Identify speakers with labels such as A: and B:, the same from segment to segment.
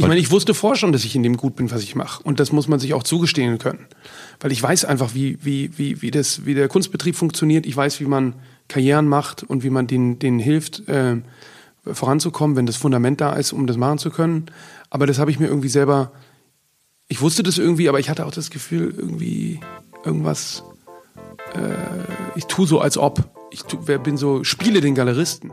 A: Ich meine, ich wusste vorher schon, dass ich in dem gut bin, was ich mache. Und das muss man sich auch zugestehen können. Weil ich weiß einfach, wie, wie, wie, wie, das, wie der Kunstbetrieb funktioniert. Ich weiß, wie man Karrieren macht und wie man denen, denen hilft, äh, voranzukommen, wenn das Fundament da ist, um das machen zu können. Aber das habe ich mir irgendwie selber, ich wusste das irgendwie, aber ich hatte auch das Gefühl, irgendwie irgendwas, äh, ich tue so, als ob. Ich tu, bin so, spiele den Galeristen.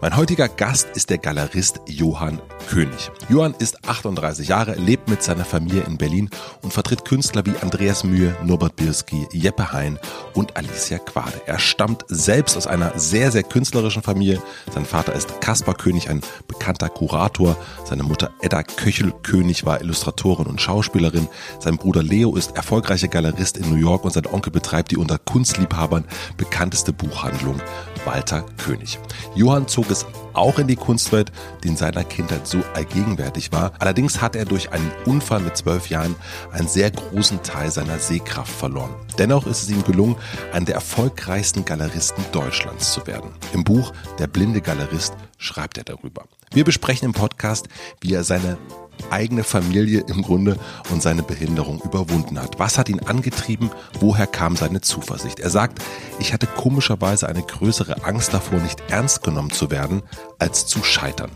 B: Mein heutiger Gast ist der Galerist Johann König. Johann ist 38 Jahre, lebt mit seiner Familie in Berlin und vertritt Künstler wie Andreas Mühe, Norbert Birsky, Jeppe Hein und Alicia Quade. Er stammt selbst aus einer sehr, sehr künstlerischen Familie. Sein Vater ist Kaspar König, ein bekannter Kurator. Seine Mutter Edda Köchel-König war Illustratorin und Schauspielerin. Sein Bruder Leo ist erfolgreicher Galerist in New York und sein Onkel betreibt die unter Kunstliebhabern bekannteste Buchhandlung Walter König. Johann zog es auch in die Kunstwelt, die in seiner Kindheit so allgegenwärtig war. Allerdings hat er durch einen Unfall mit zwölf Jahren einen sehr großen Teil seiner Sehkraft verloren. Dennoch ist es ihm gelungen, einer der erfolgreichsten Galeristen Deutschlands zu werden. Im Buch Der blinde Galerist schreibt er darüber. Wir besprechen im Podcast, wie er seine eigene Familie im Grunde und seine Behinderung überwunden hat. Was hat ihn angetrieben? Woher kam seine Zuversicht? Er sagt, ich hatte komischerweise eine größere Angst davor, nicht ernst genommen zu werden, als zu scheitern.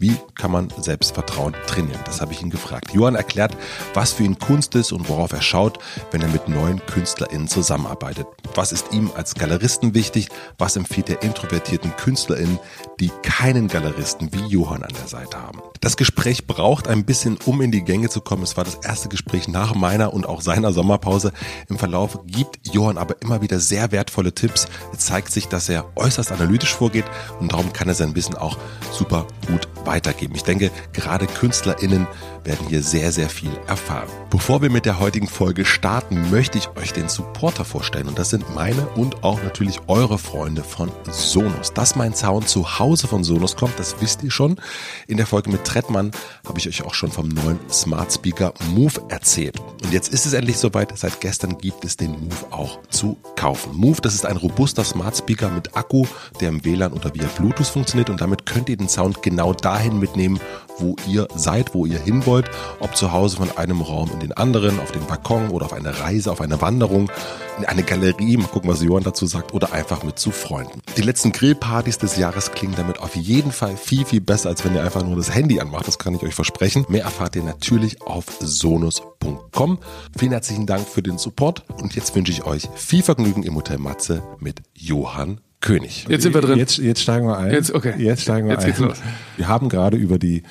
B: Wie kann man Selbstvertrauen trainieren? Das habe ich ihn gefragt. Johann erklärt, was für ihn Kunst ist und worauf er schaut, wenn er mit neuen KünstlerInnen zusammenarbeitet. Was ist ihm als Galeristen wichtig? Was empfiehlt er introvertierten KünstlerInnen, die keinen Galeristen wie Johann an der Seite haben? Das Gespräch braucht ein bisschen, um in die Gänge zu kommen. Es war das erste Gespräch nach meiner und auch seiner Sommerpause. Im Verlauf gibt Johann aber immer wieder sehr wertvolle Tipps. Es zeigt sich, dass er äußerst analytisch vorgeht und darum kann er sein Wissen auch super gut weitergeben. Ich denke, gerade KünstlerInnen werden hier sehr, sehr viel erfahren. Bevor wir mit der heutigen Folge starten, möchte ich euch den Supporter vorstellen. Und das sind meine und auch natürlich eure Freunde von Sonos. Dass mein Sound zu Hause von Sonos kommt, das wisst ihr schon. In der Folge mit Trettmann habe ich euch auch schon vom neuen Smart Speaker Move erzählt. Und jetzt ist es endlich soweit. Seit gestern gibt es den Move auch zu kaufen. Move, das ist ein robuster Smart Speaker mit Akku, der im WLAN oder via Bluetooth funktioniert. Und damit könnt ihr den Sound genau dahin mitnehmen, wo ihr seid, wo ihr hin wollt, ob zu Hause von einem Raum in den anderen, auf den Balkon oder auf eine Reise, auf eine Wanderung, in eine Galerie, mal gucken, was Johann dazu sagt, oder einfach mit zu Freunden. Die letzten Grillpartys des Jahres klingen damit auf jeden Fall viel, viel besser, als wenn ihr einfach nur das Handy anmacht, das kann ich euch versprechen. Mehr erfahrt ihr natürlich auf sonus.com. Vielen herzlichen Dank für den Support und jetzt wünsche ich euch viel Vergnügen im Hotel Matze mit Johann König.
A: Jetzt sind wir drin.
C: Jetzt, jetzt steigen wir ein.
A: Jetzt, okay.
C: Jetzt steigen wir
A: Jetzt
C: ein.
A: geht's los.
C: Wir haben gerade über die,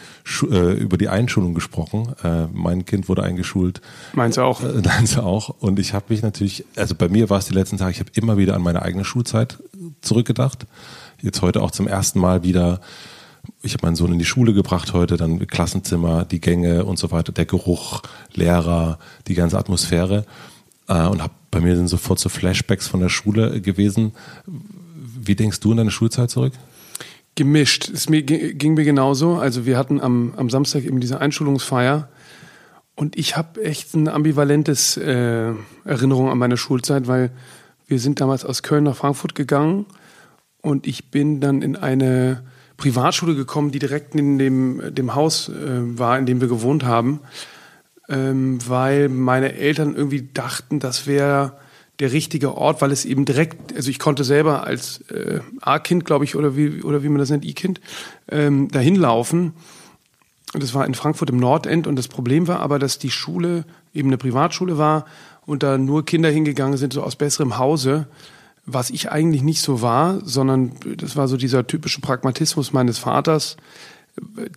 C: äh, über die Einschulung gesprochen. Äh, mein Kind wurde eingeschult.
A: Meinst du auch?
C: Äh, Deins auch. Und ich habe mich natürlich, also bei mir war es die letzten Tage, ich habe immer wieder an meine eigene Schulzeit zurückgedacht. Jetzt heute auch zum ersten Mal wieder. Ich habe meinen Sohn in die Schule gebracht heute, dann Klassenzimmer, die Gänge und so weiter, der Geruch, Lehrer, die ganze Atmosphäre. Äh, und hab, bei mir sind sofort so Flashbacks von der Schule gewesen. Wie denkst du an deine Schulzeit zurück?
A: Gemischt. Es ging mir genauso. Also wir hatten am, am Samstag eben diese Einschulungsfeier und ich habe echt ein ambivalentes äh, Erinnerung an meine Schulzeit, weil wir sind damals aus Köln nach Frankfurt gegangen und ich bin dann in eine Privatschule gekommen, die direkt in dem, dem Haus äh, war, in dem wir gewohnt haben, ähm, weil meine Eltern irgendwie dachten, das wäre der richtige Ort, weil es eben direkt, also ich konnte selber als äh, A-Kind, glaube ich, oder wie, oder wie man das nennt, I-Kind, ähm, dahin laufen. Und das war in Frankfurt im Nordend. Und das Problem war aber, dass die Schule eben eine Privatschule war und da nur Kinder hingegangen sind, so aus besserem Hause, was ich eigentlich nicht so war, sondern das war so dieser typische Pragmatismus meines Vaters.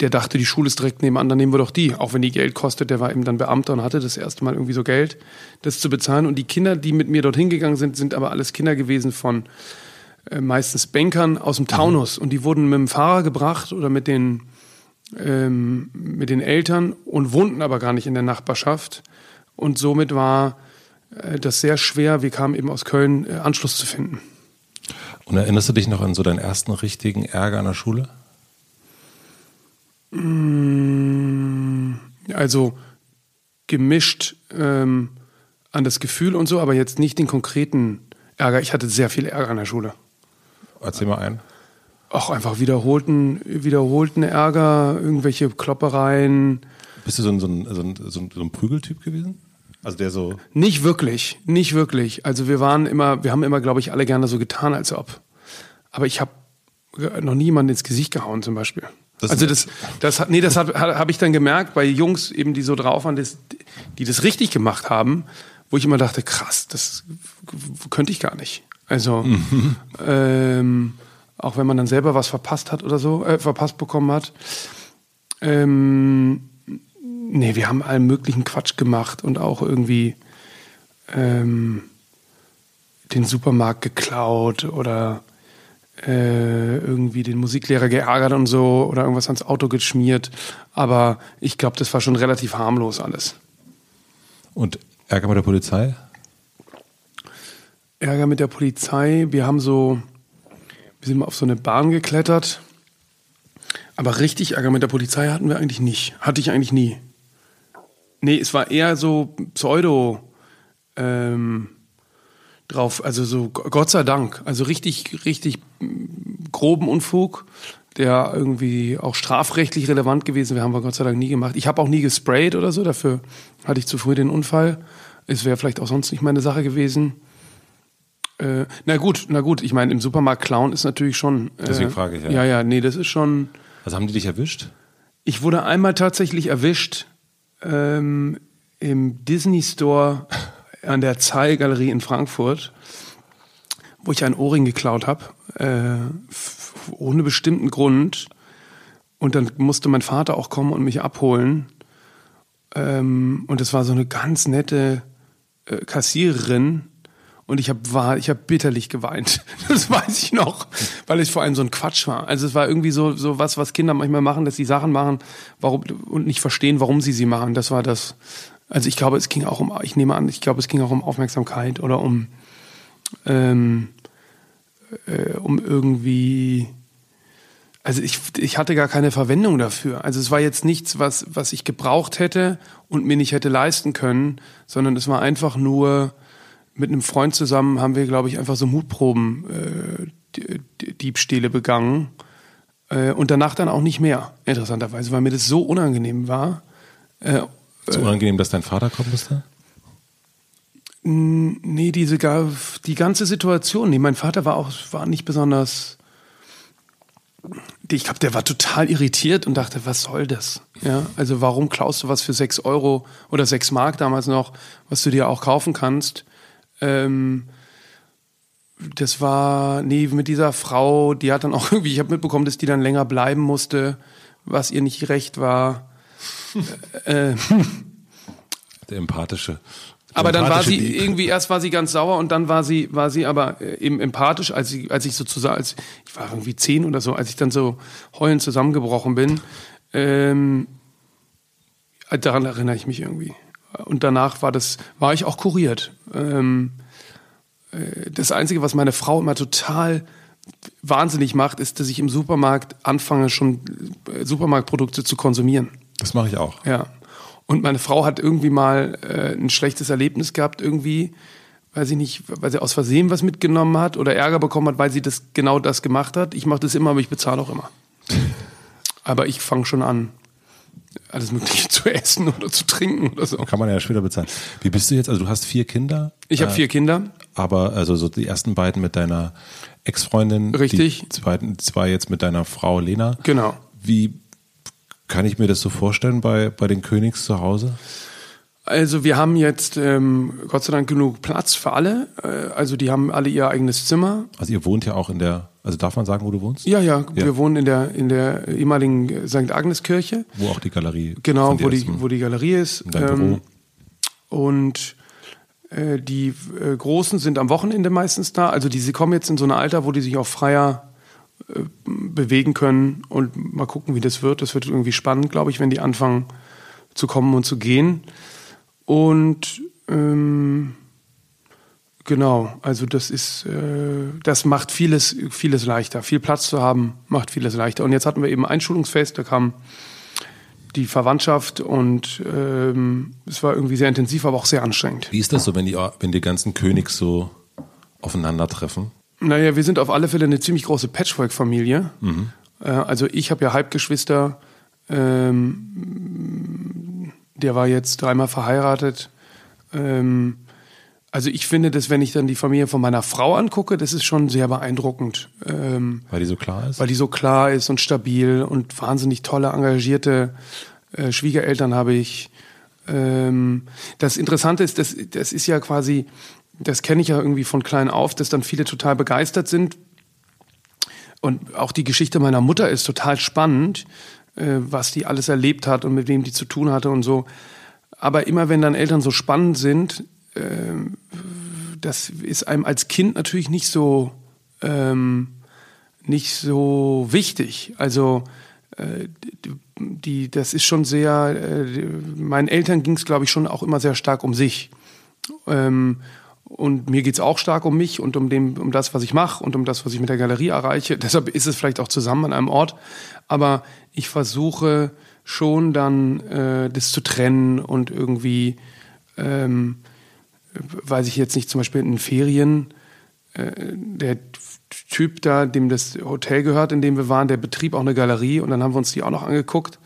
A: Der dachte, die Schule ist direkt nebenan, dann nehmen wir doch die. Auch wenn die Geld kostet, der war eben dann Beamter und hatte das erste Mal irgendwie so Geld, das zu bezahlen. Und die Kinder, die mit mir dorthin gegangen sind, sind aber alles Kinder gewesen von äh, meistens Bankern aus dem Taunus. Und die wurden mit dem Fahrer gebracht oder mit den, ähm, mit den Eltern und wohnten aber gar nicht in der Nachbarschaft. Und somit war äh, das sehr schwer, wir kamen eben aus Köln, äh, Anschluss zu finden.
B: Und erinnerst du dich noch an so deinen ersten richtigen Ärger an der Schule?
A: Mm, also gemischt ähm, an das Gefühl und so, aber jetzt nicht den konkreten Ärger. Ich hatte sehr viel Ärger an der Schule.
B: Erzähl mal einen.
A: Auch einfach wiederholten, wiederholten Ärger, irgendwelche Kloppereien.
B: Bist du so ein, so ein, so ein, so ein, so ein Prügeltyp gewesen? Also der so.
A: Nicht wirklich, nicht wirklich. Also wir waren immer, wir haben immer, glaube ich, alle gerne so getan, als ob. Aber ich habe noch nie jemanden ins Gesicht gehauen, zum Beispiel. Das also das, das hat, nee, das habe hab ich dann gemerkt bei Jungs eben, die so drauf waren, das, die das richtig gemacht haben, wo ich immer dachte, krass, das könnte ich gar nicht. Also mhm. ähm, auch wenn man dann selber was verpasst hat oder so, äh, verpasst bekommen hat. Ähm, nee, wir haben allen möglichen Quatsch gemacht und auch irgendwie ähm, den Supermarkt geklaut oder äh, irgendwie den Musiklehrer geärgert und so oder irgendwas ans Auto geschmiert. Aber ich glaube, das war schon relativ harmlos alles.
B: Und Ärger mit der Polizei?
A: Ärger mit der Polizei. Wir haben so, wir sind mal auf so eine Bahn geklettert. Aber richtig Ärger mit der Polizei hatten wir eigentlich nicht. Hatte ich eigentlich nie. Nee, es war eher so Pseudo ähm, drauf, also so Gott sei Dank. Also richtig, richtig groben Unfug, der irgendwie auch strafrechtlich relevant gewesen wäre, haben wir Gott sei Dank nie gemacht. Ich habe auch nie gesprayt oder so, dafür hatte ich zu früh den Unfall. Es wäre vielleicht auch sonst nicht meine Sache gewesen. Äh, na gut, na gut, ich meine, im Supermarkt klauen ist natürlich schon.
B: Äh, Deswegen frage ich ja.
A: Ja, ja, nee, das ist schon.
B: Also haben die dich erwischt?
A: Ich wurde einmal tatsächlich erwischt ähm, im Disney Store an der Zeil-Galerie in Frankfurt, wo ich einen Ohrring geklaut habe, äh, ohne bestimmten Grund. Und dann musste mein Vater auch kommen und mich abholen. Ähm, und es war so eine ganz nette äh, Kassiererin. Und ich habe habe bitterlich geweint. Das weiß ich noch, weil es vor allem so ein Quatsch war. Also es war irgendwie so so was, was Kinder manchmal machen, dass sie Sachen machen, warum und nicht verstehen, warum sie sie machen. Das war das. Also ich glaube, es ging auch um, ich nehme an, ich glaube, es ging auch um Aufmerksamkeit oder um ähm, äh, um irgendwie also ich, ich hatte gar keine Verwendung dafür. Also es war jetzt nichts, was, was ich gebraucht hätte und mir nicht hätte leisten können, sondern es war einfach nur mit einem Freund zusammen haben wir, glaube ich, einfach so Mutproben äh, Diebstähle begangen äh, und danach dann auch nicht mehr, interessanterweise, weil mir das so unangenehm war.
B: Äh, so unangenehm, dass dein Vater kommen musste?
A: Nee, diese, die ganze Situation, nee, mein Vater war auch, war nicht besonders, ich glaube, der war total irritiert und dachte, was soll das? Ja, also warum klaust du was für sechs Euro oder sechs Mark damals noch, was du dir auch kaufen kannst? Ähm, das war, nee, mit dieser Frau, die hat dann auch irgendwie, ich habe mitbekommen, dass die dann länger bleiben musste, was ihr nicht recht war.
B: Äh, Der empathische.
A: aber dann war sie Dieb. irgendwie erst war sie ganz sauer und dann war sie war sie aber äh, eben empathisch, als ich als ich sozusagen als ich war irgendwie zehn oder so, als ich dann so heulend zusammengebrochen bin. Ähm, daran erinnere ich mich irgendwie. Und danach war das war ich auch kuriert. Ähm, äh, das Einzige, was meine Frau immer total wahnsinnig macht, ist, dass ich im Supermarkt anfange, schon äh, Supermarktprodukte zu konsumieren.
B: Das mache ich auch.
A: Ja. Und meine Frau hat irgendwie mal äh, ein schlechtes Erlebnis gehabt, irgendwie, weiß ich nicht, weil sie aus Versehen was mitgenommen hat oder Ärger bekommen hat, weil sie das genau das gemacht hat. Ich mache das immer, aber ich bezahle auch immer. aber ich fange schon an, alles Mögliche zu essen oder zu trinken oder so.
B: Kann man ja später bezahlen. Wie bist du jetzt? Also du hast vier Kinder.
A: Ich habe äh, vier Kinder.
B: Aber also so die ersten beiden mit deiner Ex-Freundin.
A: Richtig.
B: Die zweiten zwei jetzt mit deiner Frau Lena.
A: Genau.
B: Wie kann ich mir das so vorstellen bei, bei den Königs zu Hause?
A: Also wir haben jetzt ähm, Gott sei Dank genug Platz für alle. Äh, also die haben alle ihr eigenes Zimmer.
B: Also ihr wohnt ja auch in der, also darf man sagen, wo du wohnst?
A: Ja, ja, ja. wir wohnen in der in der ehemaligen St. Agnes Kirche.
B: Wo auch die Galerie.
A: Genau, wo die wo die Galerie ist.
B: In deinem ähm, Büro.
A: Und äh, die äh, Großen sind am Wochenende meistens da. Also die sie kommen jetzt in so ein Alter, wo die sich auch freier äh, bewegen können und mal gucken, wie das wird. Das wird irgendwie spannend, glaube ich, wenn die anfangen zu kommen und zu gehen. Und ähm, genau, also das ist, äh, das macht vieles, vieles leichter. Viel Platz zu haben, macht vieles leichter. Und jetzt hatten wir eben Einschulungsfest, da kam die Verwandtschaft und ähm, es war irgendwie sehr intensiv, aber auch sehr anstrengend.
B: Wie ist das so, wenn die, wenn die ganzen Königs so aufeinandertreffen?
A: Naja, wir sind auf alle Fälle eine ziemlich große Patchwork-Familie. Mhm. Äh, also ich habe ja Halbgeschwister, ähm, der war jetzt dreimal verheiratet. Ähm, also ich finde, dass wenn ich dann die Familie von meiner Frau angucke, das ist schon sehr beeindruckend.
B: Ähm, weil die so klar ist?
A: Weil die so klar ist und stabil und wahnsinnig tolle, engagierte äh, Schwiegereltern habe ich. Ähm, das Interessante ist, das, das ist ja quasi, das kenne ich ja irgendwie von klein auf, dass dann viele total begeistert sind. Und auch die Geschichte meiner Mutter ist total spannend, äh, was die alles erlebt hat und mit wem die zu tun hatte und so. Aber immer wenn dann Eltern so spannend sind, ähm, das ist einem als Kind natürlich nicht so, ähm, nicht so wichtig. Also äh, die, das ist schon sehr, äh, meinen Eltern ging es, glaube ich, schon auch immer sehr stark um sich. Ähm, und mir geht es auch stark um mich und um, dem, um das, was ich mache und um das, was ich mit der Galerie erreiche. Deshalb ist es vielleicht auch zusammen an einem Ort. Aber ich versuche schon dann äh, das zu trennen und irgendwie ähm, weiß ich jetzt nicht, zum Beispiel in Ferien, äh, der Typ da, dem das Hotel gehört, in dem wir waren, der betrieb auch eine Galerie und dann haben wir uns die auch noch angeguckt.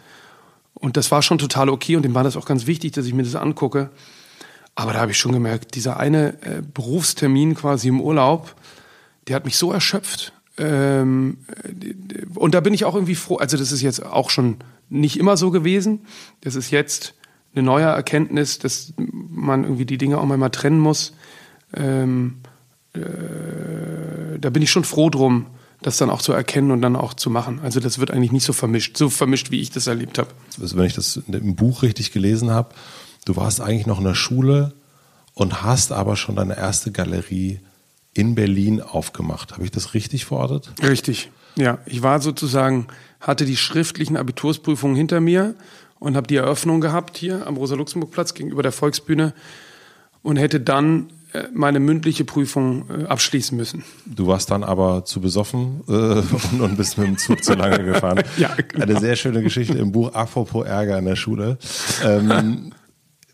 A: Und das war schon total okay und dem war das auch ganz wichtig, dass ich mir das angucke. Aber da habe ich schon gemerkt, dieser eine äh, Berufstermin quasi im Urlaub, der hat mich so erschöpft. Ähm, und da bin ich auch irgendwie froh. Also das ist jetzt auch schon nicht immer so gewesen. Das ist jetzt eine neue Erkenntnis, dass man irgendwie die Dinge auch mal trennen muss. Ähm, äh, da bin ich schon froh drum, das dann auch zu erkennen und dann auch zu machen. Also das wird eigentlich nicht so vermischt, so vermischt, wie ich das erlebt habe.
B: Also wenn ich das im Buch richtig gelesen habe, du warst eigentlich noch in der Schule und hast aber schon deine erste Galerie in Berlin aufgemacht. Habe ich das richtig verortet?
A: Richtig. Ja, ich war sozusagen, hatte die schriftlichen Abitursprüfungen hinter mir und habe die Eröffnung gehabt hier am Rosa-Luxemburg-Platz gegenüber der Volksbühne und hätte dann äh, meine mündliche Prüfung äh, abschließen müssen.
B: Du warst dann aber zu besoffen äh, und bist mit dem Zug zu lange gefahren. ja, genau. Eine sehr schöne Geschichte im Buch Apropos Ärger in der Schule. Ähm,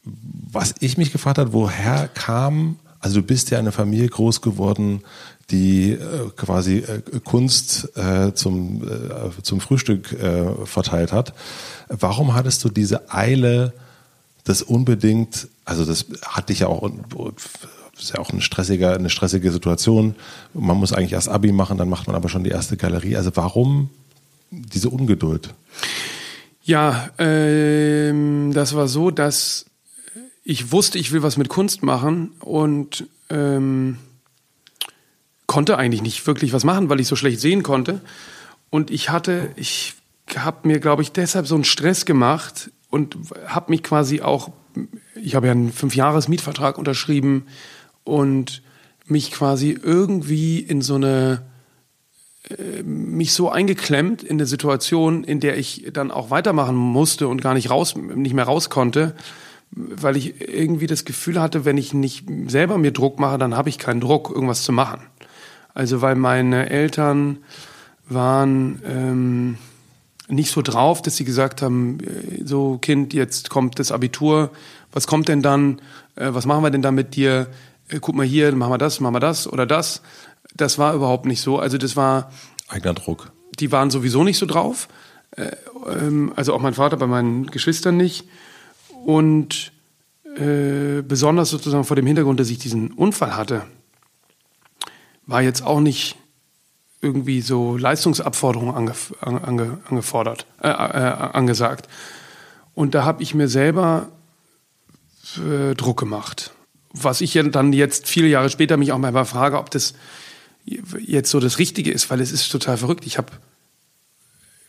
B: was ich mich gefragt habe, woher kam, also du bist ja in einer Familie groß geworden, die äh, quasi äh, Kunst äh, zum, äh, zum Frühstück äh, verteilt hat. Warum hattest du diese Eile, das unbedingt, also das hat dich ja auch, ist ja auch eine stressige, eine stressige Situation. Man muss eigentlich erst Abi machen, dann macht man aber schon die erste Galerie. Also warum diese Ungeduld?
A: Ja, ähm, das war so, dass ich wusste, ich will was mit Kunst machen und ähm, konnte eigentlich nicht wirklich was machen, weil ich so schlecht sehen konnte. Und ich hatte, ich habe mir, glaube ich, deshalb so einen Stress gemacht und habe mich quasi auch, ich habe ja einen Fünfjahres-Mietvertrag unterschrieben und mich quasi irgendwie in so eine, äh, mich so eingeklemmt in eine Situation, in der ich dann auch weitermachen musste und gar nicht raus, nicht mehr raus konnte, weil ich irgendwie das Gefühl hatte, wenn ich nicht selber mir Druck mache, dann habe ich keinen Druck, irgendwas zu machen. Also weil meine Eltern waren ähm, nicht so drauf, dass sie gesagt haben, äh, so Kind, jetzt kommt das Abitur, was kommt denn dann, äh, was machen wir denn da mit dir? Äh, guck mal hier, machen wir das, machen wir das oder das. Das war überhaupt nicht so. Also das war
B: eigener Druck.
A: Die waren sowieso nicht so drauf. Äh, ähm, also auch mein Vater bei meinen Geschwistern nicht. Und äh, besonders sozusagen vor dem Hintergrund, dass ich diesen Unfall hatte, war jetzt auch nicht irgendwie so Leistungsabforderungen ange, ange, angefordert, äh, äh, angesagt. Und da habe ich mir selber äh, Druck gemacht. Was ich ja dann jetzt viele Jahre später mich auch mal frage, ob das jetzt so das Richtige ist, weil es ist total verrückt. Ich habe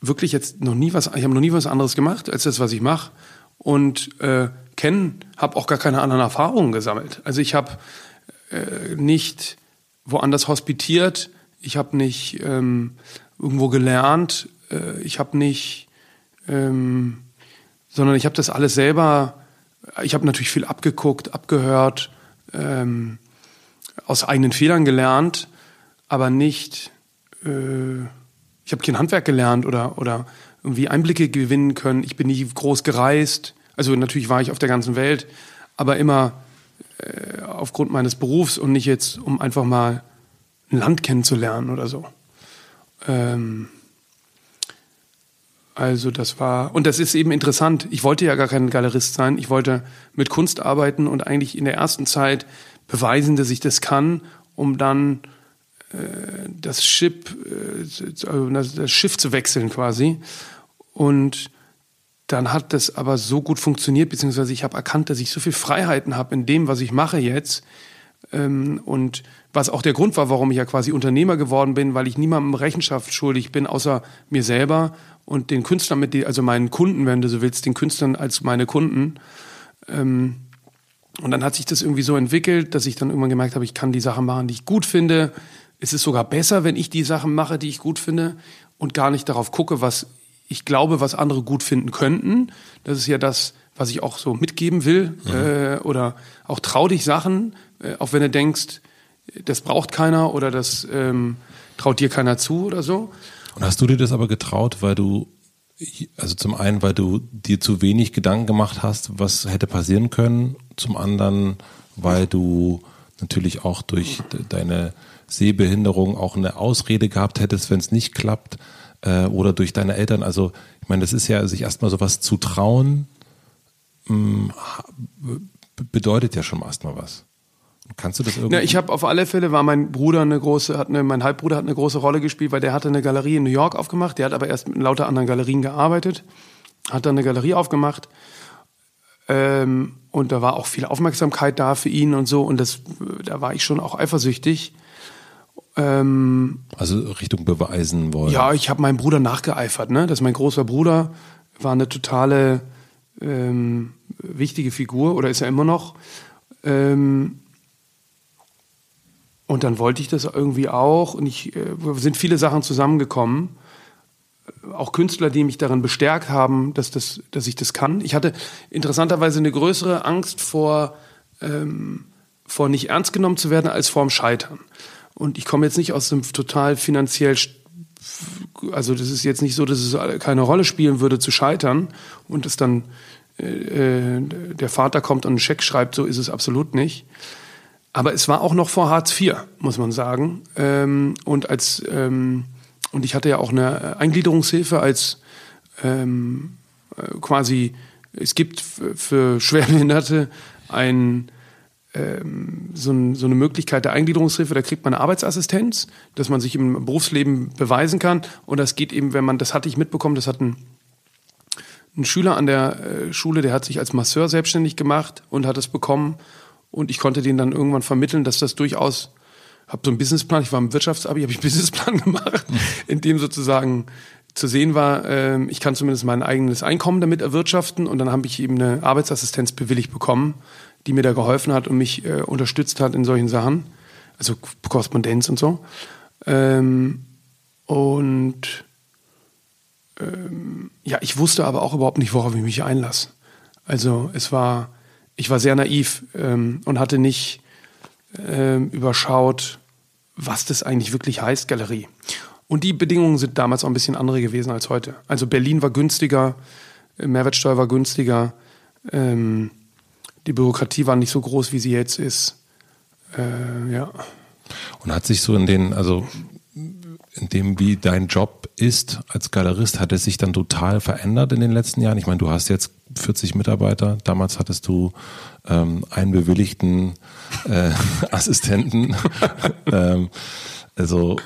A: wirklich jetzt noch nie was, ich habe noch nie was anderes gemacht als das, was ich mache und äh, kennen, habe auch gar keine anderen Erfahrungen gesammelt. Also ich habe äh, nicht woanders hospitiert, ich habe nicht ähm, irgendwo gelernt, äh, ich habe nicht, ähm, sondern ich habe das alles selber ich habe natürlich viel abgeguckt, abgehört, ähm, aus eigenen Fehlern gelernt, aber nicht, äh, ich habe kein Handwerk gelernt oder, oder irgendwie Einblicke gewinnen können. Ich bin nie groß gereist. Also natürlich war ich auf der ganzen Welt, aber immer äh, aufgrund meines Berufs und nicht jetzt, um einfach mal ein Land kennenzulernen oder so. Ähm, also das war, und das ist eben interessant. Ich wollte ja gar kein Galerist sein. Ich wollte mit Kunst arbeiten und eigentlich in der ersten Zeit beweisen, dass ich das kann, um dann äh, das, Schiff, äh, das Schiff zu wechseln quasi. Und dann hat das aber so gut funktioniert, beziehungsweise ich habe erkannt, dass ich so viel Freiheiten habe in dem, was ich mache jetzt. Ähm, und was auch der Grund war, warum ich ja quasi Unternehmer geworden bin, weil ich niemandem Rechenschaft schuldig bin, außer mir selber und den Künstlern, mit die, also meinen Kunden, wenn du so willst, den Künstlern als meine Kunden. Ähm, und dann hat sich das irgendwie so entwickelt, dass ich dann irgendwann gemerkt habe, ich kann die Sachen machen, die ich gut finde. Es ist sogar besser, wenn ich die Sachen mache, die ich gut finde und gar nicht darauf gucke, was ich glaube, was andere gut finden könnten. Das ist ja das, was ich auch so mitgeben will. Mhm. Äh, oder auch trau dich Sachen, äh, auch wenn du denkst, das braucht keiner oder das ähm, traut dir keiner zu oder so.
B: Und hast du dir das aber getraut, weil du, also zum einen, weil du dir zu wenig Gedanken gemacht hast, was hätte passieren können, zum anderen, weil du natürlich auch durch deine Sehbehinderung auch eine Ausrede gehabt hättest, wenn es nicht klappt, äh, oder durch deine Eltern. Also, ich meine, das ist ja, sich erstmal sowas zu trauen, mh, mm, bedeutet ja schon erstmal was. Kannst du das irgendwie?
A: Ja, ich habe auf alle Fälle war mein Bruder eine große, hat eine, mein Halbbruder hat eine große Rolle gespielt, weil der hatte eine Galerie in New York aufgemacht. Der hat aber erst mit lauter anderen Galerien gearbeitet, hat dann eine Galerie aufgemacht. Ähm, und da war auch viel Aufmerksamkeit da für ihn und so. Und das, da war ich schon auch eifersüchtig.
B: Ähm, also Richtung beweisen wollen.
A: Ja, ich habe meinem Bruder nachgeeifert. Ne? Das ist mein großer Bruder, war eine totale ähm, wichtige Figur oder ist er immer noch. Ähm, und dann wollte ich das irgendwie auch. Und ich äh, sind viele Sachen zusammengekommen. Auch Künstler, die mich darin bestärkt haben, dass, das, dass ich das kann. Ich hatte interessanterweise eine größere Angst vor, ähm, vor nicht ernst genommen zu werden, als vor dem Scheitern. Und ich komme jetzt nicht aus einem total finanziell, also das ist jetzt nicht so, dass es keine Rolle spielen würde zu scheitern und es dann äh, äh, der Vater kommt und einen Scheck schreibt, so ist es absolut nicht. Aber es war auch noch vor Hartz IV, muss man sagen. Ähm, und als ähm, und ich hatte ja auch eine Eingliederungshilfe als ähm, äh, quasi es gibt für Schwerbehinderte ein ähm, so, ein, so, eine Möglichkeit der Eingliederungshilfe, da kriegt man eine Arbeitsassistenz, dass man sich im Berufsleben beweisen kann. Und das geht eben, wenn man, das hatte ich mitbekommen, das hat ein, ein Schüler an der äh, Schule, der hat sich als Masseur selbstständig gemacht und hat es bekommen. Und ich konnte den dann irgendwann vermitteln, dass das durchaus, habe so einen Businessplan, ich war im Wirtschaftsabi, habe ich einen Businessplan gemacht, in dem sozusagen zu sehen war, äh, ich kann zumindest mein eigenes Einkommen damit erwirtschaften und dann habe ich eben eine Arbeitsassistenz bewilligt bekommen die mir da geholfen hat und mich äh, unterstützt hat in solchen Sachen, also Korrespondenz und so. Ähm, und ähm, ja, ich wusste aber auch überhaupt nicht, worauf ich mich einlasse. Also es war, ich war sehr naiv ähm, und hatte nicht ähm, überschaut, was das eigentlich wirklich heißt, Galerie. Und die Bedingungen sind damals auch ein bisschen andere gewesen als heute. Also Berlin war günstiger, Mehrwertsteuer war günstiger. Ähm, die Bürokratie war nicht so groß, wie sie jetzt ist. Äh, ja.
B: Und hat sich so in den, also in dem, wie dein Job ist als Galerist, hat es sich dann total verändert in den letzten Jahren? Ich meine, du hast jetzt 40 Mitarbeiter, damals hattest du ähm, einen bewilligten äh, Assistenten. ähm, also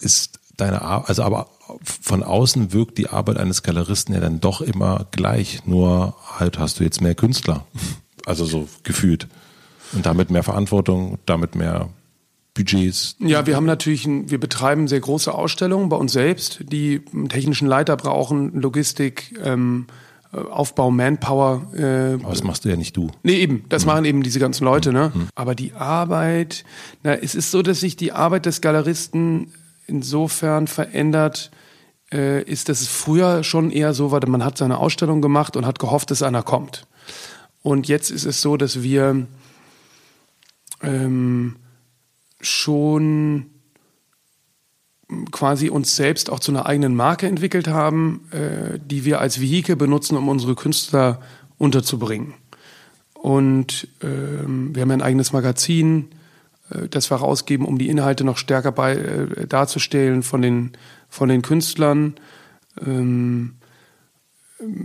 B: ist deine Arbeit, also aber von außen wirkt die Arbeit eines Galeristen ja dann doch immer gleich, nur halt hast du jetzt mehr Künstler. Also so gefühlt. Und damit mehr Verantwortung, damit mehr Budgets.
A: Ja, wir haben natürlich, ein, wir betreiben sehr große Ausstellungen bei uns selbst, die einen technischen Leiter brauchen, Logistik, ähm, Aufbau, Manpower.
B: Äh, Aber das machst du ja nicht du.
A: Nee, eben. Das mhm. machen eben diese ganzen Leute, ne? Mhm. Aber die Arbeit, na, es ist so, dass sich die Arbeit des Galeristen insofern verändert, äh, ist, dass es früher schon eher so war, man hat seine Ausstellung gemacht und hat gehofft, dass einer kommt. Und jetzt ist es so, dass wir ähm, schon quasi uns selbst auch zu einer eigenen Marke entwickelt haben, äh, die wir als Vehikel benutzen, um unsere Künstler unterzubringen. Und ähm, wir haben ein eigenes Magazin, äh, das wir rausgeben, um die Inhalte noch stärker bei, äh, darzustellen von den, von den Künstlern. Ähm,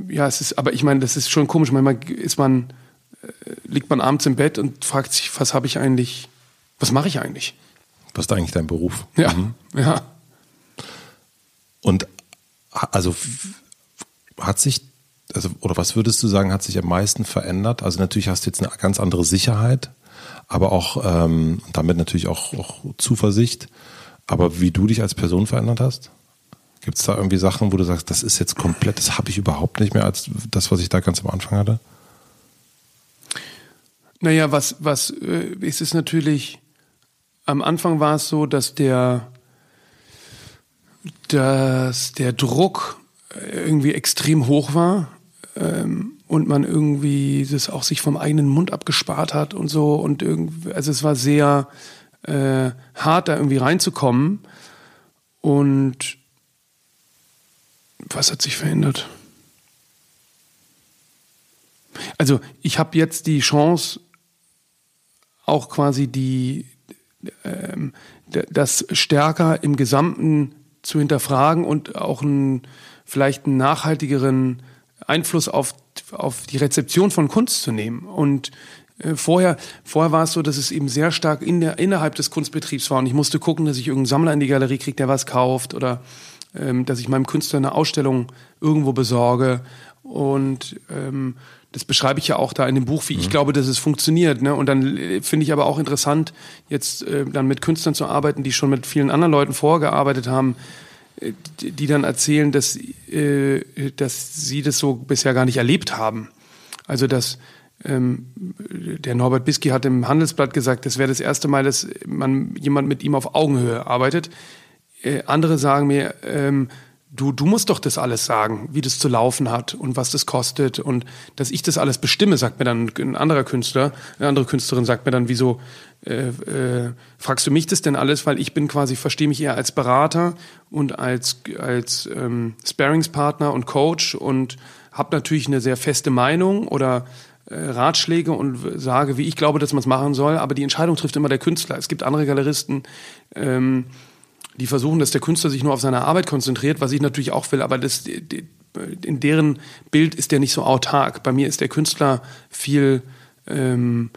A: ja, es ist, aber ich meine, das ist schon komisch. Manchmal ist man, äh, liegt man abends im Bett und fragt sich, was habe ich eigentlich, was mache ich eigentlich?
B: Was ist eigentlich dein Beruf?
A: Ja, mhm. ja.
B: Und also hat sich, also, oder was würdest du sagen, hat sich am meisten verändert? Also natürlich hast du jetzt eine ganz andere Sicherheit, aber auch ähm, damit natürlich auch, auch Zuversicht. Aber wie du dich als Person verändert hast? Gibt es da irgendwie Sachen, wo du sagst, das ist jetzt komplett, das habe ich überhaupt nicht mehr als das, was ich da ganz am Anfang hatte?
A: Naja, was, was äh, ist es natürlich, am Anfang war es so, dass der, dass der Druck irgendwie extrem hoch war ähm, und man irgendwie das auch sich vom eigenen Mund abgespart hat und so und irgendwie, also es war sehr äh, hart, da irgendwie reinzukommen und was hat sich verändert? Also ich habe jetzt die Chance, auch quasi die ähm, das stärker im Gesamten zu hinterfragen und auch einen, vielleicht einen nachhaltigeren Einfluss auf, auf die Rezeption von Kunst zu nehmen. Und äh, vorher, vorher war es so, dass es eben sehr stark in der, innerhalb des Kunstbetriebs war und ich musste gucken, dass ich irgendeinen Sammler in die Galerie kriege, der was kauft oder ähm, dass ich meinem Künstler eine Ausstellung irgendwo besorge und ähm, das beschreibe ich ja auch da in dem Buch, wie mhm. ich glaube, dass es funktioniert. Ne? Und dann äh, finde ich aber auch interessant, jetzt äh, dann mit Künstlern zu arbeiten, die schon mit vielen anderen Leuten vorgearbeitet haben, äh, die, die dann erzählen, dass, äh, dass sie das so bisher gar nicht erlebt haben. Also dass ähm, der Norbert Bisky hat im Handelsblatt gesagt, das wäre das erste Mal, dass man jemand mit ihm auf Augenhöhe arbeitet. Äh, andere sagen mir, ähm, du, du musst doch das alles sagen, wie das zu laufen hat und was das kostet. Und dass ich das alles bestimme, sagt mir dann ein anderer Künstler, eine andere Künstlerin sagt mir dann, wieso äh, äh, fragst du mich das denn alles, weil ich bin quasi, verstehe mich eher als Berater und als, als ähm, Sparingspartner und Coach und habe natürlich eine sehr feste Meinung oder äh, Ratschläge und sage, wie ich glaube, dass man es machen soll, aber die Entscheidung trifft immer der Künstler. Es gibt andere Galeristen, ähm, die versuchen, dass der Künstler sich nur auf seine Arbeit konzentriert, was ich natürlich auch will, aber das, in deren Bild ist der nicht so autark. Bei mir ist der Künstler viel ähm,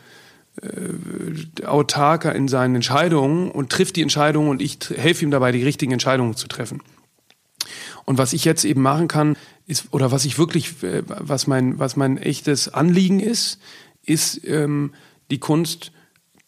A: äh, autarker in seinen Entscheidungen und trifft die Entscheidungen und ich helfe ihm dabei, die richtigen Entscheidungen zu treffen. Und was ich jetzt eben machen kann, ist, oder was ich wirklich, äh, was mein, was mein echtes Anliegen ist, ist ähm, die Kunst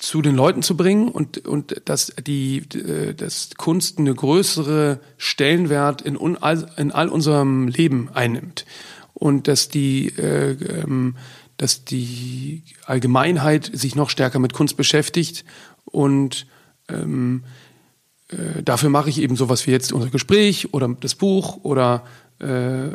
A: zu den Leuten zu bringen und, und dass die äh, dass Kunst eine größere Stellenwert in, un, in all unserem Leben einnimmt. Und dass die äh, ähm, dass die Allgemeinheit sich noch stärker mit Kunst beschäftigt und ähm, äh, dafür mache ich eben sowas wie jetzt unser Gespräch oder das Buch oder äh, äh,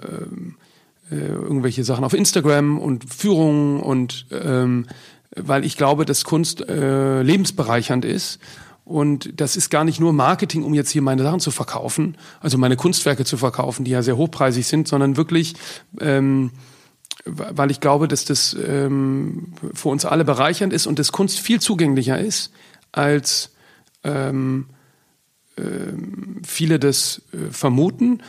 A: irgendwelche Sachen auf Instagram und Führungen und ähm, weil ich glaube, dass Kunst äh, lebensbereichernd ist. Und das ist gar nicht nur Marketing, um jetzt hier meine Sachen zu verkaufen, also meine Kunstwerke zu verkaufen, die ja sehr hochpreisig sind, sondern wirklich, ähm, weil ich glaube, dass das ähm, für uns alle bereichernd ist und dass Kunst viel zugänglicher ist, als ähm, äh, viele das äh, vermuten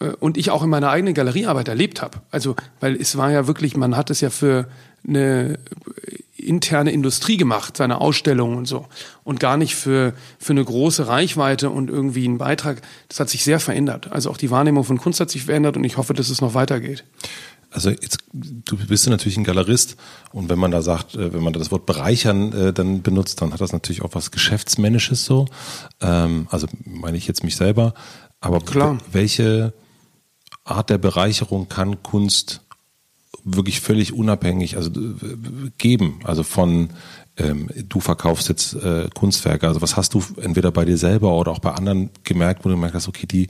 A: äh, und ich auch in meiner eigenen Galeriearbeit erlebt habe. Also, weil es war ja wirklich, man hat es ja für eine interne Industrie gemacht, seine Ausstellungen und so. Und gar nicht für, für eine große Reichweite und irgendwie einen Beitrag. Das hat sich sehr verändert. Also auch die Wahrnehmung von Kunst hat sich verändert und ich hoffe, dass es noch weitergeht.
B: Also jetzt, du bist ja natürlich ein Galerist und wenn man da sagt, äh, wenn man das Wort bereichern äh, dann benutzt, dann hat das natürlich auch was Geschäftsmännisches so. Ähm, also meine ich jetzt mich selber. Aber Klar. welche Art der Bereicherung kann Kunst wirklich völlig unabhängig also geben. Also von ähm, du verkaufst jetzt äh, Kunstwerke. Also was hast du entweder bei dir selber oder auch bei anderen gemerkt, wo du gemerkt hast, okay, die,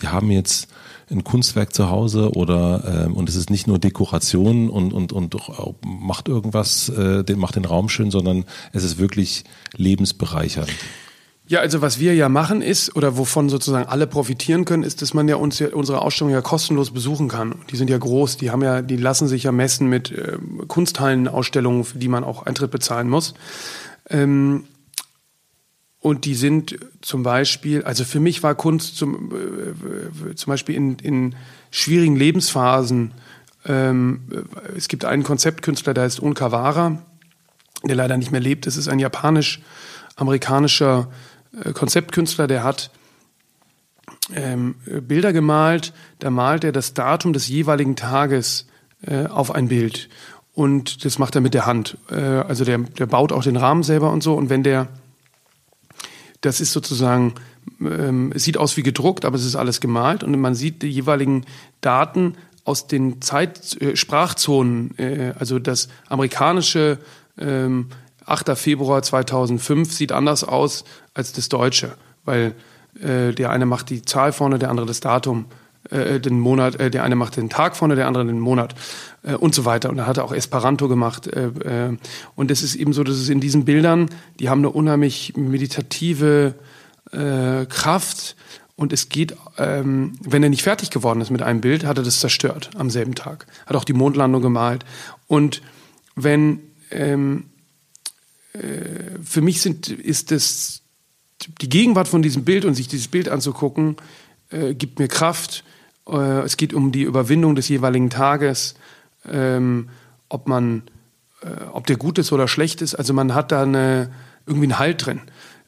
B: die haben jetzt ein Kunstwerk zu Hause oder ähm, und es ist nicht nur Dekoration und und und macht irgendwas, äh, den macht den Raum schön, sondern es ist wirklich lebensbereichernd.
A: Ja, also was wir ja machen ist, oder wovon sozusagen alle profitieren können, ist, dass man ja uns ja, unsere Ausstellung ja kostenlos besuchen kann. Die sind ja groß, die haben ja, die lassen sich ja messen mit äh, Kunsthallenausstellungen, für die man auch Eintritt bezahlen muss. Ähm, und die sind zum Beispiel, also für mich war Kunst zum, äh, zum Beispiel in, in schwierigen Lebensphasen, ähm, es gibt einen Konzeptkünstler, der heißt Onkawara, der leider nicht mehr lebt. Es ist ein japanisch-amerikanischer äh, Konzeptkünstler, der hat ähm, Bilder gemalt, da malt er das Datum des jeweiligen Tages äh, auf ein Bild. Und das macht er mit der Hand. Äh, also der, der baut auch den Rahmen selber und so. Und wenn der, das ist sozusagen, ähm, es sieht aus wie gedruckt, aber es ist alles gemalt. Und man sieht die jeweiligen Daten aus den Zeit, äh, Sprachzonen, äh, also das amerikanische ähm, 8. Februar 2005 sieht anders aus als das deutsche, weil äh, der eine macht die Zahl vorne, der andere das Datum, äh, den Monat, äh, der eine macht den Tag vorne, der andere den Monat äh, und so weiter. Und er hat auch Esperanto gemacht. Äh, äh, und es ist eben so, dass es in diesen Bildern, die haben eine unheimlich meditative äh, Kraft. Und es geht, ähm, wenn er nicht fertig geworden ist mit einem Bild, hat er das zerstört am selben Tag. Hat auch die Mondlandung gemalt. Und wenn ähm, äh, für mich sind, ist das, die Gegenwart von diesem Bild und sich dieses Bild anzugucken, äh, gibt mir Kraft. Äh, es geht um die Überwindung des jeweiligen Tages, ähm, ob man, äh, ob der gut ist oder schlecht ist. Also man hat da eine, irgendwie einen Halt drin.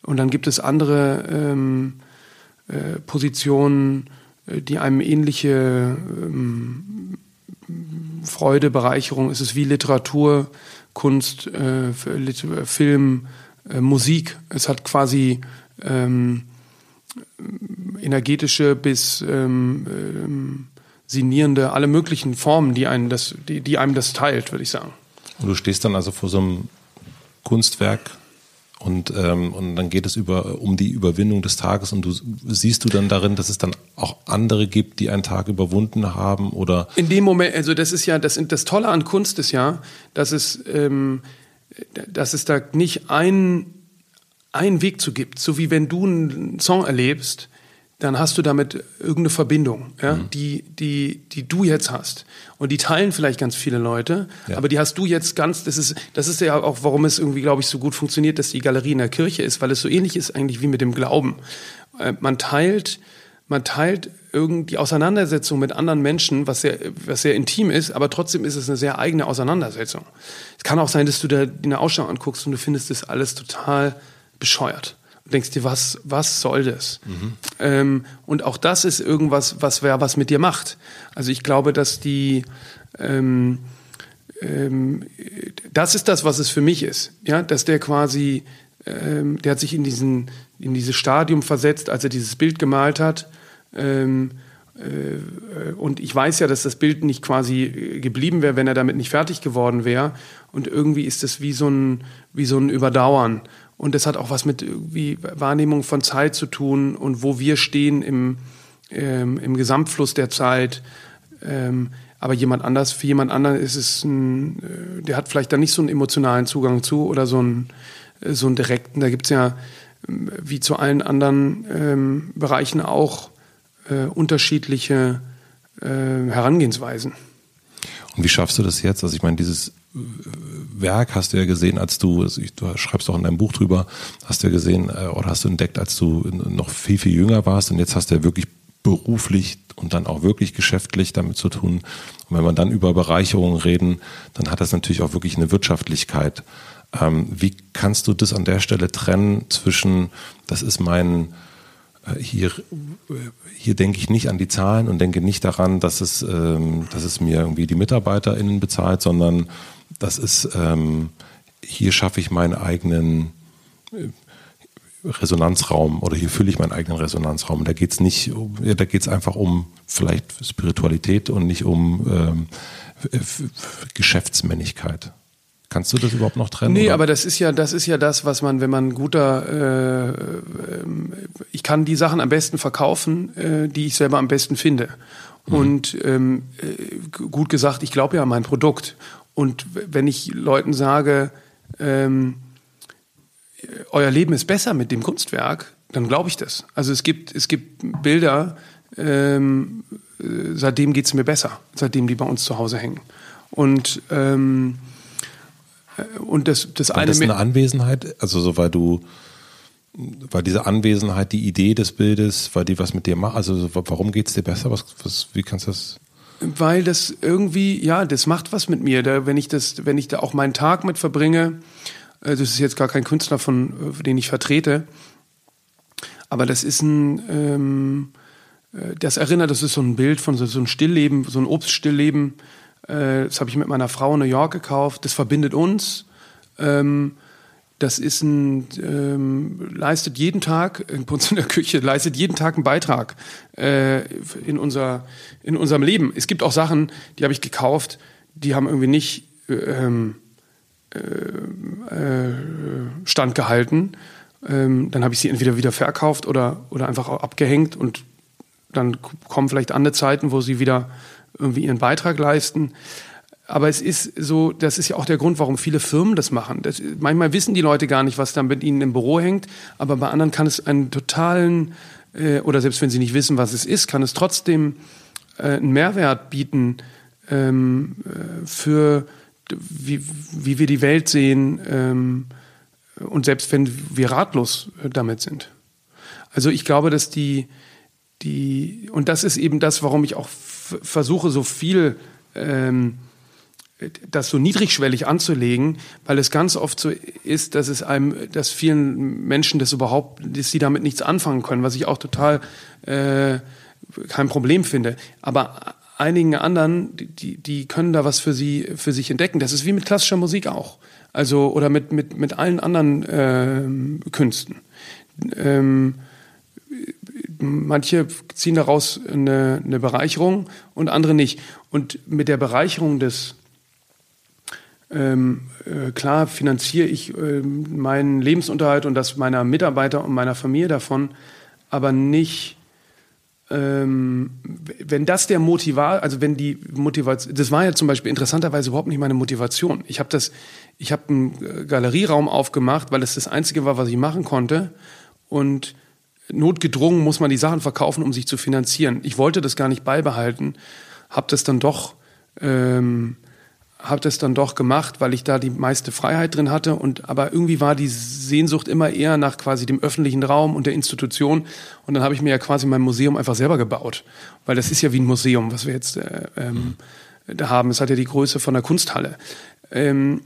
A: Und dann gibt es andere ähm, äh, Positionen, äh, die einem ähnliche ähm, Freude, Bereicherung, es ist wie Literatur, Kunst, äh, Film, äh, Musik. Es hat quasi ähm, energetische bis ähm, ähm, sinnierende, alle möglichen Formen, die, einen das, die, die einem das teilt, würde ich sagen.
B: Und du stehst dann also vor so einem Kunstwerk und, ähm, und dann geht es über, um die Überwindung des Tages und du siehst du dann darin, dass es dann auch andere gibt, die einen Tag überwunden haben oder?
A: In dem Moment, also das ist ja, das, das Tolle an Kunst ist ja, dass es, ähm, dass es da nicht einen, einen Weg zu gibt. So wie wenn du einen Song erlebst, dann hast du damit irgendeine Verbindung, ja, mhm. die, die, die du jetzt hast. Und die teilen vielleicht ganz viele Leute, ja. aber die hast du jetzt ganz, das ist, das ist ja auch, warum es irgendwie, glaube ich, so gut funktioniert, dass die Galerie in der Kirche ist, weil es so ähnlich ist eigentlich wie mit dem Glauben. Äh, man teilt, man teilt irgendwie die Auseinandersetzung mit anderen Menschen, was sehr, was sehr intim ist, aber trotzdem ist es eine sehr eigene Auseinandersetzung. Es kann auch sein, dass du da eine Ausstellung anguckst und du findest das alles total bescheuert denkst dir, was, was soll das? Mhm. Ähm, und auch das ist irgendwas, was wer was mit dir macht. Also ich glaube, dass die, ähm, ähm, das ist das, was es für mich ist. Ja, dass der quasi, ähm, der hat sich in diesen, in dieses Stadium versetzt, als er dieses Bild gemalt hat. Ähm, äh, und ich weiß ja, dass das Bild nicht quasi geblieben wäre, wenn er damit nicht fertig geworden wäre. Und irgendwie ist es wie so ein, wie so ein Überdauern. Und das hat auch was mit irgendwie Wahrnehmung von Zeit zu tun und wo wir stehen im, ähm, im Gesamtfluss der Zeit. Ähm, aber jemand anders, für jemand anderen ist es ein, äh, der hat vielleicht da nicht so einen emotionalen Zugang zu oder so einen, äh, so einen direkten. Da gibt's ja ähm, wie zu allen anderen ähm, Bereichen auch äh, unterschiedliche äh, Herangehensweisen.
B: Und wie schaffst du das jetzt? Also ich meine, dieses Werk hast du ja gesehen, als du, du schreibst auch in deinem Buch drüber, hast du ja gesehen äh, oder hast du entdeckt, als du noch viel, viel jünger warst und jetzt hast du ja wirklich beruflich und dann auch wirklich geschäftlich damit zu tun. Und wenn man dann über Bereicherungen reden, dann hat das natürlich auch wirklich eine Wirtschaftlichkeit. Ähm, wie kannst du das an der Stelle trennen zwischen, das ist mein, äh, hier, hier denke ich nicht an die Zahlen und denke nicht daran, dass es, ähm, dass es mir irgendwie die MitarbeiterInnen bezahlt, sondern das ist, ähm, hier schaffe ich meinen eigenen äh, Resonanzraum oder hier fülle ich meinen eigenen Resonanzraum. Da geht es nicht, ja, da geht es einfach um vielleicht Spiritualität und nicht um ähm, Geschäftsmännlichkeit. Kannst du das überhaupt noch trennen?
A: Nee, oder? aber das ist ja, das ist ja das, was man, wenn man guter, äh, ich kann die Sachen am besten verkaufen, äh, die ich selber am besten finde. Mhm. Und ähm, äh, gut gesagt, ich glaube ja an mein Produkt. Und wenn ich Leuten sage, ähm, euer Leben ist besser mit dem Kunstwerk, dann glaube ich das. Also es gibt, es gibt Bilder, ähm, äh, seitdem geht es mir besser, seitdem die bei uns zu Hause hängen. Und, ähm, äh, und das, das
B: War
A: eine.
B: das eine Anwesenheit, also so weil du, war diese Anwesenheit die Idee des Bildes, weil die was mit dir macht, also so, warum geht's dir besser? Was, was, wie kannst du das?
A: Weil das irgendwie, ja, das macht was mit mir. Da, wenn ich das, wenn ich da auch meinen Tag mit verbringe, äh, das ist jetzt gar kein Künstler, von äh, den ich vertrete, aber das ist ein, ähm, äh, das erinnert, das ist so ein Bild von so, so ein Stillleben, so ein Obststillleben. Äh, das habe ich mit meiner Frau in New York gekauft. Das verbindet uns. Ähm, das ist ein, ähm, leistet jeden Tag, bei uns in der Küche, leistet jeden Tag einen Beitrag äh, in, unser, in unserem Leben. Es gibt auch Sachen, die habe ich gekauft, die haben irgendwie nicht äh, ähm, äh, äh, standgehalten. Ähm, dann habe ich sie entweder wieder verkauft oder, oder einfach auch abgehängt und dann kommen vielleicht andere Zeiten, wo sie wieder irgendwie ihren Beitrag leisten. Aber es ist so, das ist ja auch der Grund, warum viele Firmen das machen. Das, manchmal wissen die Leute gar nicht, was da mit ihnen im Büro hängt, aber bei anderen kann es einen totalen, äh, oder selbst wenn sie nicht wissen, was es ist, kann es trotzdem äh, einen Mehrwert bieten ähm, äh, für wie, wie wir die Welt sehen ähm, und selbst wenn wir ratlos äh, damit sind. Also ich glaube, dass die, die, und das ist eben das, warum ich auch versuche, so viel, ähm, das so niedrigschwellig anzulegen, weil es ganz oft so ist, dass es einem, dass vielen Menschen das überhaupt, dass sie damit nichts anfangen können, was ich auch total äh, kein Problem finde. Aber einigen anderen, die, die können da was für sie, für sich entdecken. Das ist wie mit klassischer Musik auch. Also, oder mit, mit, mit allen anderen ähm, Künsten. Ähm, manche ziehen daraus eine, eine Bereicherung und andere nicht. Und mit der Bereicherung des, ähm, äh, klar finanziere ich ähm, meinen Lebensunterhalt und das meiner Mitarbeiter und meiner Familie davon, aber nicht, ähm, wenn das der Motivat, also wenn die Motivation, das war ja zum Beispiel interessanterweise überhaupt nicht meine Motivation. Ich habe das, ich habe einen äh, Galerieraum aufgemacht, weil es das einzige war, was ich machen konnte und notgedrungen muss man die Sachen verkaufen, um sich zu finanzieren. Ich wollte das gar nicht beibehalten, habe das dann doch, ähm, habe das dann doch gemacht, weil ich da die meiste Freiheit drin hatte und aber irgendwie war die Sehnsucht immer eher nach quasi dem öffentlichen Raum und der Institution und dann habe ich mir ja quasi mein Museum einfach selber gebaut, weil das ist ja wie ein Museum, was wir jetzt äh, ähm, da haben. Es hat ja die Größe von einer Kunsthalle. Ähm,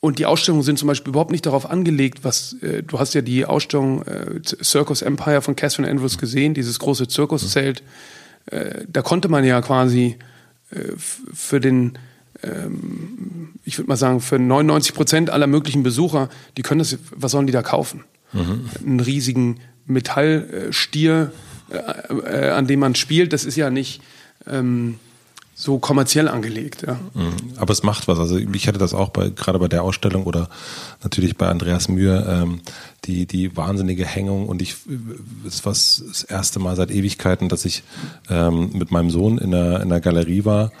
A: und die Ausstellungen sind zum Beispiel überhaupt nicht darauf angelegt, was äh, du hast ja die Ausstellung äh, Circus Empire von Catherine Andrews gesehen, dieses große Zirkuszelt. Äh, da konnte man ja quasi für den, ähm, ich würde mal sagen, für 99 Prozent aller möglichen Besucher, die können das, was sollen die da kaufen? Einen riesigen Metallstier, äh, äh, an dem man spielt, das ist ja nicht ähm, so kommerziell angelegt. Ja.
B: Aber es macht was. Also ich hatte das auch bei, gerade bei der Ausstellung oder natürlich bei Andreas Mühe, ähm, die, die wahnsinnige Hängung und ich, es war das erste Mal seit Ewigkeiten, dass ich ähm, mit meinem Sohn in der, in der Galerie war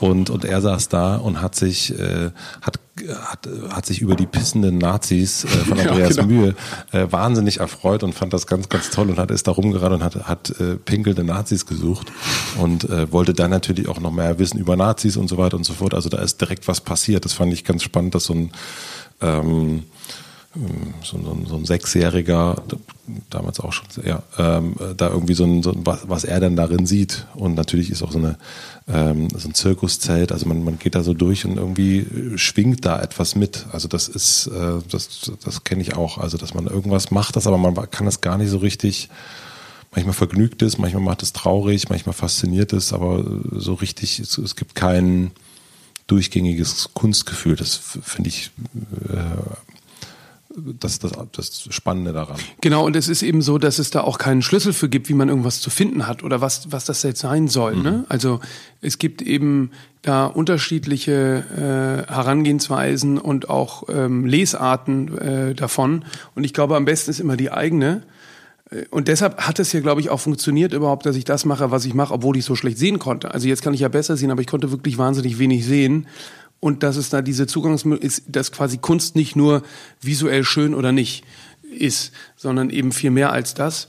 B: und, und er saß da und hat sich, äh, hat, hat, hat sich über die pissenden Nazis äh, von
A: Ja,
B: Andreas
A: genau.
B: Mühe äh, wahnsinnig erfreut und fand das ganz, ganz toll und hat ist da rumgerannt und hat, hat äh, pinkelnde Nazis gesucht und äh, wollte dann natürlich auch noch mehr wissen über Nazis und so weiter und so fort. Also da ist direkt was passiert. Das fand ich ganz spannend, dass so ein ähm, so, so, so ein Sechsjähriger, damals auch schon, ja, ähm, da irgendwie so ein, so ein was, was er denn darin sieht. Und natürlich ist auch so eine ähm, so ein Zirkuszelt, also man, man geht da so durch und irgendwie schwingt da etwas mit. Also das ist, äh, das, das kenne ich auch. Also dass man irgendwas macht, das aber man kann das gar nicht so richtig. Manchmal vergnügt es, manchmal macht es traurig, manchmal fasziniert es, aber so richtig, es, es gibt kein durchgängiges Kunstgefühl. Das finde ich äh, das, das, das Spannende daran.
A: Genau, und es ist eben so, dass es da auch keinen Schlüssel für gibt, wie man irgendwas zu finden hat oder was, was das jetzt sein soll. Ne? Also es gibt eben da unterschiedliche äh, Herangehensweisen und auch ähm, Lesarten äh, davon. Und ich glaube, am besten ist immer die eigene. Äh, und deshalb hat es ja, glaube ich, auch funktioniert überhaupt, dass ich das mache, was ich mache, obwohl ich so schlecht sehen konnte. Also jetzt kann ich ja besser sehen, aber ich konnte wirklich wahnsinnig wenig sehen. Und dass es da diese Zugangsmöglichkeit ist, dass quasi Kunst nicht nur visuell schön oder nicht ist, sondern eben viel mehr als das.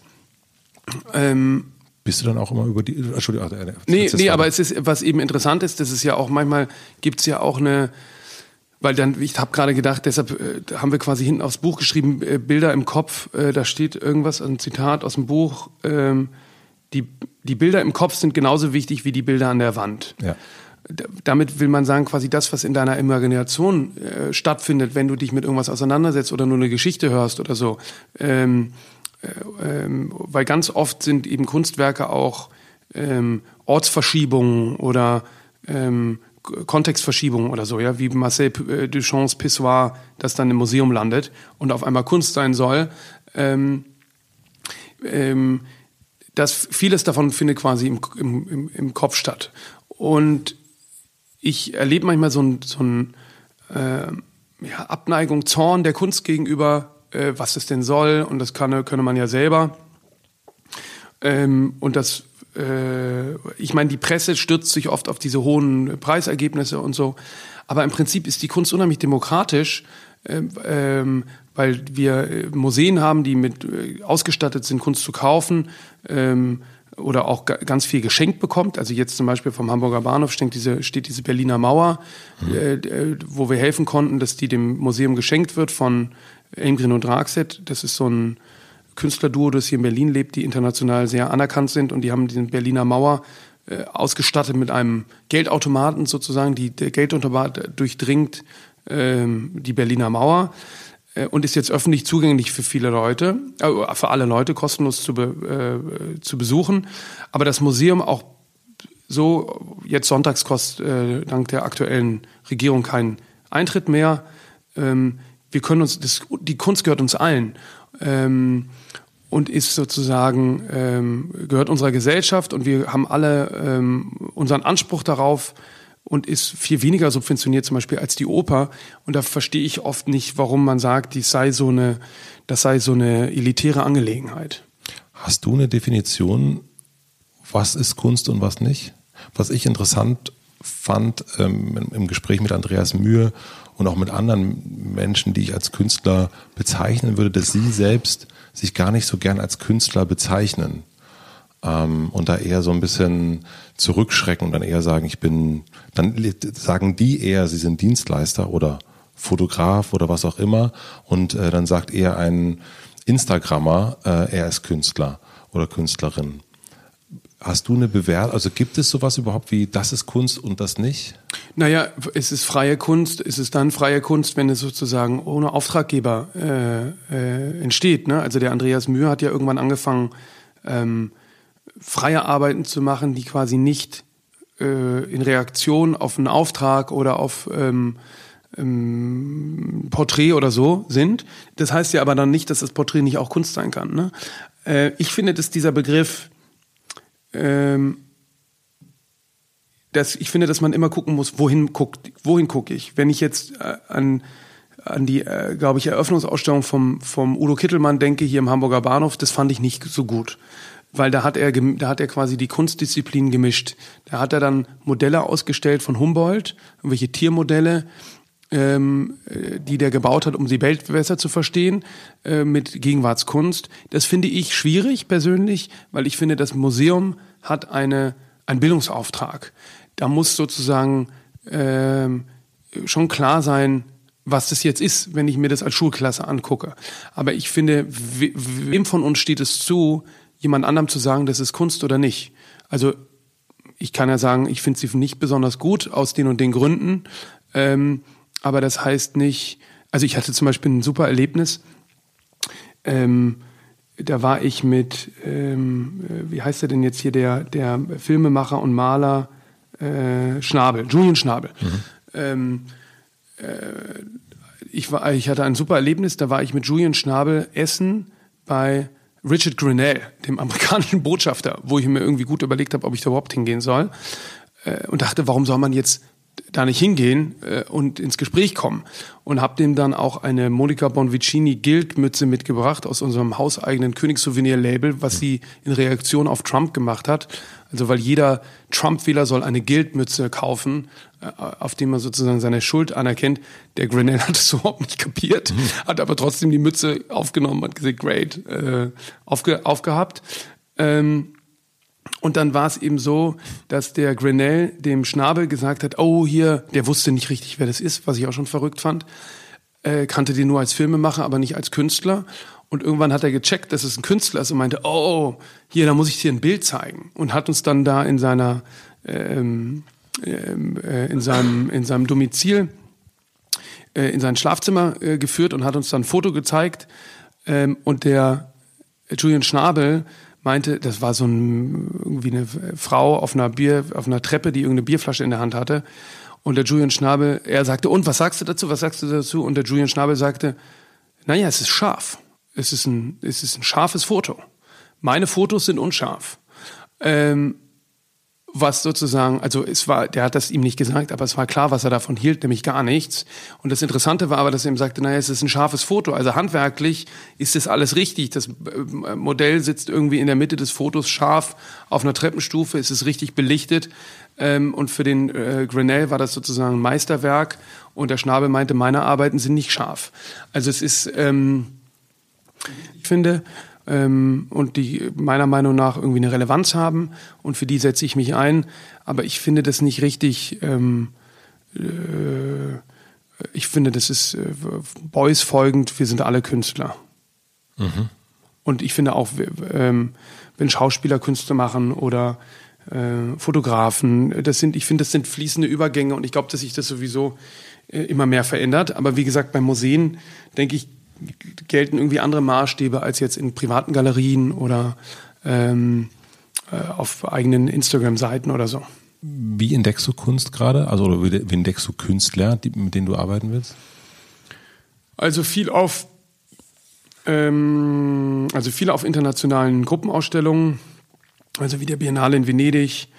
B: Ähm, bist du dann auch immer über die. Entschuldigung, äh,
A: nee, nee aber es ist, was eben interessant ist, das ist ja auch manchmal gibt es ja auch eine, weil dann, ich habe gerade gedacht, deshalb äh, haben wir quasi hinten aufs Buch geschrieben, äh, Bilder im Kopf, äh, da steht irgendwas, ein Zitat aus dem Buch, ähm, die, die Bilder im Kopf sind genauso wichtig wie die Bilder an der Wand. Ja. Damit will man sagen, quasi das, was in deiner Imagination äh, stattfindet, wenn du dich mit irgendwas auseinandersetzt oder nur eine Geschichte hörst oder so. Ähm, äh, ähm, weil ganz oft sind eben Kunstwerke auch ähm, Ortsverschiebungen oder ähm, Kontextverschiebungen oder so, ja, wie Marcel äh, Duchamps Pissoir, das dann im Museum landet und auf einmal Kunst sein soll. Ähm, ähm, das vieles davon findet quasi im, im, im Kopf statt. Und ich erlebe manchmal so ein, so ein äh, ja, Abneigung, Zorn der Kunst gegenüber, äh, was es denn soll. Und das kann, könne man ja selber. Ähm, und das äh, ich meine, die Presse stürzt sich oft auf diese hohen Preisergebnisse und so. Aber im Prinzip ist die Kunst unheimlich demokratisch, äh, ähm, weil wir äh, Museen haben, die mit äh, ausgestattet sind, Kunst zu kaufen. Ähm, oder auch ganz viel geschenkt bekommt. Also jetzt zum Beispiel vom Hamburger Bahnhof steht diese, steht diese Berliner Mauer, mhm. äh, wo wir helfen konnten, dass die dem Museum geschenkt wird von Ingrid und Draxet. Das ist so ein Künstlerduo, das hier in Berlin lebt, die international sehr anerkannt sind und die haben die Berliner Mauer äh, ausgestattet mit einem Geldautomaten sozusagen. Die, der Geldautomat durchdringt ähm, die Berliner Mauer äh, und ist jetzt öffentlich zugänglich für viele Leute, äh, für alle Leute kostenlos zu, be, äh, zu besuchen. Aber das Museum auch so, jetzt sonntags kostet äh, dank der aktuellen Regierung keinen Eintritt mehr. Ähm, wir können uns, das, die Kunst gehört uns allen. Ähm, und ist sozusagen, ähm, gehört unserer Gesellschaft und wir haben alle ähm, unseren Anspruch darauf und ist viel weniger subventioniert zum Beispiel als die Oper. Und da verstehe ich oft nicht, warum man sagt, dies sei so eine, das sei so eine elitäre Angelegenheit.
B: Hast du eine Definition, was ist Kunst und was nicht? Was ich interessant fand ähm, im Gespräch mit Andreas Mühe und auch mit anderen Menschen, die ich als Künstler bezeichnen würde, dass sie selbst sich gar nicht so gern als Künstler bezeichnen ähm, und da eher so ein bisschen zurückschrecken und dann eher sagen, ich bin, dann sagen die eher, sie sind Dienstleister oder Fotograf oder was auch immer und äh, dann sagt eher ein Instagrammer, äh, er ist Künstler oder Künstlerin. Hast du eine Bewertung, also gibt es sowas überhaupt wie, das ist Kunst und das nicht?
A: Naja, es ist freie Kunst, es ist dann freie Kunst, wenn es sozusagen ohne Auftraggeber äh, äh, entsteht. Ne? Also der Andreas Mühe hat ja irgendwann angefangen, ähm, freie Arbeiten zu machen, die quasi nicht äh, in Reaktion auf einen Auftrag oder auf ähm, ähm, Porträt oder so sind. Das heißt ja aber dann nicht, dass das Porträt nicht auch Kunst sein kann. Ne? Äh, ich finde, dass dieser Begriff ähm, dass ich finde, dass man immer gucken muss, wohin guckt, wohin gucke ich. Wenn ich jetzt äh, an an die, äh, glaube ich, Eröffnungsausstellung vom, vom Udo Kittelmann denke hier im Hamburger Bahnhof, das fand ich nicht so gut. Weil da hat er, da hat er quasi die Kunstdisziplinen gemischt. Da hat er dann Modelle ausgestellt von Humboldt, irgendwelche Tiermodelle, ähm, äh, die der gebaut hat, um die Welt besser zu verstehen, äh, mit Gegenwartskunst. Das finde ich schwierig persönlich, weil ich finde, das Museum hat eine, einen Bildungsauftrag. Da muss sozusagen ähm, schon klar sein, was das jetzt ist, wenn ich mir das als Schulklasse angucke. Aber ich finde, wem von uns steht es zu, jemand anderem zu sagen, das ist Kunst oder nicht? Also ich kann ja sagen, ich finde sie nicht besonders gut aus den und den Gründen. Ähm, aber das heißt nicht, also ich hatte zum Beispiel ein super Erlebnis. Ähm, da war ich mit, ähm, äh, wie heißt er denn jetzt hier, der, der Filmemacher und Maler äh, Schnabel, Julian Schnabel. Mhm. Ähm, äh, ich, war, ich hatte ein super Erlebnis, da war ich mit Julian Schnabel essen bei Richard Grinnell, dem amerikanischen Botschafter, wo ich mir irgendwie gut überlegt habe, ob ich da überhaupt hingehen soll. Äh, und dachte, warum soll man jetzt da nicht hingehen äh, und ins Gespräch kommen. Und habe dem dann auch eine Monica Bonvicini Guild-Mütze mitgebracht aus unserem hauseigenen Königssouvenir-Label, was sie in Reaktion auf Trump gemacht hat. Also weil jeder Trump-Wähler soll eine Guild-Mütze kaufen, auf dem man sozusagen seine Schuld anerkennt. Der Grenell hat es überhaupt nicht kapiert, mhm. hat aber trotzdem die Mütze aufgenommen, hat gesagt, great, äh, aufge, aufgehabt. Ähm, und dann war es eben so, dass der Grinnell dem Schnabel gesagt hat, oh hier, der wusste nicht richtig, wer das ist, was ich auch schon verrückt fand, äh, kannte den nur als Filmemacher, aber nicht als Künstler. Und irgendwann hat er gecheckt, dass es ein Künstler ist und meinte, oh, hier, da muss ich dir ein Bild zeigen. Und hat uns dann da in seiner, ähm, äh, in seinem, in seinem Domizil, äh, in sein Schlafzimmer äh, geführt und hat uns dann ein Foto gezeigt. Ähm, und der Julian Schnabel meinte, das war so ein, irgendwie eine Frau auf einer Bier, auf einer Treppe, die irgendeine Bierflasche in der Hand hatte. Und der Julian Schnabel, er sagte, und was sagst du dazu? Was sagst du dazu? Und der Julian Schnabel sagte, naja, es ist scharf. Es ist ein, es ist ein scharfes Foto. Meine Fotos sind unscharf. Ähm, was sozusagen, also es war, der hat das ihm nicht gesagt, aber es war klar, was er davon hielt, nämlich gar nichts. Und das Interessante war aber, dass er ihm sagte, naja, es ist ein scharfes Foto. Also handwerklich ist das alles richtig. Das äh, Modell sitzt irgendwie in der Mitte des Fotos scharf auf einer Treppenstufe, es ist richtig belichtet. Ähm, und für den äh, Grenell war das sozusagen ein Meisterwerk. Und der Schnabel meinte, meine Arbeiten sind nicht scharf. Also es ist, ähm, ich finde, ähm, und die meiner Meinung nach irgendwie eine Relevanz haben und für die setze ich mich ein. Aber ich finde das nicht richtig. Ähm, äh, ich finde, das ist äh, Beuys folgend, wir sind alle Künstler. Mhm. Und ich finde auch, ähm, wenn Schauspieler Künste machen oder äh, Fotografen, das sind, ich finde, das sind fließende Übergänge und ich glaube, dass sich das sowieso äh, immer mehr verändert. Aber wie gesagt, bei Museen denke ich, gelten irgendwie andere Maßstäbe als jetzt in privaten Galerien oder ähm, äh, auf eigenen Instagram-Seiten oder so.
B: Wie entdeckst du Kunst gerade? Also oder wie entdeckst du Künstler, die, mit denen du arbeiten willst?
A: Also viel auf ähm, also viel auf internationalen Gruppenausstellungen, also wie der Biennale in Venedig,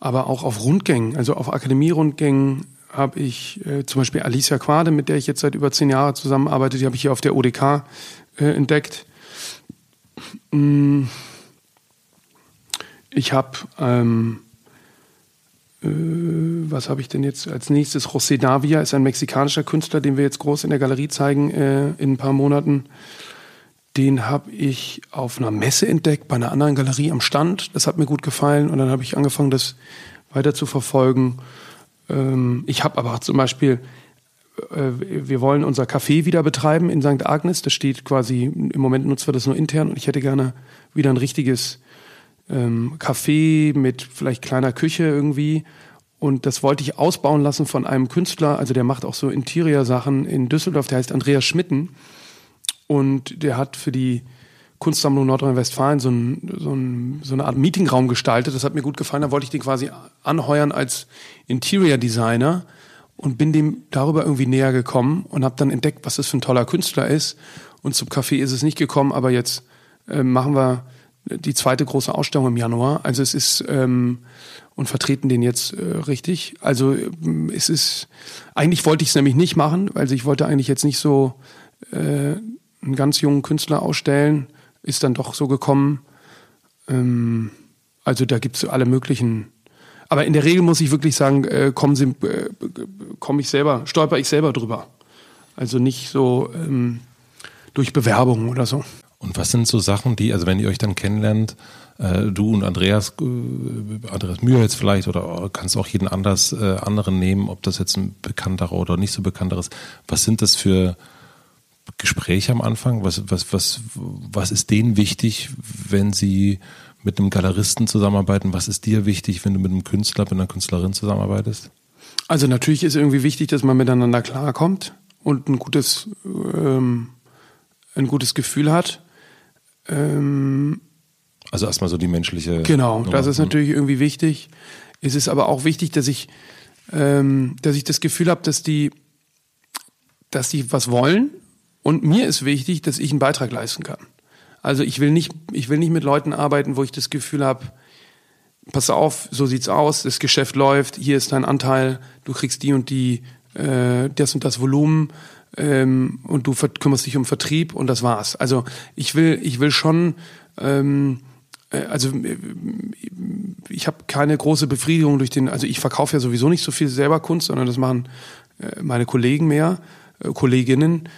A: aber auch auf Rundgängen, also auf Akademierundgängen, habe ich äh, zum Beispiel Alicia Quade, mit der ich jetzt seit über zehn Jahren zusammenarbeite, die habe ich hier auf der ODK äh, entdeckt. Mm. Ich habe, ähm, äh, was habe ich denn jetzt als nächstes? José Davia ist ein mexikanischer Künstler, den wir jetzt groß in der Galerie zeigen äh, in ein paar Monaten. Den habe ich auf einer Messe entdeckt, bei einer anderen Galerie am Stand. Das hat mir gut gefallen und dann habe ich angefangen, das weiter zu verfolgen. Ähm, ich habe aber zum Beispiel, äh, wir wollen unser Café wieder betreiben in St. Agnes. Das steht quasi, im Moment nutzen wir das nur intern und ich hätte gerne wieder ein richtiges ähm, Café mit vielleicht kleiner Küche irgendwie. Und das wollte ich ausbauen lassen von einem Künstler, also der macht auch so Interior-Sachen in Düsseldorf, der heißt Andreas Schmitten. Und der hat für die Kunstsammlung Nordrhein-Westfalen so, ein, so, ein, so eine Art Meetingraum gestaltet. Das hat mir gut gefallen. Da wollte ich den quasi anheuern als Interior Designer und bin dem darüber irgendwie näher gekommen und habe dann entdeckt, was das für ein toller Künstler ist. Und zum Café ist es nicht gekommen, aber jetzt äh, machen wir die zweite große Ausstellung im Januar. Also es ist ähm, und vertreten den jetzt äh, richtig. Also äh, es ist eigentlich wollte ich es nämlich nicht machen, weil ich wollte eigentlich jetzt nicht so äh, einen ganz jungen Künstler ausstellen ist dann doch so gekommen. Ähm, also da gibt es alle möglichen. Aber in der Regel muss ich wirklich sagen, äh, kommen sie, äh, komme ich selber, stolper ich selber drüber. Also nicht so ähm, durch Bewerbungen oder so.
B: Und was sind so Sachen, die, also wenn ihr euch dann kennenlernt, äh, du und Andreas, äh, Andreas Mühe jetzt vielleicht oder kannst auch jeden anders, äh, anderen nehmen, ob das jetzt ein bekannterer oder nicht so bekannter ist. Was sind das für Gespräch am Anfang? Was, was, was, was ist denen wichtig, wenn sie mit einem Galeristen zusammenarbeiten? Was ist dir wichtig, wenn du mit einem Künstler, mit einer Künstlerin zusammenarbeitest?
A: Also natürlich ist irgendwie wichtig, dass man miteinander klarkommt und ein gutes, ähm, ein gutes Gefühl hat. Ähm,
B: also erstmal so die menschliche.
A: Genau, Nummer. das ist natürlich irgendwie wichtig. Es ist aber auch wichtig, dass ich, ähm, dass ich das Gefühl habe, dass die, dass die was wollen und mir ist wichtig, dass ich einen Beitrag leisten kann. Also ich will nicht, ich will nicht mit Leuten arbeiten, wo ich das Gefühl habe, pass auf, so sieht's aus, das Geschäft läuft, hier ist dein Anteil, du kriegst die und die, äh, das und das Volumen ähm, und du kümmerst dich um Vertrieb und das war's. Also ich will, ich will schon, ähm, äh, also äh, ich habe keine große Befriedigung durch den, also ich verkaufe ja sowieso nicht so viel selber Kunst, sondern das machen äh, meine Kollegen mehr, äh, Kolleginnen,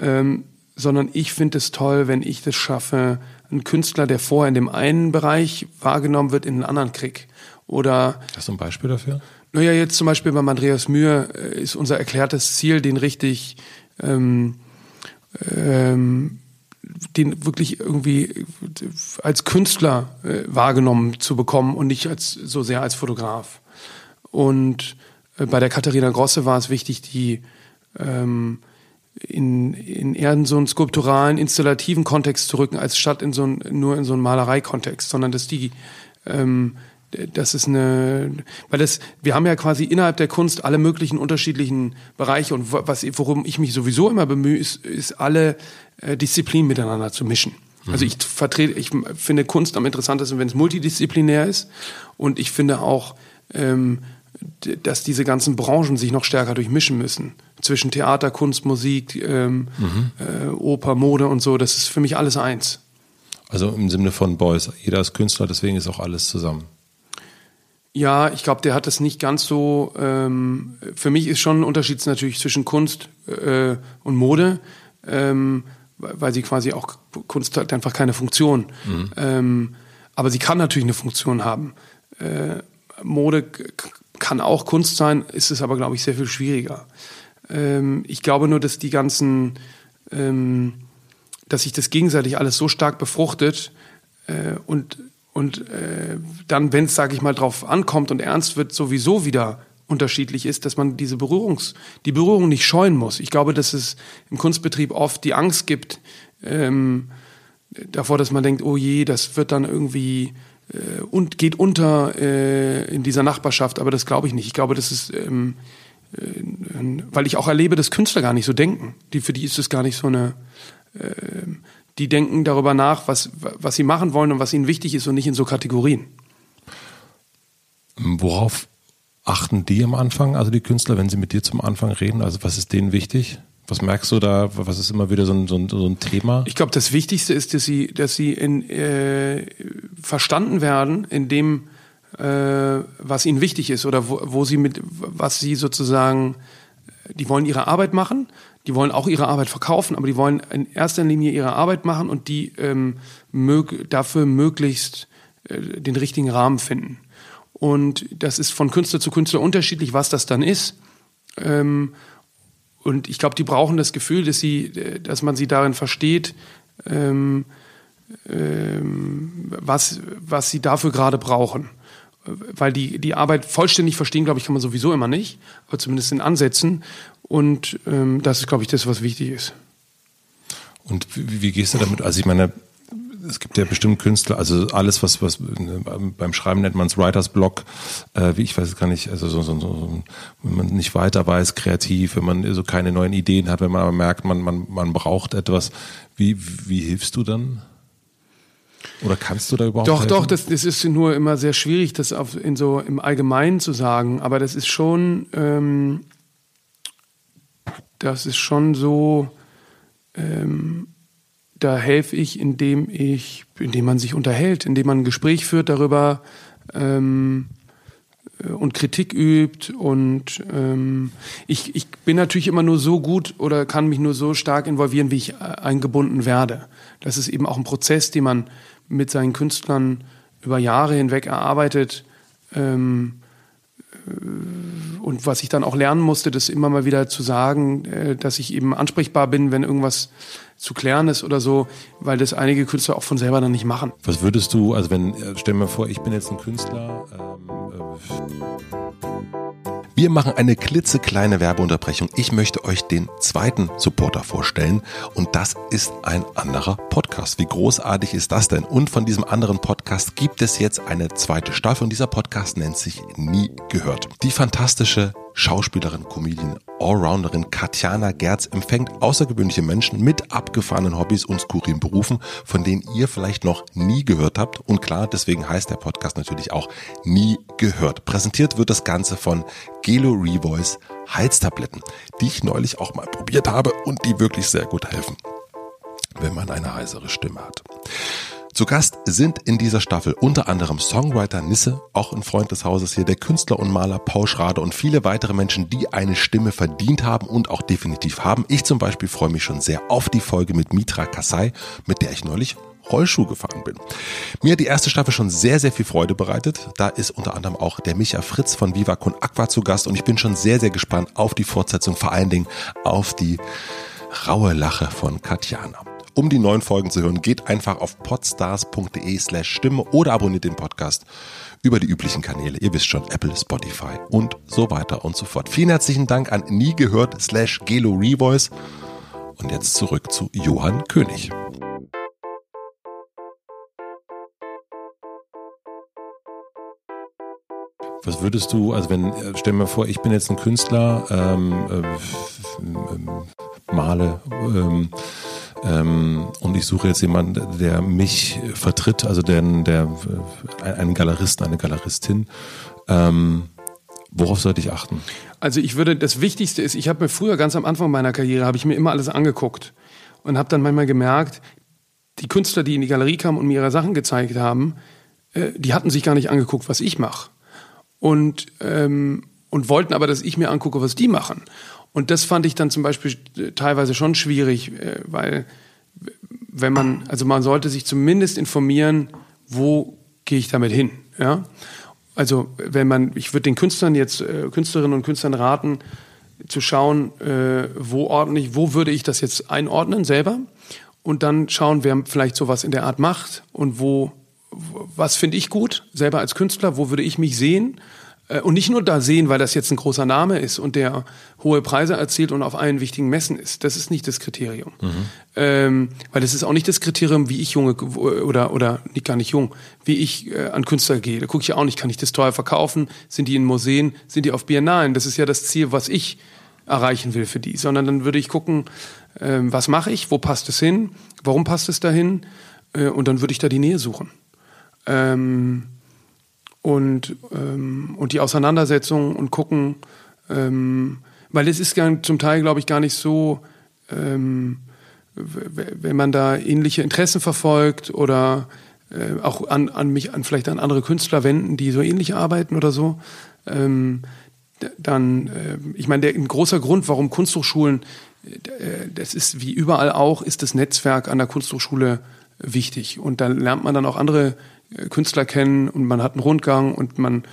A: ähm, sondern ich finde es toll, wenn ich das schaffe, einen Künstler, der vorher in dem einen Bereich wahrgenommen wird, in einen anderen krieg. Oder
B: Hast du ein Beispiel dafür?
A: Naja, jetzt zum Beispiel beim Andreas Mühe äh, ist unser erklärtes Ziel, den richtig, ähm, ähm, den wirklich irgendwie als Künstler äh, wahrgenommen zu bekommen und nicht als so sehr als Fotograf. Und äh, bei der Katharina Grosse war es wichtig, die ähm, in, in eher in so einen skulpturalen, installativen Kontext zu rücken, als statt in so ein, nur in so einen Malereikontext, sondern dass die ähm, das ist eine, weil das, wir haben ja quasi innerhalb der Kunst alle möglichen unterschiedlichen Bereiche und was, worum ich mich sowieso immer bemühe, ist, ist alle äh, Disziplinen miteinander zu mischen. Mhm. Also ich vertrete, ich finde Kunst am interessantesten, wenn es multidisziplinär ist und ich finde auch, ähm, dass diese ganzen Branchen sich noch stärker durchmischen müssen. Zwischen Theater, Kunst, Musik, ähm, mhm. äh, Oper, Mode und so, das ist für mich alles eins.
B: Also im Sinne von Beuys, jeder ist Künstler, deswegen ist auch alles zusammen.
A: Ja, ich glaube, der hat das nicht ganz so. Ähm, für mich ist schon ein Unterschied natürlich zwischen Kunst äh, und Mode, ähm, weil sie quasi auch Kunst hat einfach keine Funktion. Mhm. Ähm, aber sie kann natürlich eine Funktion haben. Äh, Mode kann auch Kunst sein, ist es aber, glaube ich, sehr viel schwieriger. Ähm, ich glaube nur, dass die ganzen, ähm, dass sich das gegenseitig alles so stark befruchtet äh, und und äh, dann, wenn es, sage ich mal, drauf ankommt und ernst wird, sowieso wieder unterschiedlich ist, dass man diese Berührungs, die Berührung nicht scheuen muss. Ich glaube, dass es im Kunstbetrieb oft die Angst gibt ähm, davor, dass man denkt, oh je, das wird dann irgendwie äh, und geht unter äh, in dieser Nachbarschaft. Aber das glaube ich nicht. Ich glaube, das ist ähm, äh, weil ich auch erlebe, dass Künstler gar nicht so denken. Die, für die ist es gar nicht so eine äh, die denken darüber nach, was, was sie machen wollen und was ihnen wichtig ist und nicht in so Kategorien.
B: Worauf achten die am Anfang, also die Künstler, wenn sie mit dir zum Anfang reden? Also was ist denen wichtig? Was merkst du da? Was ist immer wieder so ein, so ein, so ein Thema?
A: Ich glaube, das Wichtigste ist, dass sie, dass sie in, äh, verstanden werden in dem, äh, was ihnen wichtig ist oder wo, wo sie mit, was sie sozusagen, die wollen ihre Arbeit machen die wollen auch ihre Arbeit verkaufen, aber die wollen in erster Linie ihre Arbeit machen und die ähm, mög dafür möglichst äh, den richtigen Rahmen finden. Und das ist von Künstler zu Künstler unterschiedlich, was das dann ist. Ähm, und ich glaube, die brauchen das Gefühl, dass sie, äh, dass man sie darin versteht, ähm, ähm, was, was sie dafür gerade brauchen. Weil die, die Arbeit vollständig verstehen, glaube ich, kann man sowieso immer nicht, aber zumindest in Ansätzen. Und ähm, das ist, glaube ich, das, was wichtig ist.
B: Und wie, wie gehst du damit? Also ich meine, es gibt ja bestimmt Künstler, also alles, was, was beim Schreiben nennt man es Writers Block, äh, wie ich weiß es gar nicht, also so, so, so, wenn man nicht weiter weiß, kreativ, wenn man so keine neuen Ideen hat, wenn man aber merkt, man, man, man braucht etwas, wie, wie hilfst du dann? Oder kannst du da überhaupt?
A: Doch, helfen? doch, das, das ist nur immer sehr schwierig, das auf, in so im Allgemeinen zu sagen, aber das ist schon, ähm, das ist schon so, ähm, da helfe ich, indem ich, indem man sich unterhält, indem man ein Gespräch führt darüber ähm, äh, und Kritik übt und ähm, ich, ich bin natürlich immer nur so gut oder kann mich nur so stark involvieren, wie ich äh, eingebunden werde. Das ist eben auch ein Prozess, den man mit seinen Künstlern über Jahre hinweg erarbeitet. Ähm, und was ich dann auch lernen musste, das immer mal wieder zu sagen, äh, dass ich eben ansprechbar bin, wenn irgendwas zu klären ist oder so, weil das einige Künstler auch von selber dann nicht machen.
B: Was würdest du, also wenn, äh, stell mir vor, ich bin jetzt ein Künstler, ähm, äh,
D: wir machen eine klitzekleine Werbeunterbrechung. Ich möchte euch den zweiten Supporter vorstellen und das ist ein anderer Podcast. Wie großartig ist das denn? Und von diesem anderen Podcast gibt es jetzt eine zweite Staffel und dieser Podcast nennt sich Nie gehört. Die fantastische Schauspielerin, Comedian Allrounderin Katjana Gerz empfängt außergewöhnliche Menschen mit abgefahrenen Hobbys und skurrilen Berufen, von denen ihr vielleicht noch nie gehört habt. Und klar, deswegen heißt der Podcast natürlich auch Nie gehört. Präsentiert wird das Ganze von Gelo Revoice Heiztabletten, die ich neulich auch mal probiert habe und die wirklich sehr gut helfen, wenn man eine heisere Stimme hat. Zu Gast sind in dieser Staffel unter anderem Songwriter Nisse, auch ein Freund des Hauses hier, der Künstler und Maler Paul Schrader und viele weitere Menschen, die eine Stimme verdient haben und auch definitiv haben. Ich zum Beispiel freue mich schon sehr auf die Folge mit Mitra Kasai, mit der ich neulich Rollschuh gefahren bin. Mir hat die erste Staffel schon sehr, sehr viel Freude bereitet. Da ist unter anderem auch der Micha Fritz von Viva Con Aqua zu Gast und ich bin schon sehr, sehr gespannt auf die Fortsetzung, vor allen Dingen auf die raue Lache von Katjana. Um die neuen Folgen zu hören, geht einfach auf podstars.de slash Stimme oder abonniert den Podcast über die üblichen Kanäle. Ihr wisst schon, Apple, Spotify und so weiter und so fort. Vielen herzlichen Dank an nie gehört slash Gelo Revoice. Und jetzt zurück zu Johann König.
B: Was würdest du, also wenn, äh, stell mir vor, ich bin jetzt ein Künstler, ähm, äh, male, ähm, ähm, und ich suche jetzt jemanden, der mich vertritt, also der, der einen Galeristen, eine Galeristin. Ähm, worauf sollte ich achten?
A: Also ich würde, das Wichtigste ist, ich habe mir früher ganz am Anfang meiner Karriere, habe ich mir immer alles angeguckt und habe dann manchmal gemerkt, die Künstler, die in die Galerie kamen und mir ihre Sachen gezeigt haben, äh, die hatten sich gar nicht angeguckt, was ich mache. Und, ähm, und wollten aber, dass ich mir angucke, was die machen. Und das fand ich dann zum Beispiel äh, teilweise schon schwierig, äh, weil wenn man, also man sollte sich zumindest informieren, wo gehe ich damit hin, ja. Also wenn man, ich würde den Künstlern jetzt, äh, Künstlerinnen und Künstlern raten, zu schauen, wo ordne ich, wo würde ich das jetzt einordnen selber und dann schauen, wer vielleicht sowas in der Art macht und wo, was finde ich gut selber als Künstler, wo würde ich mich sehen und nicht nur da sehen, weil das jetzt ein großer Name ist und der hohe Preise erzielt und auf allen wichtigen Messen ist. Das ist nicht das Kriterium. Mhm. Ähm, weil das ist auch nicht das Kriterium, wie ich junge oder oder nicht gar nicht jung, wie ich äh, an Künstler gehe. Da gucke ich ja auch nicht, kann ich das teuer verkaufen? Sind die in Museen? Sind die auf Biennalen? Das ist ja das Ziel, was ich erreichen will für die. Sondern dann würde ich gucken, ähm, was mache ich? Wo passt es hin? Warum passt es dahin? Äh, und dann würde ich da die Nähe suchen. Ähm, und, ähm, und die Auseinandersetzung und gucken, ähm, weil es ist zum Teil, glaube ich, gar nicht so, ähm, wenn man da ähnliche Interessen verfolgt oder äh, auch an, an mich, an vielleicht an andere Künstler wenden, die so ähnlich arbeiten oder so, ähm, dann, äh, ich meine, ein großer Grund, warum Kunsthochschulen, äh, das ist wie überall auch, ist das Netzwerk an der Kunsthochschule wichtig. Und da lernt man dann auch andere Künstler kennen und man hat einen Rundgang und man,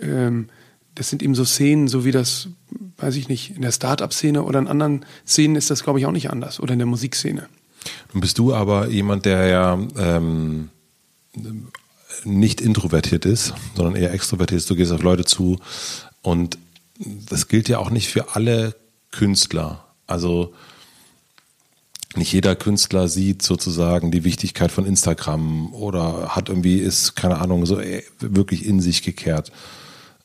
A: ähm, das sind eben so Szenen, so wie das, weiß ich nicht, in der Start-up-Szene oder in anderen Szenen ist das, glaube ich, auch nicht anders oder in der Musikszene.
B: Nun bist du aber jemand, der ja ähm, nicht introvertiert ist, sondern eher extrovertiert ist. Du gehst auf Leute zu und das gilt ja auch nicht für alle Künstler. Also nicht jeder Künstler sieht sozusagen die Wichtigkeit von Instagram oder hat irgendwie, ist, keine Ahnung, so äh, wirklich in sich gekehrt.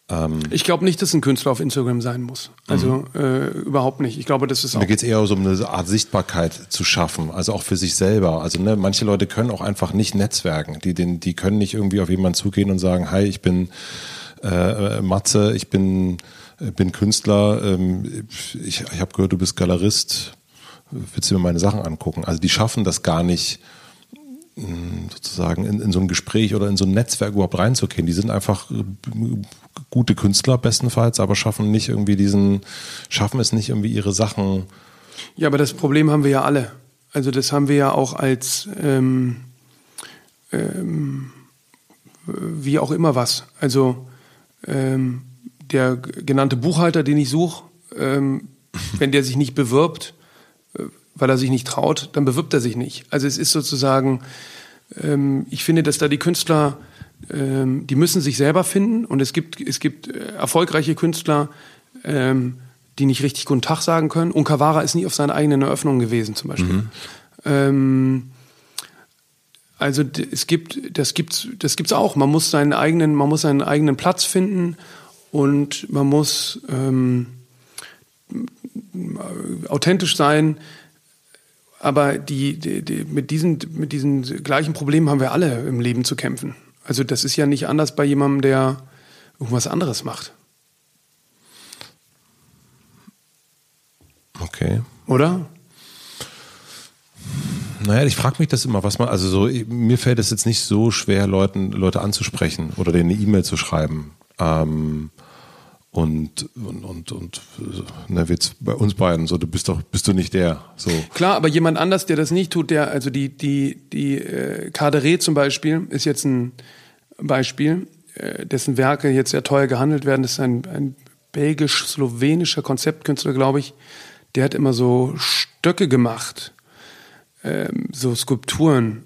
A: Ähm ich glaube nicht, dass ein Künstler auf Instagram sein muss. Also mhm. äh, überhaupt nicht. Ich glaube, das ist auch.
B: Mir geht es eher so um eine Art Sichtbarkeit zu schaffen, also auch für sich selber. Also ne, manche Leute können auch einfach nicht netzwerken. Die, den, die können nicht irgendwie auf jemanden zugehen und sagen, hi, ich bin äh, Matze, ich bin, äh, bin Künstler, ähm, ich, ich habe gehört, du bist Galerist willst du mir meine Sachen angucken? Also die schaffen das gar nicht, mm, sozusagen in, in so ein Gespräch oder in so ein Netzwerk überhaupt reinzugehen. Die sind einfach äh, gute Künstler bestenfalls, aber schaffen nicht irgendwie diesen, schaffen es nicht irgendwie ihre Sachen.
A: Ja, aber das Problem haben wir ja alle. Also das haben wir ja auch als ähm, ähm, wie auch immer was. Also ähm, der genannte Buchhalter, den ich suche, ähm, wenn der sich nicht bewirbt, weil er sich nicht traut, dann bewirbt er sich nicht. Also es ist sozusagen, ähm, ich finde, dass da die Künstler, ähm, die müssen sich selber finden und es gibt, es gibt äh, erfolgreiche Künstler, ähm, die nicht richtig Guten Tag sagen können. Unkawara ist nie auf seiner eigenen Eröffnung gewesen, zum Beispiel. Mhm. Ähm, also es gibt, das gibt's, das gibt's auch. Man muss seinen eigenen, man muss seinen eigenen Platz finden und man muss ähm, authentisch sein. Aber die, die, die, mit, diesen, mit diesen gleichen Problemen haben wir alle im Leben zu kämpfen. Also das ist ja nicht anders bei jemandem, der irgendwas anderes macht.
B: Okay.
A: Oder?
B: Naja, ich frage mich das immer, was man, also so, mir fällt es jetzt nicht so schwer, Leuten, Leute anzusprechen oder denen eine E-Mail zu schreiben. Ähm, und, und, und, und na, jetzt bei uns beiden, so, du bist doch, bist du nicht der. So.
A: Klar, aber jemand anders, der das nicht tut, der, also die, die, die äh, Kadere zum Beispiel, ist jetzt ein Beispiel, äh, dessen Werke jetzt sehr teuer gehandelt werden. Das ist ein, ein belgisch-slowenischer Konzeptkünstler, glaube ich. Der hat immer so Stöcke gemacht, ähm, so Skulpturen.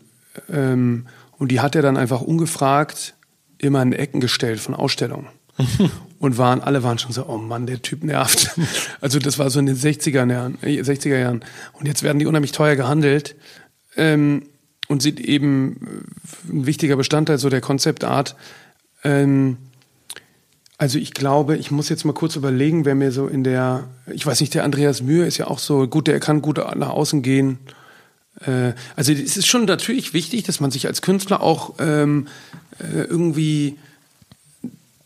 A: Ähm, und die hat er dann einfach ungefragt immer in Ecken gestellt von Ausstellungen. und waren, alle waren schon so, oh Mann, der Typ nervt. Also das war so in den 60er Jahren, 60er äh, Jahren. Und jetzt werden die unheimlich teuer gehandelt ähm, und sind eben ein wichtiger Bestandteil so der Konzeptart. Ähm, also ich glaube, ich muss jetzt mal kurz überlegen, wer mir so in der, ich weiß nicht, der Andreas Mühe ist ja auch so gut, der kann gut nach außen gehen. Äh, also es ist schon natürlich wichtig, dass man sich als Künstler auch ähm, äh, irgendwie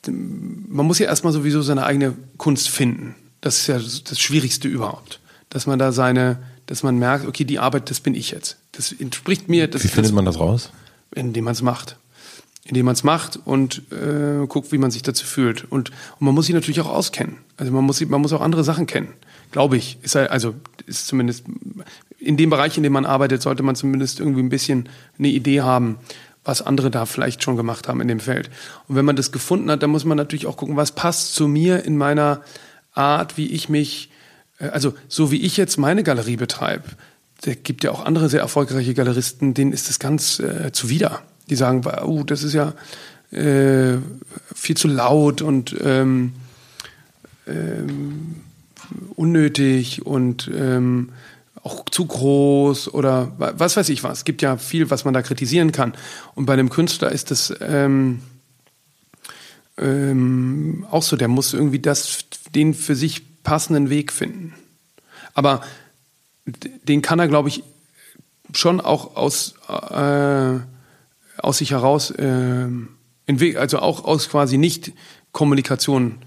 A: man muss ja erstmal sowieso seine eigene Kunst finden. Das ist ja das Schwierigste überhaupt. Dass man da seine, dass man merkt, okay, die Arbeit, das bin ich jetzt. Das entspricht mir. Das,
B: wie findet man das raus?
A: Indem man es macht. Indem man es macht und äh, guckt, wie man sich dazu fühlt. Und, und, man muss sich natürlich auch auskennen. Also man muss, man muss auch andere Sachen kennen. Glaube ich. Ist halt, also ist zumindest in dem Bereich, in dem man arbeitet, sollte man zumindest irgendwie ein bisschen eine Idee haben, was andere da vielleicht schon gemacht haben in dem Feld. Und wenn man das gefunden hat, dann muss man natürlich auch gucken, was passt zu mir in meiner Art, wie ich mich, äh, also so wie ich jetzt meine Galerie betreibe. Es gibt ja auch andere sehr erfolgreiche Galeristen, denen ist das ganz äh, zuwider. Die sagen, oh, das ist ja äh, viel zu laut und ähm, ähm, unnötig und ähm, auch zu groß oder was weiß ich was. Es gibt ja viel, was man da kritisieren kann. Und bei einem Künstler ist das ähm, ähm, auch so, der muss irgendwie das, den für sich passenden Weg finden. Aber den kann er, glaube ich, schon auch aus, äh, aus sich heraus äh, entwickeln, also auch aus quasi nicht Kommunikation,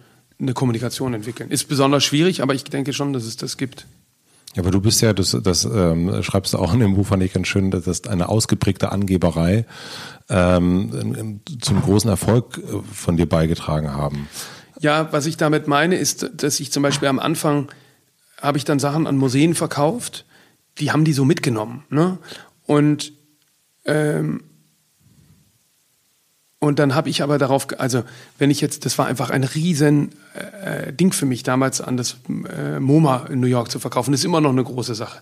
A: eine Kommunikation entwickeln. Ist besonders schwierig, aber ich denke schon, dass es das gibt.
B: Ja, aber du bist ja, das, das ähm, schreibst du auch in dem Buch, fand ich ganz schön, dass das eine ausgeprägte Angeberei ähm, zum großen Erfolg äh, von dir beigetragen haben.
A: Ja, was ich damit meine, ist, dass ich zum Beispiel am Anfang habe ich dann Sachen an Museen verkauft, die haben die so mitgenommen. Ne? Und ähm, und dann habe ich aber darauf, also wenn ich jetzt, das war einfach ein riesen äh, Ding für mich damals an das äh, MoMA in New York zu verkaufen, das ist immer noch eine große Sache.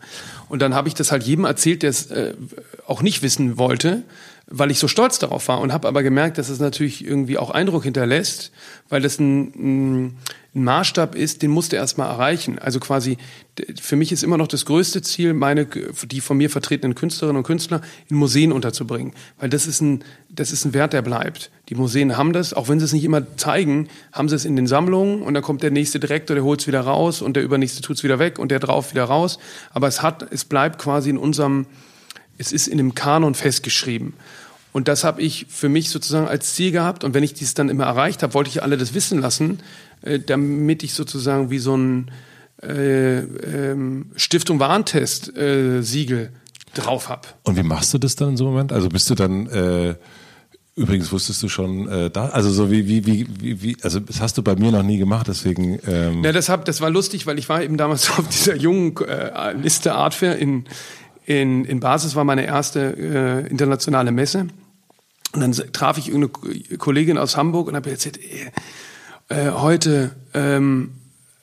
A: Und dann habe ich das halt jedem erzählt, der es äh, auch nicht wissen wollte weil ich so stolz darauf war und habe aber gemerkt, dass es natürlich irgendwie auch Eindruck hinterlässt, weil das ein, ein Maßstab ist, den musste erstmal erreichen. Also quasi, für mich ist immer noch das größte Ziel, meine, die von mir vertretenen Künstlerinnen und Künstler in Museen unterzubringen. Weil das ist ein, das ist ein Wert, der bleibt. Die Museen haben das, auch wenn sie es nicht immer zeigen, haben sie es in den Sammlungen und dann kommt der nächste Direktor, der holt es wieder raus und der übernächste tut es wieder weg und der drauf wieder raus. Aber es hat, es bleibt quasi in unserem, es ist in dem Kanon festgeschrieben. Und das habe ich für mich sozusagen als Ziel gehabt. Und wenn ich dies dann immer erreicht habe, wollte ich alle das wissen lassen, äh, damit ich sozusagen wie so ein äh, ähm, Stiftung Warentest äh, Siegel drauf habe.
B: Und wie machst du das dann in so einem Moment? Also bist du dann äh Übrigens wusstest du schon äh, da, also so wie, wie, wie, wie, also das hast du bei mir noch nie gemacht, deswegen.
A: Ähm ja, das, hab, das war lustig, weil ich war eben damals auf dieser jungen äh, Liste Art Fair in, in, in Basis, war meine erste äh, internationale Messe. Und dann traf ich irgendeine Kollegin aus Hamburg und habe erzählt, äh, heute ähm,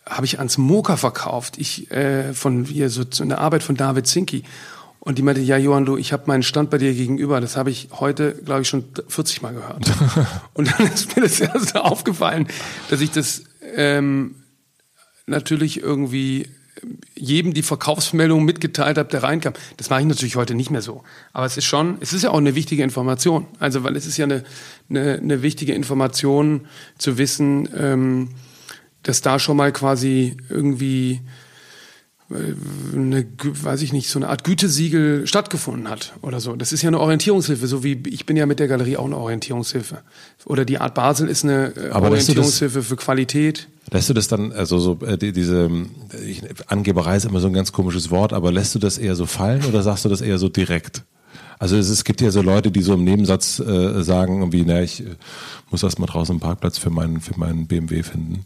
A: habe ich ans Moka verkauft. Ich äh, von hier so eine Arbeit von David Zinki. Und die meinte, ja, Johann, du, ich habe meinen Stand bei dir gegenüber. Das habe ich heute, glaube ich, schon 40 Mal gehört. und dann ist mir das erste aufgefallen, dass ich das ähm, natürlich irgendwie jedem die Verkaufsmeldung mitgeteilt habe, der reinkam. Das mache ich natürlich heute nicht mehr so. Aber es ist schon, es ist ja auch eine wichtige Information. Also, weil es ist ja eine, eine, eine wichtige Information zu wissen, ähm, dass da schon mal quasi irgendwie eine, weiß ich nicht, so eine Art Gütesiegel stattgefunden hat oder so. Das ist ja eine Orientierungshilfe, so wie ich bin ja mit der Galerie auch eine Orientierungshilfe. Oder die Art Basel ist eine äh,
B: Aber
A: Orientierungshilfe für Qualität.
B: Lässt du das dann, also so äh, die, diese ich, Angeberei ist immer so ein ganz komisches Wort, aber lässt du das eher so fallen oder sagst du das eher so direkt? Also es, es gibt ja so Leute, die so im Nebensatz äh, sagen, irgendwie, na, ich äh, muss erst mal draußen einen Parkplatz für meinen, für meinen BMW finden.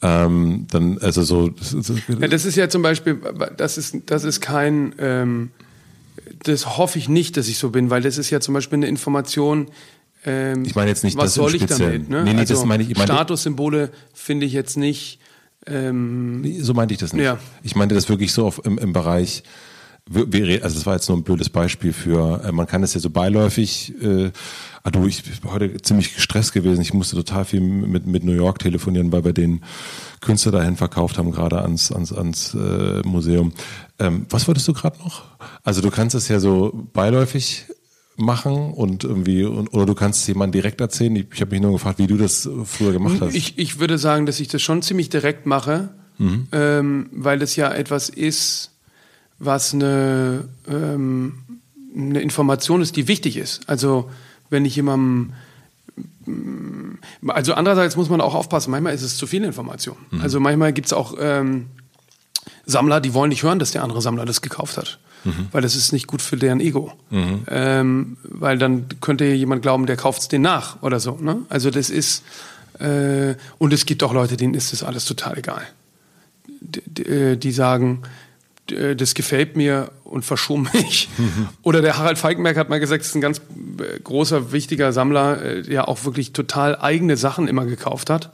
B: Ähm, dann, also so.
A: so ja, das ist ja zum Beispiel, das ist, das ist kein, ähm, das hoffe ich nicht, dass ich so bin, weil das ist ja zum Beispiel eine Information,
B: ähm, ich meine jetzt nicht,
A: was soll ich damit?
B: Ne? Nee, nee, also
A: das meine ich, ich meine, Statussymbole finde ich jetzt nicht.
B: Ähm, so meinte ich das nicht. Ja. Ich meinte das wirklich so auf, im, im Bereich, also das war jetzt nur ein blödes Beispiel für, äh, man kann es ja so beiläufig, äh, ah du, ich bin heute ziemlich gestresst gewesen, ich musste total viel mit, mit New York telefonieren, weil wir den Künstler dahin verkauft haben, gerade ans, ans, ans äh, Museum. Ähm, was wolltest du gerade noch? Also du kannst es ja so beiläufig machen und irgendwie und, oder du kannst es jemandem direkt erzählen. Ich, ich habe mich nur gefragt, wie du das früher gemacht hast.
A: Ich, ich würde sagen, dass ich das schon ziemlich direkt mache, mhm. ähm, weil es ja etwas ist, was eine, ähm, eine Information ist, die wichtig ist. Also wenn ich jemandem also andererseits muss man auch aufpassen, manchmal ist es zu viel Information. Mhm. Also manchmal gibt es auch ähm, Sammler, die wollen nicht hören, dass der andere Sammler das gekauft hat. Mhm. Weil das ist nicht gut für deren Ego. Mhm. Ähm, weil dann könnte jemand glauben, der kauft es den nach oder so. Ne? Also das ist, äh, und es gibt auch Leute, denen ist das alles total egal. D äh, die sagen, äh, das gefällt mir und verschum mich. Mhm. Oder der Harald Falkenberg hat mal gesagt, das ist ein ganz äh, großer, wichtiger Sammler, der auch wirklich total eigene Sachen immer gekauft hat.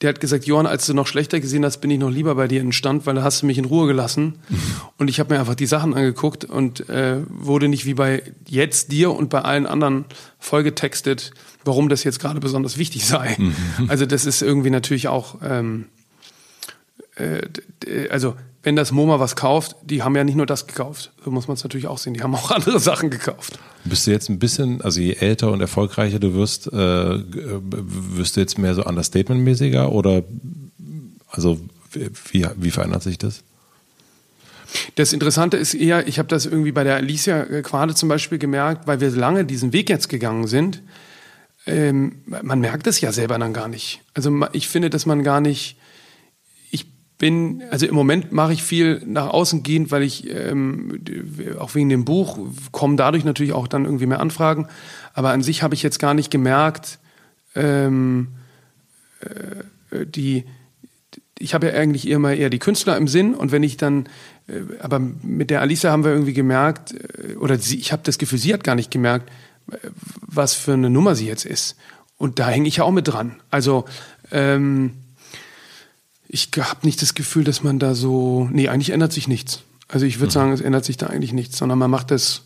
A: Der hat gesagt, Johann, als du noch schlechter gesehen hast, bin ich noch lieber bei dir in Stand, weil da hast du mich in Ruhe gelassen. Und ich habe mir einfach die Sachen angeguckt und äh, wurde nicht wie bei jetzt dir und bei allen anderen vollgetextet, warum das jetzt gerade besonders wichtig sei. Mhm. Also das ist irgendwie natürlich auch, ähm, äh, also wenn das MoMA was kauft, die haben ja nicht nur das gekauft. So muss man es natürlich auch sehen. Die haben auch andere Sachen gekauft.
B: Bist du jetzt ein bisschen, also je älter und erfolgreicher du wirst, äh, wirst du jetzt mehr so Understatement-mäßiger oder also wie, wie verändert sich das?
A: Das Interessante ist eher, ich habe das irgendwie bei der Alicia Quade zum Beispiel gemerkt, weil wir lange diesen Weg jetzt gegangen sind. Ähm, man merkt es ja selber dann gar nicht. Also ich finde, dass man gar nicht bin, also im Moment mache ich viel nach außen gehend, weil ich ähm, auch wegen dem Buch kommen dadurch natürlich auch dann irgendwie mehr Anfragen. Aber an sich habe ich jetzt gar nicht gemerkt, ähm, äh, die, ich habe ja eigentlich immer eher die Künstler im Sinn und wenn ich dann, äh, aber mit der Alisa haben wir irgendwie gemerkt, äh, oder sie, ich habe das Gefühl, sie hat gar nicht gemerkt, äh, was für eine Nummer sie jetzt ist. Und da hänge ich ja auch mit dran. Also ähm, ich habe nicht das Gefühl, dass man da so. Nee, eigentlich ändert sich nichts. Also ich würde mhm. sagen, es ändert sich da eigentlich nichts, sondern man macht das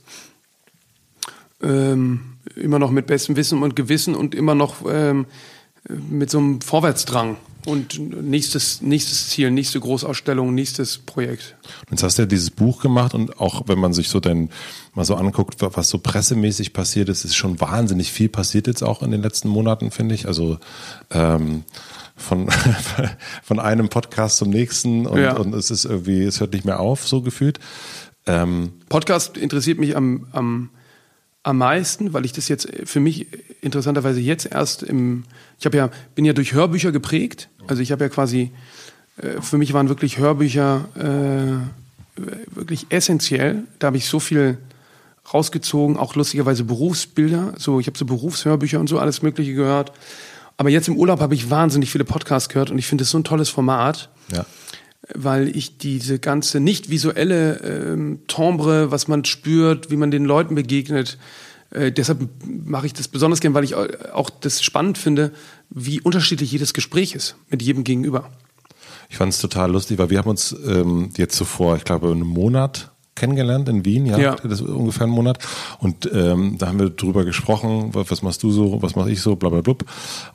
A: ähm, immer noch mit bestem Wissen und Gewissen und immer noch ähm, mit so einem Vorwärtsdrang. Und nächstes, nächstes Ziel, nächste Großausstellung, nächstes Projekt.
B: Jetzt hast du ja dieses Buch gemacht und auch wenn man sich so dann mal so anguckt, was so pressemäßig passiert ist, ist schon wahnsinnig viel passiert jetzt auch in den letzten Monaten, finde ich. Also ähm, von, von einem Podcast zum nächsten und, ja. und es ist irgendwie, es hört nicht mehr auf, so gefühlt.
A: Ähm Podcast interessiert mich am, am, am meisten, weil ich das jetzt für mich interessanterweise jetzt erst im, ich habe ja, bin ja durch Hörbücher geprägt. Also ich habe ja quasi, äh, für mich waren wirklich Hörbücher äh, wirklich essentiell. Da habe ich so viel rausgezogen, auch lustigerweise Berufsbilder. So, ich habe so Berufshörbücher und so alles Mögliche gehört. Aber jetzt im Urlaub habe ich wahnsinnig viele Podcasts gehört und ich finde es so ein tolles Format. Ja. Weil ich diese ganze nicht visuelle ähm, Timbre, was man spürt, wie man den Leuten begegnet, äh, deshalb mache ich das besonders gern, weil ich auch das spannend finde, wie unterschiedlich jedes Gespräch ist mit jedem Gegenüber.
B: Ich fand es total lustig, weil wir haben uns ähm, jetzt zuvor, ich glaube, einen Monat kennengelernt in Wien, ja, ja. das ist ungefähr einen Monat. Und ähm, da haben wir drüber gesprochen, was machst du so, was mache ich so, bla bla bla.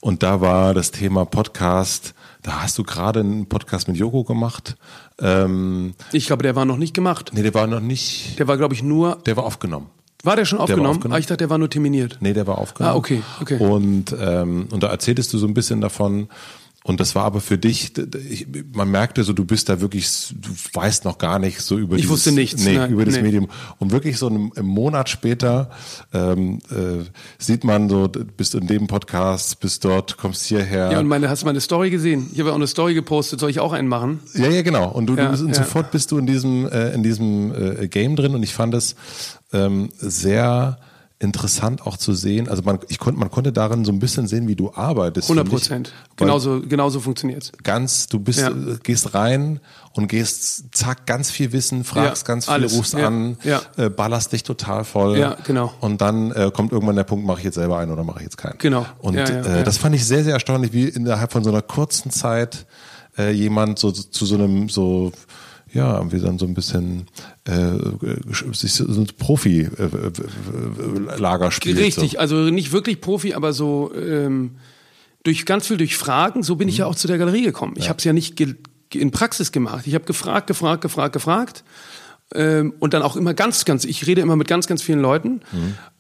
B: Und da war das Thema Podcast, da hast du gerade einen Podcast mit Joko gemacht.
A: Ähm, ich glaube, der war noch nicht gemacht.
B: Nee, der war noch nicht.
A: Der war, glaube ich, nur.
B: Der war aufgenommen.
A: War der schon aufgenommen? Der aufgenommen? Ah, ich dachte, der war nur terminiert.
B: Nee, der war aufgenommen.
A: Ah, okay, okay.
B: Und, ähm, und da erzähltest du so ein bisschen davon, Und das war aber für dich, ich, man merkte so, du bist da wirklich, du weißt noch gar nicht so über
A: Ich
B: dieses,
A: wusste nichts,
B: nee,
A: nein,
B: über das
A: nee.
B: Medium. Und wirklich so einen, einen Monat später ähm, äh, sieht man so, bist in dem Podcast, bist dort, kommst hierher.
A: Ja, und meine, hast du meine Story gesehen? Ich habe ja auch eine Story gepostet, soll ich auch einen machen?
B: Ja, ja, genau. Und du,
A: Ja,
B: du und
A: ja.
B: sofort bist du in diesem äh, in diesem äh, Game drin und ich fand es ähm, sehr interessant auch zu sehen. Also man, ich konnte, man konnte darin so ein bisschen sehen, wie du arbeitest.
A: 100
B: finde ich.
A: Prozent. Genauso, genauso funktioniert's.
B: Ganz, du bist,
A: Ja.
B: äh, gehst rein und gehst, zack, ganz viel Wissen, fragst
A: Ja,
B: ganz viel,
A: alles.
B: rufst
A: Ja,
B: an. Äh, ballerst dich total voll.
A: Ja, genau.
B: Und dann äh, kommt irgendwann der Punkt, mache ich jetzt selber einen oder mache ich jetzt keinen.
A: Genau.
B: Und äh, das fand ich sehr, sehr erstaunlich, wie innerhalb von so einer kurzen Zeit äh, jemand so zu so einem so ja, irgendwie dann so ein bisschen äh, sich so ein Profi-Lager spielt.
A: Richtig,
B: So.
A: also nicht wirklich Profi, aber so ähm, durch ganz viel durch Fragen. So bin ich ja auch zu der Galerie gekommen. Ich habe es ja nicht in Praxis gemacht. Ich habe gefragt, gefragt, gefragt, gefragt. Ähm, und dann auch immer ganz, ganz, ich rede immer mit ganz, ganz vielen Leuten.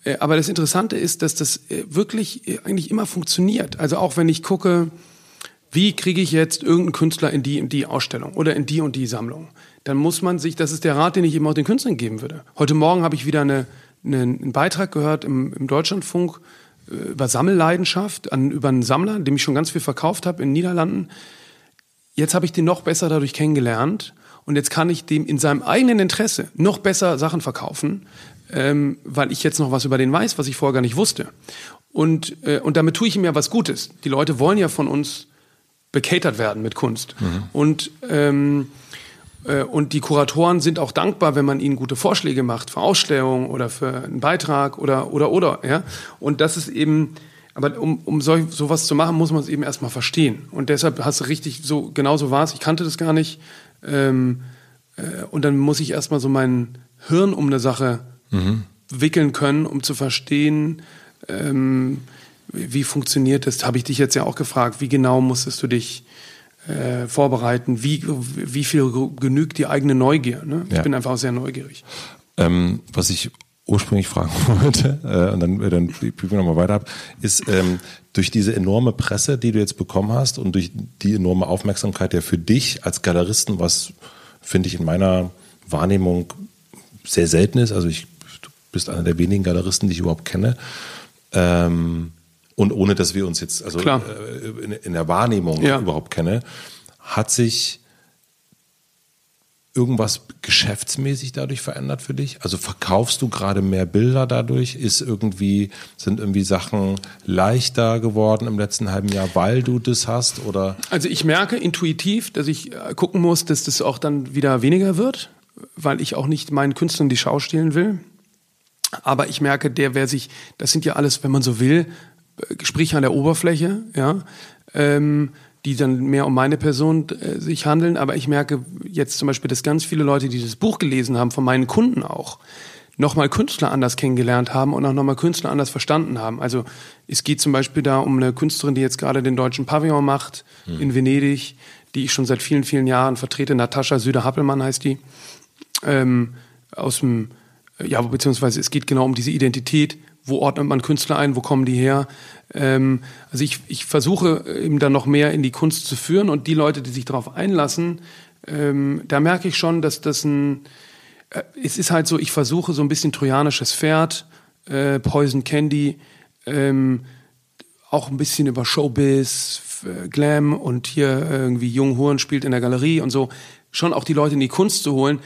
A: Äh, aber das Interessante ist, dass das äh, wirklich äh, eigentlich immer funktioniert. Also auch wenn ich gucke, wie kriege ich jetzt irgendeinen Künstler in die in die Ausstellung oder in die und die Sammlung? Dann muss man sich, das ist der Rat, den ich eben auch den Künstlern geben würde. Heute Morgen habe ich wieder eine, eine, einen Beitrag gehört im, im Deutschlandfunk äh, über Sammelleidenschaft, an, über einen Sammler, dem ich schon ganz viel verkauft habe in den Niederlanden. Jetzt habe ich den noch besser dadurch kennengelernt und jetzt kann ich dem in seinem eigenen Interesse noch besser Sachen verkaufen, ähm, weil ich jetzt noch was über den weiß, was ich vorher gar nicht wusste. Und, äh, und damit tue ich ihm ja was Gutes. Die Leute wollen ja von uns bekatert werden mit Kunst. Und, ähm, äh, und die Kuratoren sind auch dankbar, wenn man ihnen gute Vorschläge macht für Ausstellungen oder für einen Beitrag oder, oder, oder. Ja? Und das ist eben, aber um, um solch, sowas zu machen, muss man es eben erstmal verstehen. Und deshalb hast du richtig, so genau so war es. Ich kannte das gar nicht. Ähm, äh, und dann muss ich erstmal so mein Hirn um eine Sache wickeln können, um zu verstehen, ähm, wie funktioniert das? Habe ich dich jetzt ja auch gefragt. Wie genau musstest du dich äh, vorbereiten? Wie, wie viel genügt die eigene Neugier? Ne? Ich
B: Ja.
A: bin einfach sehr neugierig.
B: Ähm, was ich ursprünglich fragen wollte, äh, und dann, dann prüfen wir nochmal weiter ab, ist ähm, durch diese enorme Presse, die du jetzt bekommen hast und durch die enorme Aufmerksamkeit ja für dich als Galeristen, was finde ich in meiner Wahrnehmung sehr selten ist, also ich, du bist einer der wenigen Galeristen, die ich überhaupt kenne, ähm, und ohne dass wir uns jetzt also
A: Klar.
B: äh, in, in der Wahrnehmung
A: Ja.
B: überhaupt kenne, hat sich irgendwas geschäftsmäßig dadurch verändert für dich? Also verkaufst du gerade mehr Bilder dadurch? Ist irgendwie, sind irgendwie Sachen leichter geworden im letzten halben Jahr, weil du das hast? Oder
A: Also ich merke intuitiv, dass ich äh, gucken muss, dass das auch dann wieder weniger wird, weil ich auch nicht meinen Künstlern die Schau stehlen will. Aber ich merke, der, wer sich, das sind ja alles, wenn man so will, Gespräche an der Oberfläche, ja, ähm, die dann mehr um meine Person äh, sich handeln. Aber ich merke jetzt zum Beispiel, dass ganz viele Leute, die das Buch gelesen haben, von meinen Kunden auch, nochmal Künstler anders kennengelernt haben und auch nochmal Künstler anders verstanden haben. Also es geht zum Beispiel da um eine Künstlerin, die jetzt gerade den deutschen Pavillon macht in Venedig, die ich schon seit vielen, vielen Jahren vertrete. Natascha Süder-Happelmann heißt die. Ähm, aus dem, ja, beziehungsweise es geht genau um diese Identität. Wo ordnet man Künstler ein? Wo kommen die her? Ähm, also ich, ich versuche eben dann noch mehr in die Kunst zu führen und die Leute, die sich darauf einlassen, ähm, da merke ich schon, dass das ein, äh, es ist halt so, ich versuche so ein bisschen trojanisches Pferd, äh, Poison Candy, ähm, auch ein bisschen über Showbiz, äh, Glam und hier irgendwie Jung Huren spielt in der Galerie und so, schon auch die Leute in die Kunst zu holen.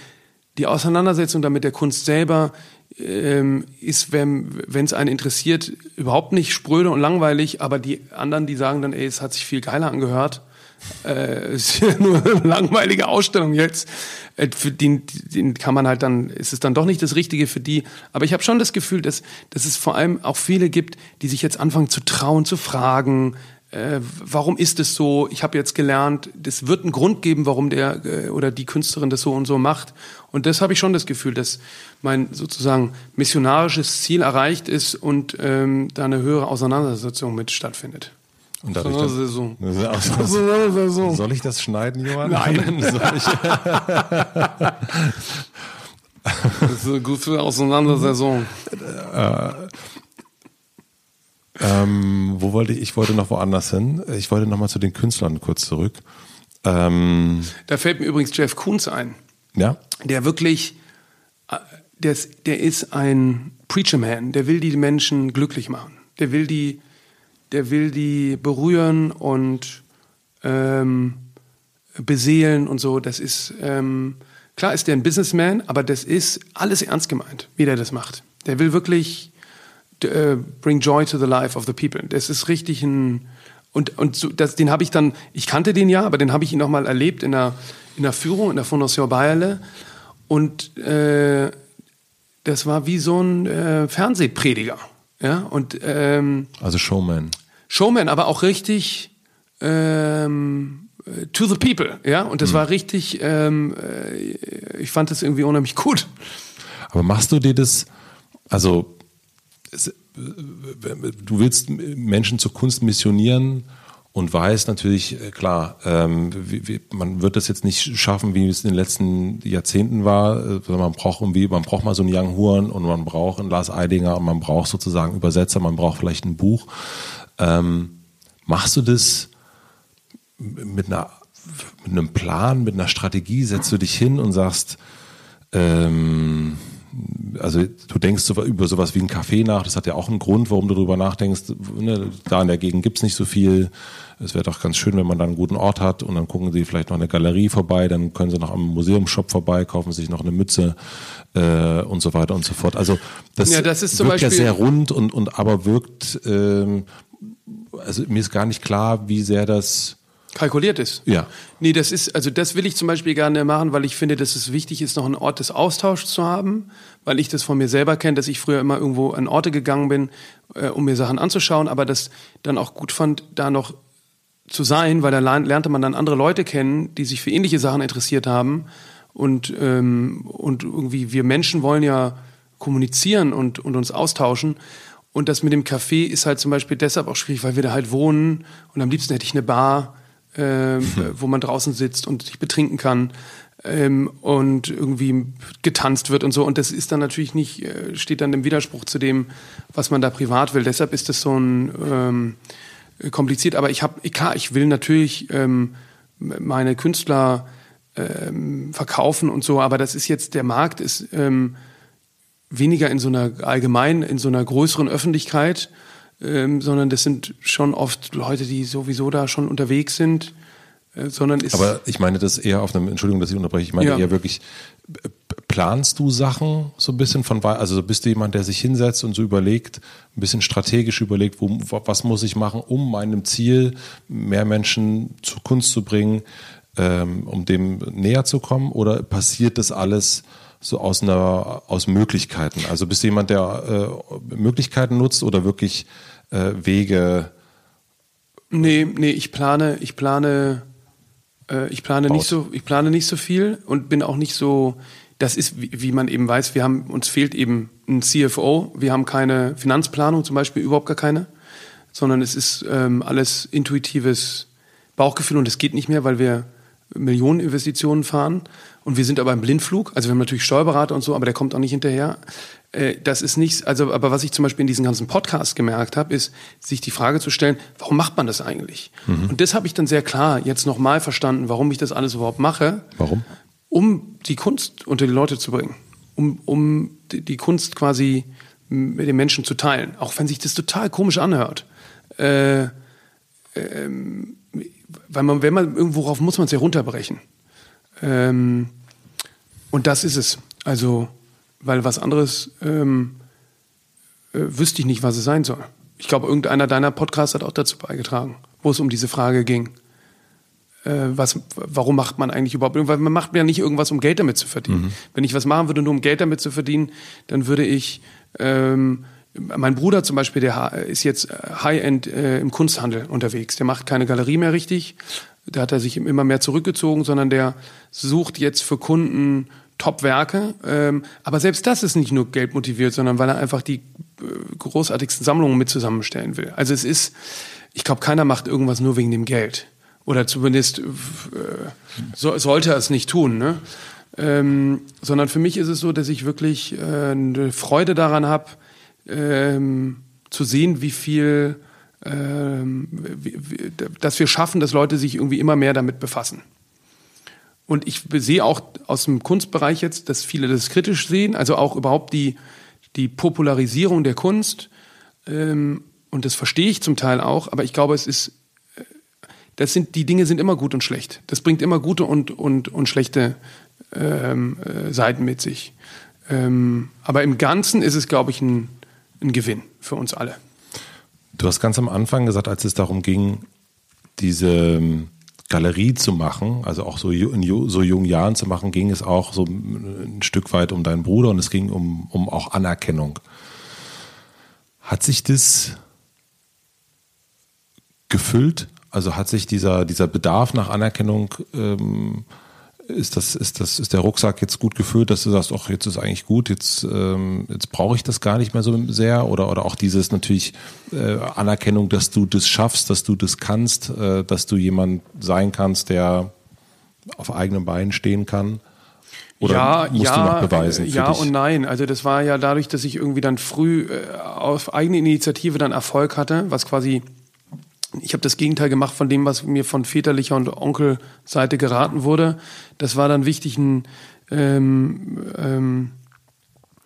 A: Die Auseinandersetzung damit der Kunst selber ähm, ist, wenn es einen interessiert, überhaupt nicht spröde und langweilig, aber die anderen, die sagen dann, ey, es hat sich viel geiler angehört, äh, ist ja nur eine langweilige Ausstellung jetzt. Äh, Für den, den kann man halt dann, ist es dann doch nicht das Richtige für die. Aber ich habe schon das Gefühl, dass, dass es vor allem auch viele gibt, die sich jetzt anfangen zu trauen, zu fragen, äh, warum ist es so? Ich habe jetzt gelernt, es wird einen Grund geben, warum der äh, oder die Künstlerin das so und so macht. Und das habe ich schon das Gefühl, dass mein sozusagen missionarisches Ziel erreicht ist und ähm, da eine höhere Auseinandersetzung mit stattfindet.
B: und dadurch dann,
A: Saison.
B: Saison. Soll ich das schneiden, Johann?
A: Nein.
B: Soll ich,
A: Das ist eine gute Auseinandersetzung.
B: Ähm, wo wollte ich? Ich wollte noch woanders hin. Ich wollte noch mal zu den Künstlern kurz zurück. Ähm,
A: Da fällt mir übrigens Jeff Koons ein,
B: ja,
A: der wirklich, äh, der ist, der ist ein Preacher Man, der will die Menschen glücklich machen. Der will die, der will die berühren und ähm, beseelen und so. Das ist, ähm, klar ist der ein Businessman, aber das ist alles ernst gemeint, wie der das macht. Der will wirklich äh, bring joy to the life of the people. Das ist richtig ein und und so, das, den habe ich dann, ich kannte den ja, aber den habe ich ihn noch mal erlebt in der in der Führung in der Fondation Bayerle und äh, das war wie so ein äh, Fernsehprediger, ja und ähm,
B: also Showman.
A: Showman, aber auch richtig ähm, äh, to the people, ja und das war richtig, ähm, äh, ich fand das irgendwie unheimlich gut.
B: Aber machst du dir das, also du willst Menschen zur Kunst missionieren und weißt natürlich, äh, klar, ähm, wie, wie, man wird das jetzt nicht schaffen, wie es in den letzten Jahrzehnten war. Äh, Man braucht irgendwie, man braucht mal so einen Young Huren und man braucht einen Lars Eidinger und man braucht sozusagen Übersetzer, man braucht vielleicht ein Buch. Ähm, machst du das mit einer mit einem Plan, mit einer Strategie, setzt du dich hin und sagst, ähm, also du denkst über sowas wie ein Café nach, das hat ja auch einen Grund, warum du darüber nachdenkst. Ne, da in der Gegend gibt's nicht so viel. Es wäre doch ganz schön, wenn man da einen guten Ort hat und dann gucken sie vielleicht noch eine Galerie vorbei, dann können sie noch am Museumshop vorbei, kaufen sich noch eine Mütze äh, und so weiter und so fort. Also das,
A: Ja, das ist zum
B: wirkt ja
A: Beispiel-
B: sehr rund und, und aber wirkt, ähm, also mir ist gar nicht klar, wie sehr das
A: Kalkuliert ist.
B: Ja.
A: Nee, das ist, also das will ich zum Beispiel gerne machen, weil ich finde, dass es wichtig ist, noch einen Ort des Austauschs zu haben, weil ich das von mir selber kenne, dass ich früher immer irgendwo an Orte gegangen bin, äh, um mir Sachen anzuschauen, aber das dann auch gut fand, da noch zu sein, weil da lern- lernte man dann andere Leute kennen, die sich für ähnliche Sachen interessiert haben. Und, ähm, und irgendwie, wir Menschen wollen ja kommunizieren und, und uns austauschen. Und das mit dem Café ist halt zum Beispiel deshalb auch schwierig, weil wir da halt wohnen und am liebsten hätte ich eine Bar, ähm, wo man draußen sitzt und sich betrinken kann ähm, und irgendwie getanzt wird und so. Und das ist dann natürlich nicht, äh, steht dann im Widerspruch zu dem, was man da privat will. Deshalb ist das so ein ähm, kompliziert. Aber ich habe, klar, ich will natürlich ähm, meine Künstler ähm, verkaufen und so, aber das ist jetzt, der Markt ist ähm, weniger in so einer allgemein, in so einer größeren Öffentlichkeit, ähm, sondern das sind schon oft Leute, die sowieso da schon unterwegs sind, äh, sondern ist
B: Aber ich meine das eher auf einem, Entschuldigung, dass ich unterbreche, ich meine
A: Ja.
B: eher wirklich, planst du Sachen so ein bisschen von, also bist du jemand, der sich hinsetzt und so überlegt, ein bisschen strategisch überlegt, wo, wo- was muss ich machen, um meinem Ziel, mehr Menschen zur Kunst zu bringen, ähm, um dem näher zu kommen? Oder passiert das alles so aus einer, aus Möglichkeiten? Also bist du jemand, der äh, Möglichkeiten nutzt oder wirklich äh, Wege,
A: Nee, nee, ich plane, ich plane, äh, ich plane nicht
B: Baut.
A: so, ich plane nicht so viel und bin auch nicht so. Das ist, wie, wie man eben weiß, wir haben, uns fehlt eben ein CFO, wir haben keine Finanzplanung, zum Beispiel überhaupt gar keine, sondern es ist ähm, alles intuitives Bauchgefühl und es geht nicht mehr, weil wir Millioneninvestitionen fahren und wir sind aber im Blindflug. Also wir haben natürlich Steuerberater und so, aber der kommt auch nicht hinterher. Äh, Das ist nichts, also aber was ich zum Beispiel in diesen ganzen Podcasts gemerkt habe, ist, sich die Frage zu stellen, warum macht man das eigentlich? Und das habe ich dann sehr klar jetzt nochmal verstanden, warum ich das alles überhaupt mache.
B: warum?
A: Um die Kunst unter die Leute zu bringen. Um, um die, Kunst quasi mit den Menschen zu teilen. Auch wenn sich das total komisch anhört. Äh, ähm, weil man, wenn man irgendwo rauf muss man es ja runterbrechen. Ähm, und das ist es. Also, weil was anderes ähm, äh, wüsste ich nicht, was es sein soll. Ich glaube, irgendeiner deiner Podcasts hat auch dazu beigetragen, wo es um diese Frage ging. Äh, was, warum macht man eigentlich überhaupt irgendwas? Man macht ja nicht irgendwas, um Geld damit zu verdienen. Wenn ich was machen würde, nur um Geld damit zu verdienen, dann würde ich ähm, mein Bruder zum Beispiel, der ist jetzt äh, High-End äh, im Kunsthandel unterwegs. Der macht keine Galerie mehr richtig. Da hat er sich immer mehr zurückgezogen, sondern der sucht jetzt für Kunden Top-Werke. Ähm, aber selbst das ist nicht nur geldmotiviert, sondern weil er einfach die äh, großartigsten Sammlungen mit zusammenstellen will. Also es ist, ich glaube, keiner macht irgendwas nur wegen dem Geld. Oder zumindest äh, so, sollte er es nicht tun. Ne? Ähm, sondern für mich ist es so, dass ich wirklich äh, eine Freude daran habe, ähm, zu sehen, wie viel, ähm, wie, wie, dass wir schaffen, dass Leute sich irgendwie immer mehr damit befassen. Und ich sehe auch aus dem Kunstbereich jetzt, dass viele das kritisch sehen, also auch überhaupt die, die Popularisierung der Kunst. Ähm, und das verstehe ich zum Teil auch, aber ich glaube, es ist, äh, das sind, die Dinge sind immer gut und schlecht. Das bringt immer gute und, und, und schlechte ähm, äh, Seiten mit sich. Ähm, aber im Ganzen ist es, glaube ich, ein, ein Gewinn für uns alle.
B: Du hast ganz am Anfang gesagt, als es darum ging, diese ähm, Galerie zu machen, also auch so in so jungen Jahren zu machen, ging es auch so ein Stück weit um deinen Bruder und es ging um, um auch Anerkennung. Hat sich das gefüllt? Also hat sich dieser, dieser Bedarf nach Anerkennung ähm, ist das, ist das, ist der Rucksack jetzt gut gefüllt, dass du sagst, ach, jetzt ist eigentlich gut, jetzt, ähm, jetzt brauche ich das gar nicht mehr so sehr oder, oder auch dieses natürlich äh, Anerkennung, dass du das schaffst, dass du das kannst, äh, dass du jemand sein kannst, der auf eigenen Beinen stehen kann? Oder
A: ja,
B: musst
A: ja,
B: du noch beweisen?
A: ja
B: dich?
A: und nein. Also das war ja dadurch, dass ich irgendwie dann früh äh, auf eigene Initiative dann Erfolg hatte, was quasi ich habe das Gegenteil gemacht von dem, was mir von väterlicher und Onkelseite geraten wurde. Das war dann wichtig, ein, ähm, ähm,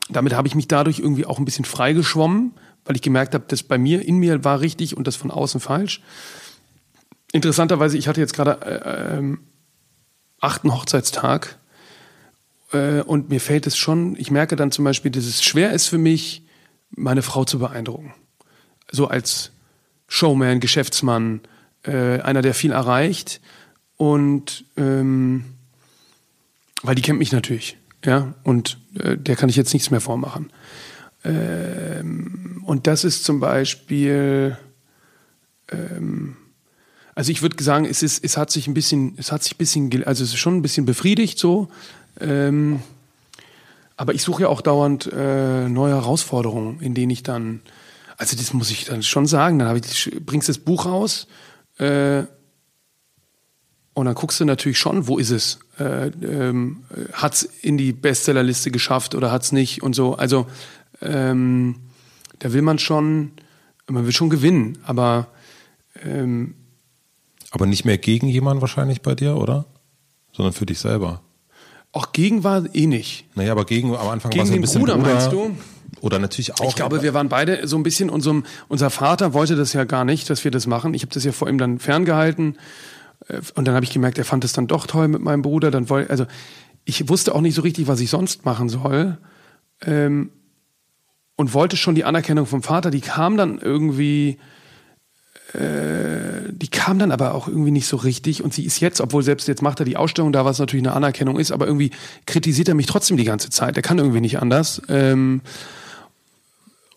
A: damit habe ich mich dadurch irgendwie auch ein bisschen freigeschwommen, weil ich gemerkt habe, das bei mir, in mir war richtig und das von außen falsch. Interessanterweise, ich hatte jetzt gerade äh, ähm, achten Hochzeitstag äh, und mir fällt es schon, ich merke dann zum Beispiel, dass es schwer ist für mich, meine Frau zu beeindrucken. So als Showman, Geschäftsmann, äh, einer, der viel erreicht. Und ähm, weil die kennt mich natürlich, ja, und äh, der kann ich jetzt nichts mehr vormachen. Ähm, und das ist zum Beispiel, ähm, also ich würde sagen, es ist, es hat sich ein bisschen, es hat sich ein bisschen, also es ist schon ein bisschen befriedigt so. Ähm, aber ich suche ja auch dauernd äh, neue Herausforderungen, in denen ich dann also das muss ich dann schon sagen. Dann ich, bringst das Buch raus äh, und dann guckst du natürlich schon, wo ist es? Äh, ähm, hat es in die Bestsellerliste geschafft oder hat es nicht und so. Also ähm, da will man schon, man will schon gewinnen, aber ähm,
B: aber nicht mehr gegen jemanden wahrscheinlich bei dir, oder? Sondern für dich selber.
A: Auch gegen war eh nicht.
B: Naja, aber gegen am Anfang
A: war es ein bisschen
B: Bruder,
A: Bruder, meinst du?
B: Oder natürlich auch.
A: Ich glaube, wir waren beide so ein bisschen unserem, unser Vater wollte das ja gar nicht, dass wir das machen. Ich habe das ja vor ihm dann ferngehalten. Äh, und dann habe ich gemerkt, er fand es dann doch toll mit meinem Bruder. Dann wollte, also ich wusste auch nicht so richtig, was ich sonst machen soll. Ähm, und wollte schon die Anerkennung vom Vater. Die kam dann irgendwie, äh, die kam dann aber auch irgendwie nicht so richtig. Und sie ist jetzt, obwohl selbst jetzt macht er die Ausstellung da, was natürlich eine Anerkennung ist, aber irgendwie kritisiert er mich trotzdem die ganze Zeit. Er kann irgendwie nicht anders. Ähm,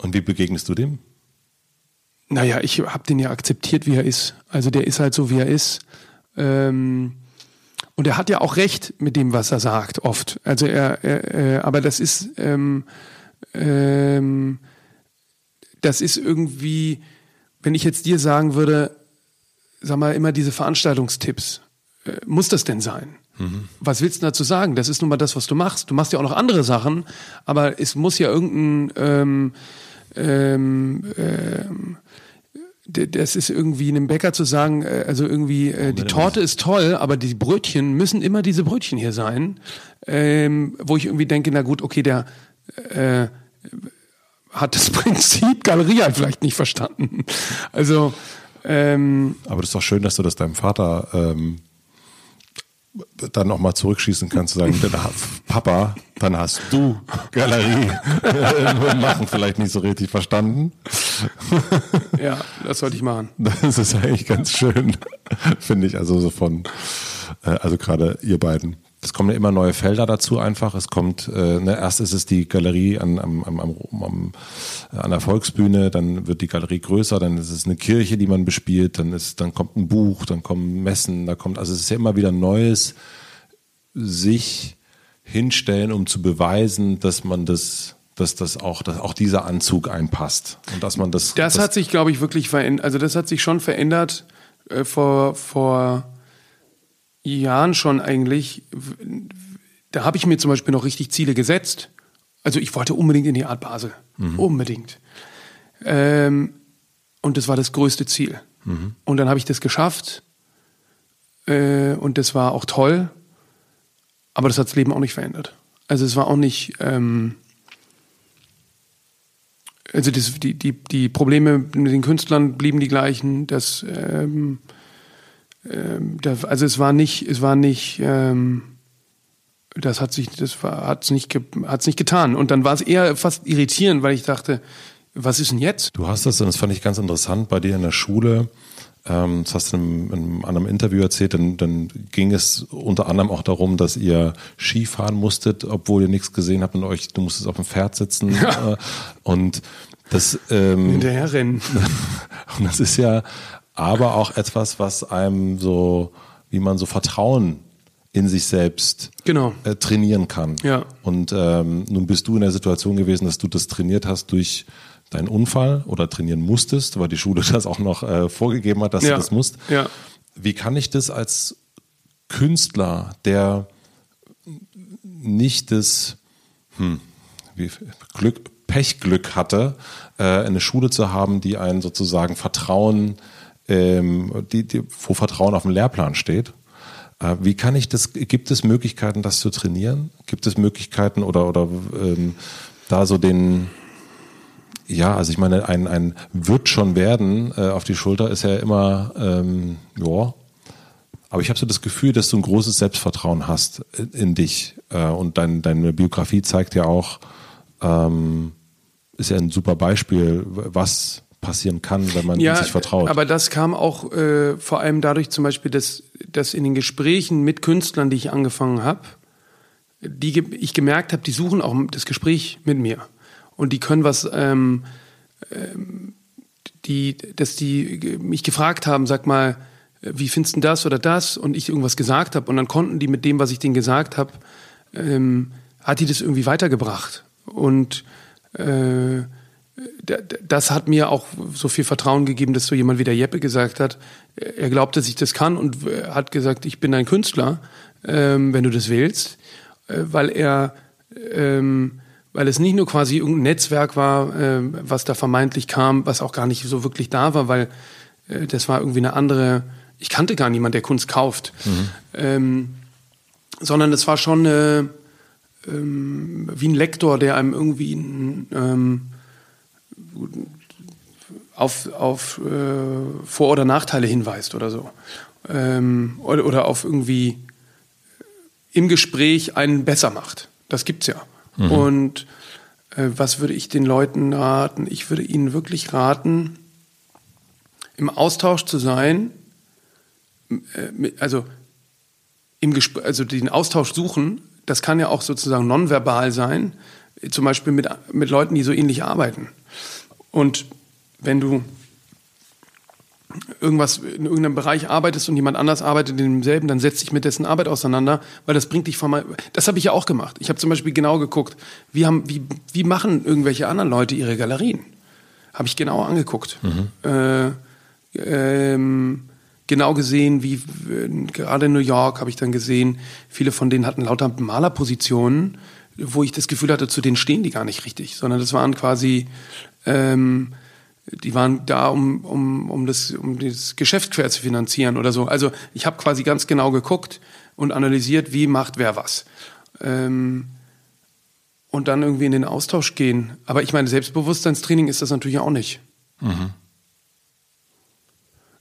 B: und wie begegnest du dem?
A: Naja, ich habe den ja akzeptiert, wie er ist. Also der ist halt so, wie er ist. Ähm, und er hat ja auch recht mit dem, was er sagt, oft. Also er, er äh, aber das ist, ähm, ähm, das ist irgendwie, wenn ich jetzt dir sagen würde, sag mal immer diese Veranstaltungstipps, äh, muss das denn sein? Mhm. Was willst du dazu sagen? Das ist nun mal das, was du machst. Du machst ja auch noch andere Sachen, aber es muss ja irgendein ähm, ähm, ähm, das ist irgendwie einem Bäcker zu sagen, äh, also irgendwie, äh, die Torte ist toll, aber die Brötchen müssen immer diese Brötchen hier sein. Ähm, wo ich irgendwie denke, na gut, okay, der äh, hat das Prinzip Galerie halt vielleicht nicht verstanden. Also ähm,
B: aber das ist doch schön, dass du das deinem Vater ähm, dann nochmal zurückschießen kannst, zu sagen, Papa, dann hast du Galerie machen vielleicht nicht so richtig verstanden.
A: Ja, das sollte ich machen.
B: Das ist eigentlich ganz schön, finde ich, also so von, äh, also gerade ihr beiden. Es kommen ja immer neue Felder dazu einfach. Es kommt, äh, ne, erst ist es die Galerie an, am, am, am, an der Volksbühne, dann wird die Galerie größer, dann ist es eine Kirche, die man bespielt, dann ist, dann kommt ein Buch, dann kommen Messen, da kommt, also es ist ja immer wieder Neues, sich hinstellen, um zu beweisen, dass man das dass das auch, dass auch dieser Anzug einpasst und dass man das.
A: Das, das hat sich, glaube ich, wirklich verändert. Also das hat sich schon verändert äh, vor vor Jahren schon eigentlich, da habe ich mir zum Beispiel noch richtig Ziele gesetzt. Also ich wollte unbedingt in die Art Basel. Mhm. Unbedingt. Ähm, und das war das größte Ziel. Mhm. Und dann habe ich das geschafft. Äh, und das war auch toll. Aber das hat das Leben auch nicht verändert. Also es war auch nicht. Ähm, also das, die, die, die Probleme mit den Künstlern blieben die gleichen. Das, ähm, ähm, das also es war nicht, es war nicht, ähm, das hat sich, das war, hat's nicht, hat's nicht getan. Und dann war es eher fast irritierend, weil ich dachte, was ist denn jetzt?
B: Du hast das, und das fand ich ganz interessant, bei dir in der Schule, ähm, das hast du in, in einem Interview erzählt, dann, dann ging es unter anderem auch darum, dass ihr Ski fahren musstet, obwohl ihr nichts gesehen habt und euch, du musstest auf dem Pferd sitzen ja. Äh, und das ähm,
A: hinterherrennen.
B: und das ist ja aber auch etwas, was einem so, wie man so Vertrauen in sich selbst
A: genau.
B: äh, trainieren kann.
A: Ja.
B: Und ähm, nun bist du in der Situation gewesen, dass du das trainiert hast durch deinen Unfall oder trainieren musstest, weil die Schule das auch noch äh, vorgegeben hat, dass
A: ja.
B: du das musst.
A: Ja.
B: Wie kann ich das als Künstler, der nicht das hm, Glück, Pechglück hatte, äh, eine Schule zu haben, die einen sozusagen Vertrauen, ähm, die, die, wo Vertrauen auf dem Lehrplan steht, äh, wie kann ich das, gibt es Möglichkeiten, das zu trainieren? Gibt es Möglichkeiten oder, oder ähm, da so den, ja, also ich meine, ein, ein wird schon werden äh, auf die Schulter ist ja immer, ähm, ja, aber ich habe so das Gefühl, dass du ein großes Selbstvertrauen hast in, in dich äh, und dein, deine Biografie zeigt ja auch, ähm, ist ja ein super Beispiel, was passieren kann, wenn man
A: ja,
B: sich vertraut.
A: Aber das kam auch äh, vor allem dadurch zum Beispiel, dass, dass in den Gesprächen mit Künstlern, die ich angefangen habe, die ich gemerkt habe, die suchen auch das Gespräch mit mir. Und die können was, ähm, ähm, die, dass die mich gefragt haben, sag mal, wie findest du das oder das? Und ich irgendwas gesagt habe. Und dann konnten die mit dem, was ich denen gesagt habe, ähm, hat die das irgendwie weitergebracht. Und äh, das hat mir auch so viel Vertrauen gegeben, dass so jemand wie der Jeppe gesagt hat, er glaubt, dass ich das kann und hat gesagt, ich bin ein Künstler, ähm, wenn du das willst, äh, weil er, ähm, weil es nicht nur quasi irgendein Netzwerk war, äh, was da vermeintlich kam, was auch gar nicht so wirklich da war, weil äh, das war irgendwie eine andere, ich kannte gar niemand, der Kunst kauft, mhm. ähm, sondern es war schon äh, ähm, wie ein Lektor, der einem irgendwie ähm, auf, auf äh, Vor- oder Nachteile hinweist oder so. Ähm, oder, oder auf irgendwie im Gespräch einen besser macht. Das gibt's ja. Mhm. Und äh, was würde ich den Leuten raten? Ich würde ihnen wirklich raten, im Austausch zu sein, äh, also im also den Austausch suchen. Das kann ja auch sozusagen nonverbal sein, zum Beispiel mit, mit Leuten, die so ähnlich arbeiten. Und wenn du irgendwas in irgendeinem Bereich arbeitest und jemand anders arbeitet in demselben, dann setz dich mit dessen Arbeit auseinander, weil das bringt dich von mal. Das habe ich ja auch gemacht. Ich habe zum Beispiel genau geguckt, wie haben, wie, wie machen irgendwelche anderen Leute ihre Galerien? Habe ich genau angeguckt. Mhm. Äh, ähm, genau gesehen, wie gerade in New York habe ich dann gesehen, viele von denen hatten lauter Malerpositionen, wo ich das Gefühl hatte, zu denen stehen die gar nicht richtig, sondern das waren quasi ähm, die waren da, um, um, um, das, um das Geschäft quer zu finanzieren oder so. Also ich habe quasi ganz genau geguckt und analysiert, wie macht wer was. Ähm, und dann irgendwie in den Austausch gehen. Aber ich meine, Selbstbewusstseinstraining ist das natürlich auch nicht. Mhm.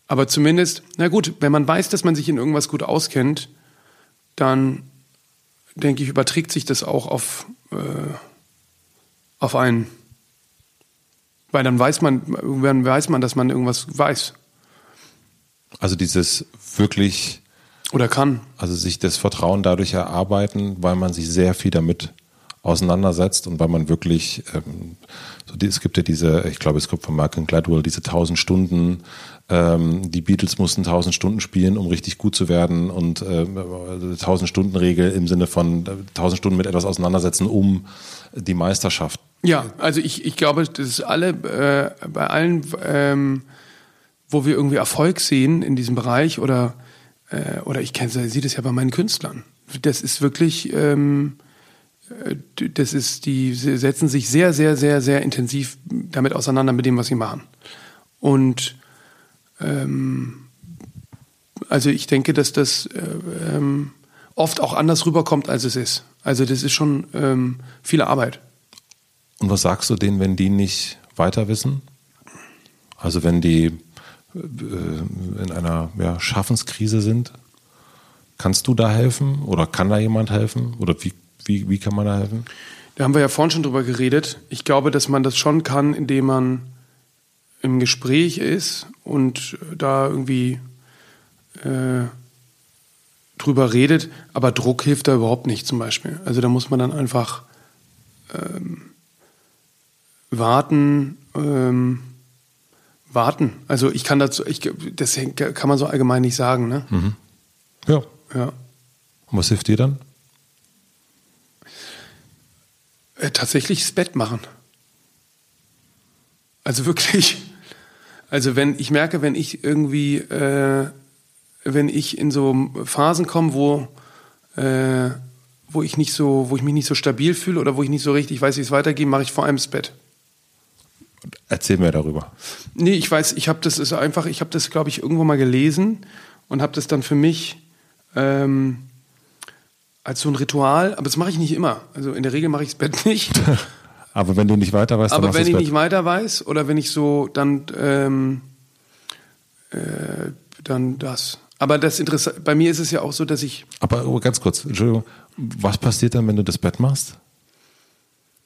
A: Aber zumindest, na gut, wenn man weiß, dass man sich in irgendwas gut auskennt, dann denke ich, überträgt sich das auch auf, äh, auf einen. Weil dann weiß man, irgendwann weiß man, dass man irgendwas weiß.
B: Also dieses wirklich
A: oder kann.
B: Also sich das Vertrauen dadurch erarbeiten, weil man sich sehr viel damit auseinandersetzt und weil man wirklich, ähm, so die, es gibt ja diese, ich glaube, es kommt von Malcolm Gladwell, diese tausend Stunden, ähm, die Beatles mussten tausend Stunden spielen, um richtig gut zu werden und äh, tausend äh, Stunden Regel im Sinne von äh, tausend Stunden mit etwas auseinandersetzen, um die Meisterschaft
A: ja, also ich, ich glaube, das ist alle, äh, bei allen, ähm, wo wir irgendwie Erfolg sehen in diesem Bereich oder, äh, oder ich kenne, sehe das ja bei meinen Künstlern. Das ist wirklich, ähm, äh, das ist, die setzen sich sehr, sehr, sehr, sehr intensiv damit auseinander mit dem, was sie machen. Und ähm, also ich denke, dass das äh, ähm, oft auch anders rüberkommt, als es ist. Also das ist schon ähm, viel Arbeit.
B: Und was sagst du denen, wenn die nicht weiter wissen? Also wenn die äh, in einer ja, Schaffenskrise sind, kannst du da helfen oder kann da jemand helfen oder wie, wie, wie kann man da helfen?
A: Da haben wir ja vorhin schon drüber geredet. Ich glaube, dass man das schon kann, indem man im Gespräch ist und da irgendwie äh, drüber redet, aber Druck hilft da überhaupt nicht zum Beispiel. Also da muss man dann einfach ähm, warten, ähm, warten. Also ich kann dazu, ich, das kann man so allgemein nicht sagen. Ne?
B: Mhm. Ja.
A: ja.
B: Und was hilft dir dann?
A: Äh, tatsächlich das Bett machen. Also wirklich. Also wenn ich merke, wenn ich irgendwie, äh, wenn ich in so Phasen komme, wo äh, wo ich nicht so, wo ich mich nicht so stabil fühle oder wo ich nicht so richtig weiß, wie es weitergeht, mache ich vor allem das Bett.
B: Erzähl mir darüber.
A: Nee, ich weiß, ich habe das ist einfach, ich habe das, glaube ich, irgendwo mal gelesen und habe das dann für mich ähm, als so ein Ritual, aber das mache ich nicht immer. Also in der Regel mache ich das Bett nicht.
B: aber wenn du nicht weiter weißt,
A: dann Aber wenn ich Bett. nicht weiter weiß oder wenn ich so dann ähm, äh, dann das. Aber das Interessante, bei mir ist es ja auch so, dass ich.
B: Aber ganz kurz, Entschuldigung, was passiert dann, wenn du das Bett machst?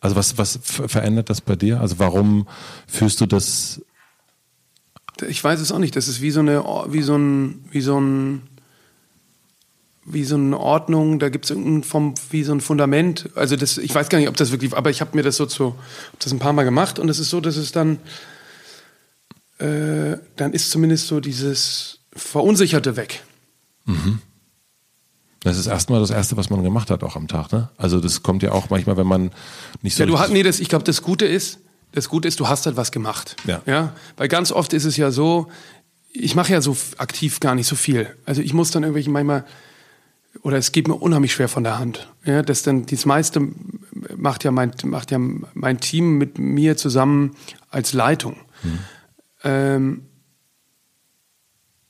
B: Also was, was verändert das bei dir? Also warum fühlst du das?
A: Ich weiß es auch nicht. Das ist wie so eine, wie so ein, wie so ein, wie so eine Ordnung. Da gibt es vom, wie so ein Fundament. Also das, ich weiß gar nicht, ob das wirklich, aber ich habe mir das so zu, das ein paar Mal gemacht und es ist so, dass es dann, äh, dann ist zumindest so dieses Verunsicherte weg.
B: Mhm. Das ist erstmal das Erste, was man gemacht hat, auch am Tag. Ne? Also das kommt ja auch manchmal, wenn man nicht so.
A: Ja, du hast, nee, das, ich glaube, das Gute ist, das Gute ist, du hast halt was gemacht.
B: Ja.
A: ja? Weil ganz oft ist es ja so, ich mache ja so aktiv gar nicht so viel. Also ich muss dann irgendwelche manchmal, oder es geht mir unheimlich schwer von der Hand. Ja, das dann, das meiste macht ja mein, macht ja mein Team mit mir zusammen als Leitung. Mhm. Ähm,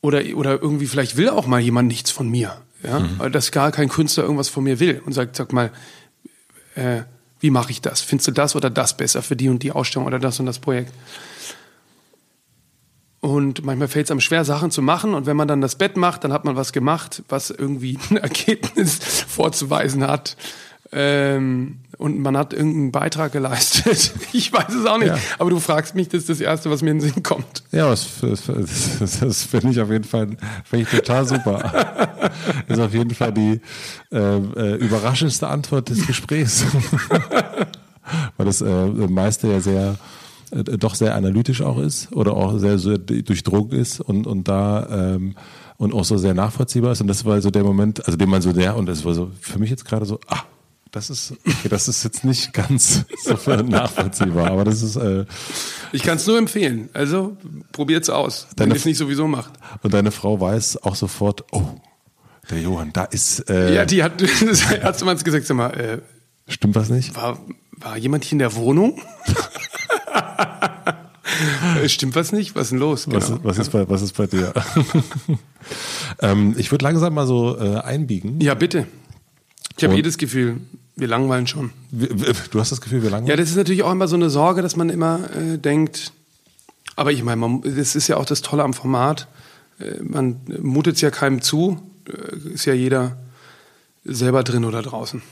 A: oder, oder irgendwie vielleicht will auch mal jemand nichts von mir. Ja? Mhm. Dass gar kein Künstler irgendwas von mir will und sagt, sag mal, äh, wie mache ich das? Findest du das oder das besser für die und die Ausstellung oder das und das Projekt? Und manchmal fällt es einem schwer, Sachen zu machen. Und wenn man dann das Bett macht, dann hat man was gemacht, was irgendwie ein Ergebnis vorzuweisen hat. Ähm, und man hat irgendeinen Beitrag geleistet. Ich weiß es auch nicht. Ja. Aber du fragst mich, das ist das Erste, was mir in den Sinn kommt.
B: Ja, das, das, das, finde ich auf jeden Fall ich total super. Das ist auf jeden Fall die äh, äh, überraschendste Antwort des Gesprächs. Weil das äh, meiste ja sehr äh, doch sehr analytisch auch ist oder auch sehr, sehr durchdrungen ist und, und da ähm, und auch so sehr nachvollziehbar ist. Und das war so der Moment, also den man so der, und das war so für mich jetzt gerade so, ah, das ist, okay, das ist jetzt nicht ganz so nachvollziehbar, aber das ist. Äh,
A: ich kann es nur empfehlen. Also probiert's aus, wenn ihr es nicht sowieso macht.
B: Und deine Frau weiß auch sofort, oh, der Johann, da ist. Äh,
A: ja, die hat, das hat mal gesagt, sag mal, äh,
B: stimmt was nicht?
A: War, war jemand hier in der Wohnung? Stimmt was nicht? Was ist denn los?
B: Was, genau. was, ist, bei, was ist bei dir? ähm, ich würde langsam mal so äh, einbiegen.
A: Ja, bitte. Ich habe jedes Gefühl, wir langweilen schon.
B: Du hast das Gefühl, wir langweilen?
A: Ja, das ist natürlich auch immer so eine Sorge, dass man immer äh, denkt, aber ich meine, das ist ja auch das Tolle am Format. Äh, man mutet es ja keinem zu, äh, ist ja jeder selber drin oder draußen.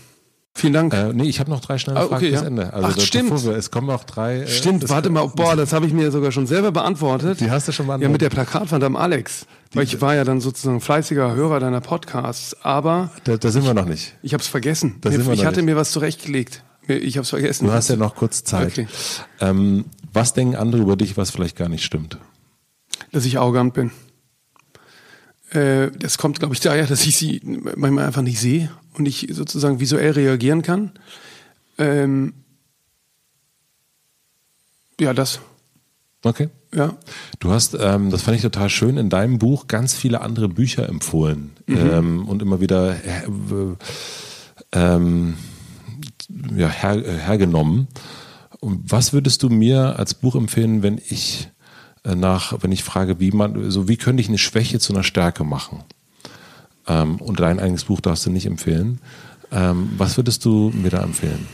A: Vielen Dank.
B: Äh, nee, ich habe noch drei schnelle ah, okay, Fragen bis ja. Ende.
A: Also Ach, das, stimmt.
B: Wir, es kommen auch drei.
A: Äh, stimmt, warte mal. Boah, das habe ich mir sogar schon selber beantwortet.
B: Die hast du schon beantwortet.
A: Ja, mit der Plakatwand am Alex. Die, weil ich war ja dann sozusagen fleißiger Hörer deiner Podcasts, aber...
B: Da, da sind wir noch nicht.
A: Ich habe es vergessen.
B: Da sind wir
A: ich
B: noch
A: hatte
B: nicht.
A: mir was zurechtgelegt. Ich habe es vergessen.
B: Du hast ja noch kurz Zeit. Okay. Ähm, was denken andere über dich, was vielleicht gar nicht stimmt?
A: Dass ich arrogant bin. Äh, das kommt, glaube ich, daher, dass ich sie manchmal einfach nicht sehe und ich sozusagen visuell reagieren kann. Ähm, ja, das.
B: Okay.
A: Ja.
B: Du hast, ähm, das fand ich total schön, in deinem Buch ganz viele andere Bücher empfohlen mhm. ähm, und immer wieder äh, ähm, ja, her, äh, hergenommen. Und was würdest du mir als Buch empfehlen, wenn ich nach, wenn ich frage, wie man, so wie könnte ich eine Schwäche zu einer Stärke machen? Ähm, und dein eigenes Buch darfst du nicht empfehlen. Ähm, was würdest du mir da empfehlen?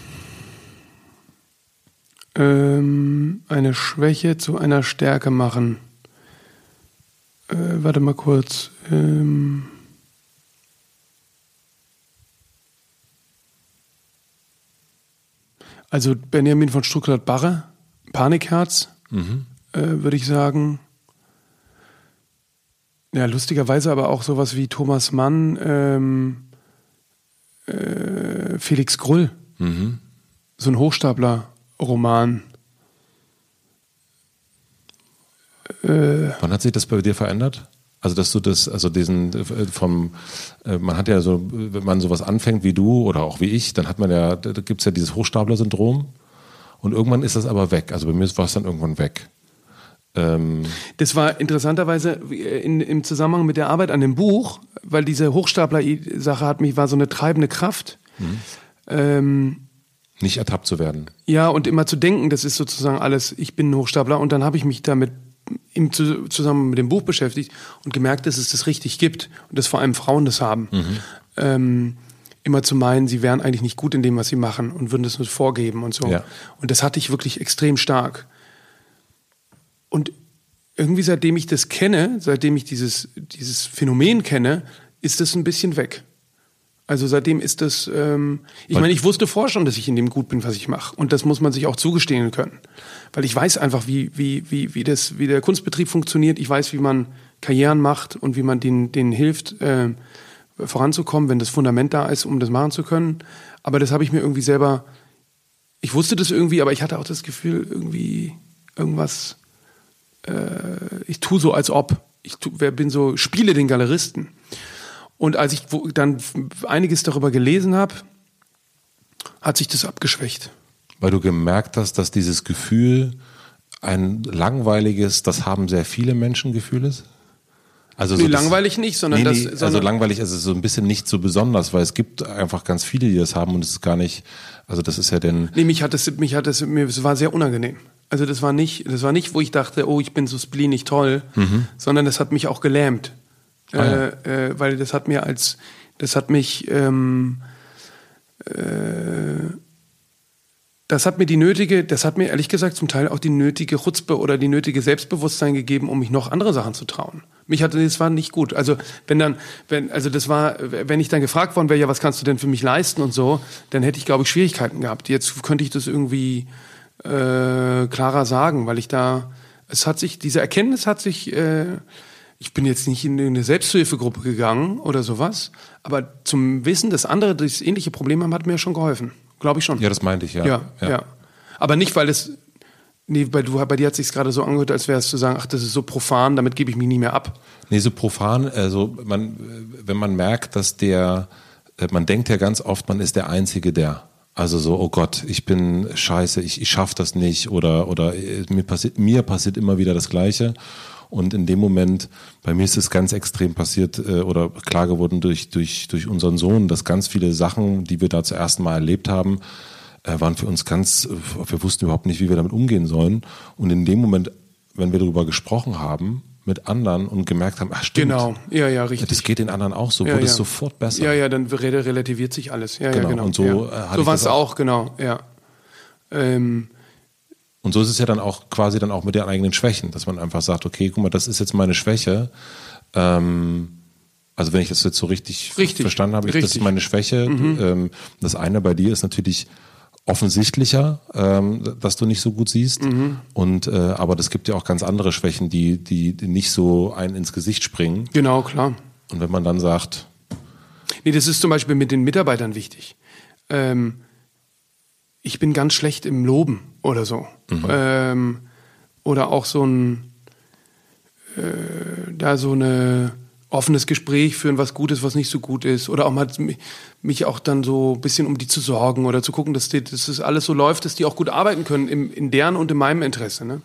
A: Ähm, eine Schwäche zu einer Stärke machen. Äh, warte mal kurz. Ähm also Benjamin von Stuttgart-Barre, Panikherz, mhm. Äh, würde ich sagen. Ja, lustigerweise aber auch sowas wie Thomas Mann, ähm, äh, Felix Grull. Mhm. So ein Hochstapler-Roman.
B: Äh, Wann hat sich das bei dir verändert? Also dass du das, also diesen äh, vom, äh, man hat ja so, wenn man sowas anfängt wie du oder auch wie ich, dann hat man ja, da gibt es ja dieses Hochstapler-Syndrom und irgendwann ist das aber weg. Also bei mir war es dann irgendwann weg.
A: Ähm das war interessanterweise in, im Zusammenhang mit der Arbeit an dem Buch, weil diese Hochstapler-Sache hat mich, war so eine treibende Kraft. Mhm.
B: Ähm, nicht ertappt zu werden.
A: Ja, und immer zu denken, das ist sozusagen alles, ich bin ein Hochstapler und dann habe ich mich damit im zusammen mit dem Buch beschäftigt und gemerkt, dass es das richtig gibt und dass vor allem Frauen das haben. Mhm. Ähm, immer zu meinen, sie wären eigentlich nicht gut in dem, was sie machen und würden das nur vorgeben und so. Ja. Und das hatte ich wirklich extrem stark. Und irgendwie seitdem ich das kenne, seitdem ich dieses, dieses Phänomen kenne, ist das ein bisschen weg. Also seitdem ist das, ähm, ich meine, ich wusste vorher schon, dass ich in dem gut bin, was ich mache. Und das muss man sich auch zugestehen können. Weil ich weiß einfach, wie, wie, wie, wie, das, wie der Kunstbetrieb funktioniert. Ich weiß, wie man Karrieren macht und wie man denen, denen hilft, äh, voranzukommen, wenn das Fundament da ist, um das machen zu können. Aber das habe ich mir irgendwie selber, ich wusste das irgendwie, aber ich hatte auch das Gefühl, irgendwie irgendwas, äh, ich tue so, als ob. Ich tu, bin so, spiele den Galeristen. Und als ich dann einiges darüber gelesen habe, hat sich das abgeschwächt.
B: Weil du gemerkt hast, dass dieses Gefühl ein langweiliges, das haben sehr viele Menschen Gefühl ist?
A: Also nee, so langweilig das, nicht, sondern nee,
B: das. Sondern also langweilig ist es so ein bisschen nicht so besonders, weil es gibt einfach ganz viele, die das haben und es ist gar nicht. Also das ist ja denn.
A: Nee, mich hat es, mich hat es, mir, es war sehr unangenehm. Also das war nicht, das war nicht, wo ich dachte, oh, ich bin so spleenig toll, mhm. sondern das hat mich auch gelähmt. Ah, ja. äh, äh, weil das hat mir als, das hat mich, ähm, äh, das hat mir die nötige, das hat mir ehrlich gesagt zum Teil auch die nötige Chutzpe oder die nötige Selbstbewusstsein gegeben, um mich noch andere Sachen zu trauen. Mich hatte, das war nicht gut. Also wenn dann, wenn, also das war, wenn ich dann gefragt worden wäre, ja, was kannst du denn für mich leisten und so, dann hätte ich, glaube ich, Schwierigkeiten gehabt. Jetzt könnte ich das irgendwie äh, klarer sagen, weil ich da, es hat sich, diese Erkenntnis hat sich äh, ich bin jetzt nicht in eine Selbsthilfegruppe gegangen oder sowas, aber zum Wissen, dass andere das ähnliche Problem haben, hat mir schon geholfen. Glaube ich schon.
B: Ja, das meinte ich, ja.
A: Ja, ja. ja. Aber nicht, weil es, nee, bei, du, bei dir hat sich gerade so angehört, als wäre es zu sagen, ach, das ist so profan, damit gebe ich mich nie mehr ab.
B: Nee, so profan, also man, wenn man merkt, dass der, äh, man denkt ja ganz oft, man ist der Einzige, der. Also so, oh Gott, ich bin scheiße, ich, ich schaffe das nicht oder, oder äh, mir passiert, mir passiert immer wieder das Gleiche. Und in dem Moment, bei mir ist es ganz extrem passiert äh, oder klar geworden durch, durch, durch unseren Sohn, dass ganz viele Sachen, die wir da zum ersten Mal erlebt haben, äh, waren für uns ganz, wir wussten überhaupt nicht, wie wir damit umgehen sollen. Und in dem Moment, wenn wir darüber gesprochen haben, mit anderen und gemerkt haben, ach stimmt.
A: Genau, ja, ja, richtig.
B: Das geht den anderen auch so, ja, wurde ja. es sofort besser.
A: Ja, ja, dann relativiert sich alles. Ja,
B: genau.
A: ja, genau.
B: Und so,
A: ja. so war es auch, genau, ja. Ähm,
B: und so ist es ja dann auch quasi dann auch mit den eigenen Schwächen, dass man einfach sagt, okay, guck mal, das ist jetzt meine Schwäche. Ähm, also wenn ich das jetzt so richtig, richtig. verstanden habe, richtig. das ist meine Schwäche. Mhm. Ähm, das eine bei dir ist natürlich offensichtlicher, ähm, dass du nicht so gut siehst. Mhm. Und äh, aber das gibt ja auch ganz andere Schwächen, die, die, die nicht so ein ins Gesicht springen.
A: Genau, klar.
B: Und wenn man dann sagt.
A: Nee, das ist zum Beispiel mit den Mitarbeitern wichtig. Ähm, ich bin ganz schlecht im Loben oder so. Mhm. Ähm, oder auch so ein, äh, da so ein offenes Gespräch führen, was gut ist, was nicht so gut ist. Oder auch mal mich auch dann so ein bisschen um die zu sorgen oder zu gucken, dass, die, dass das alles so läuft, dass die auch gut arbeiten können, im, in deren und in meinem Interesse. Ne?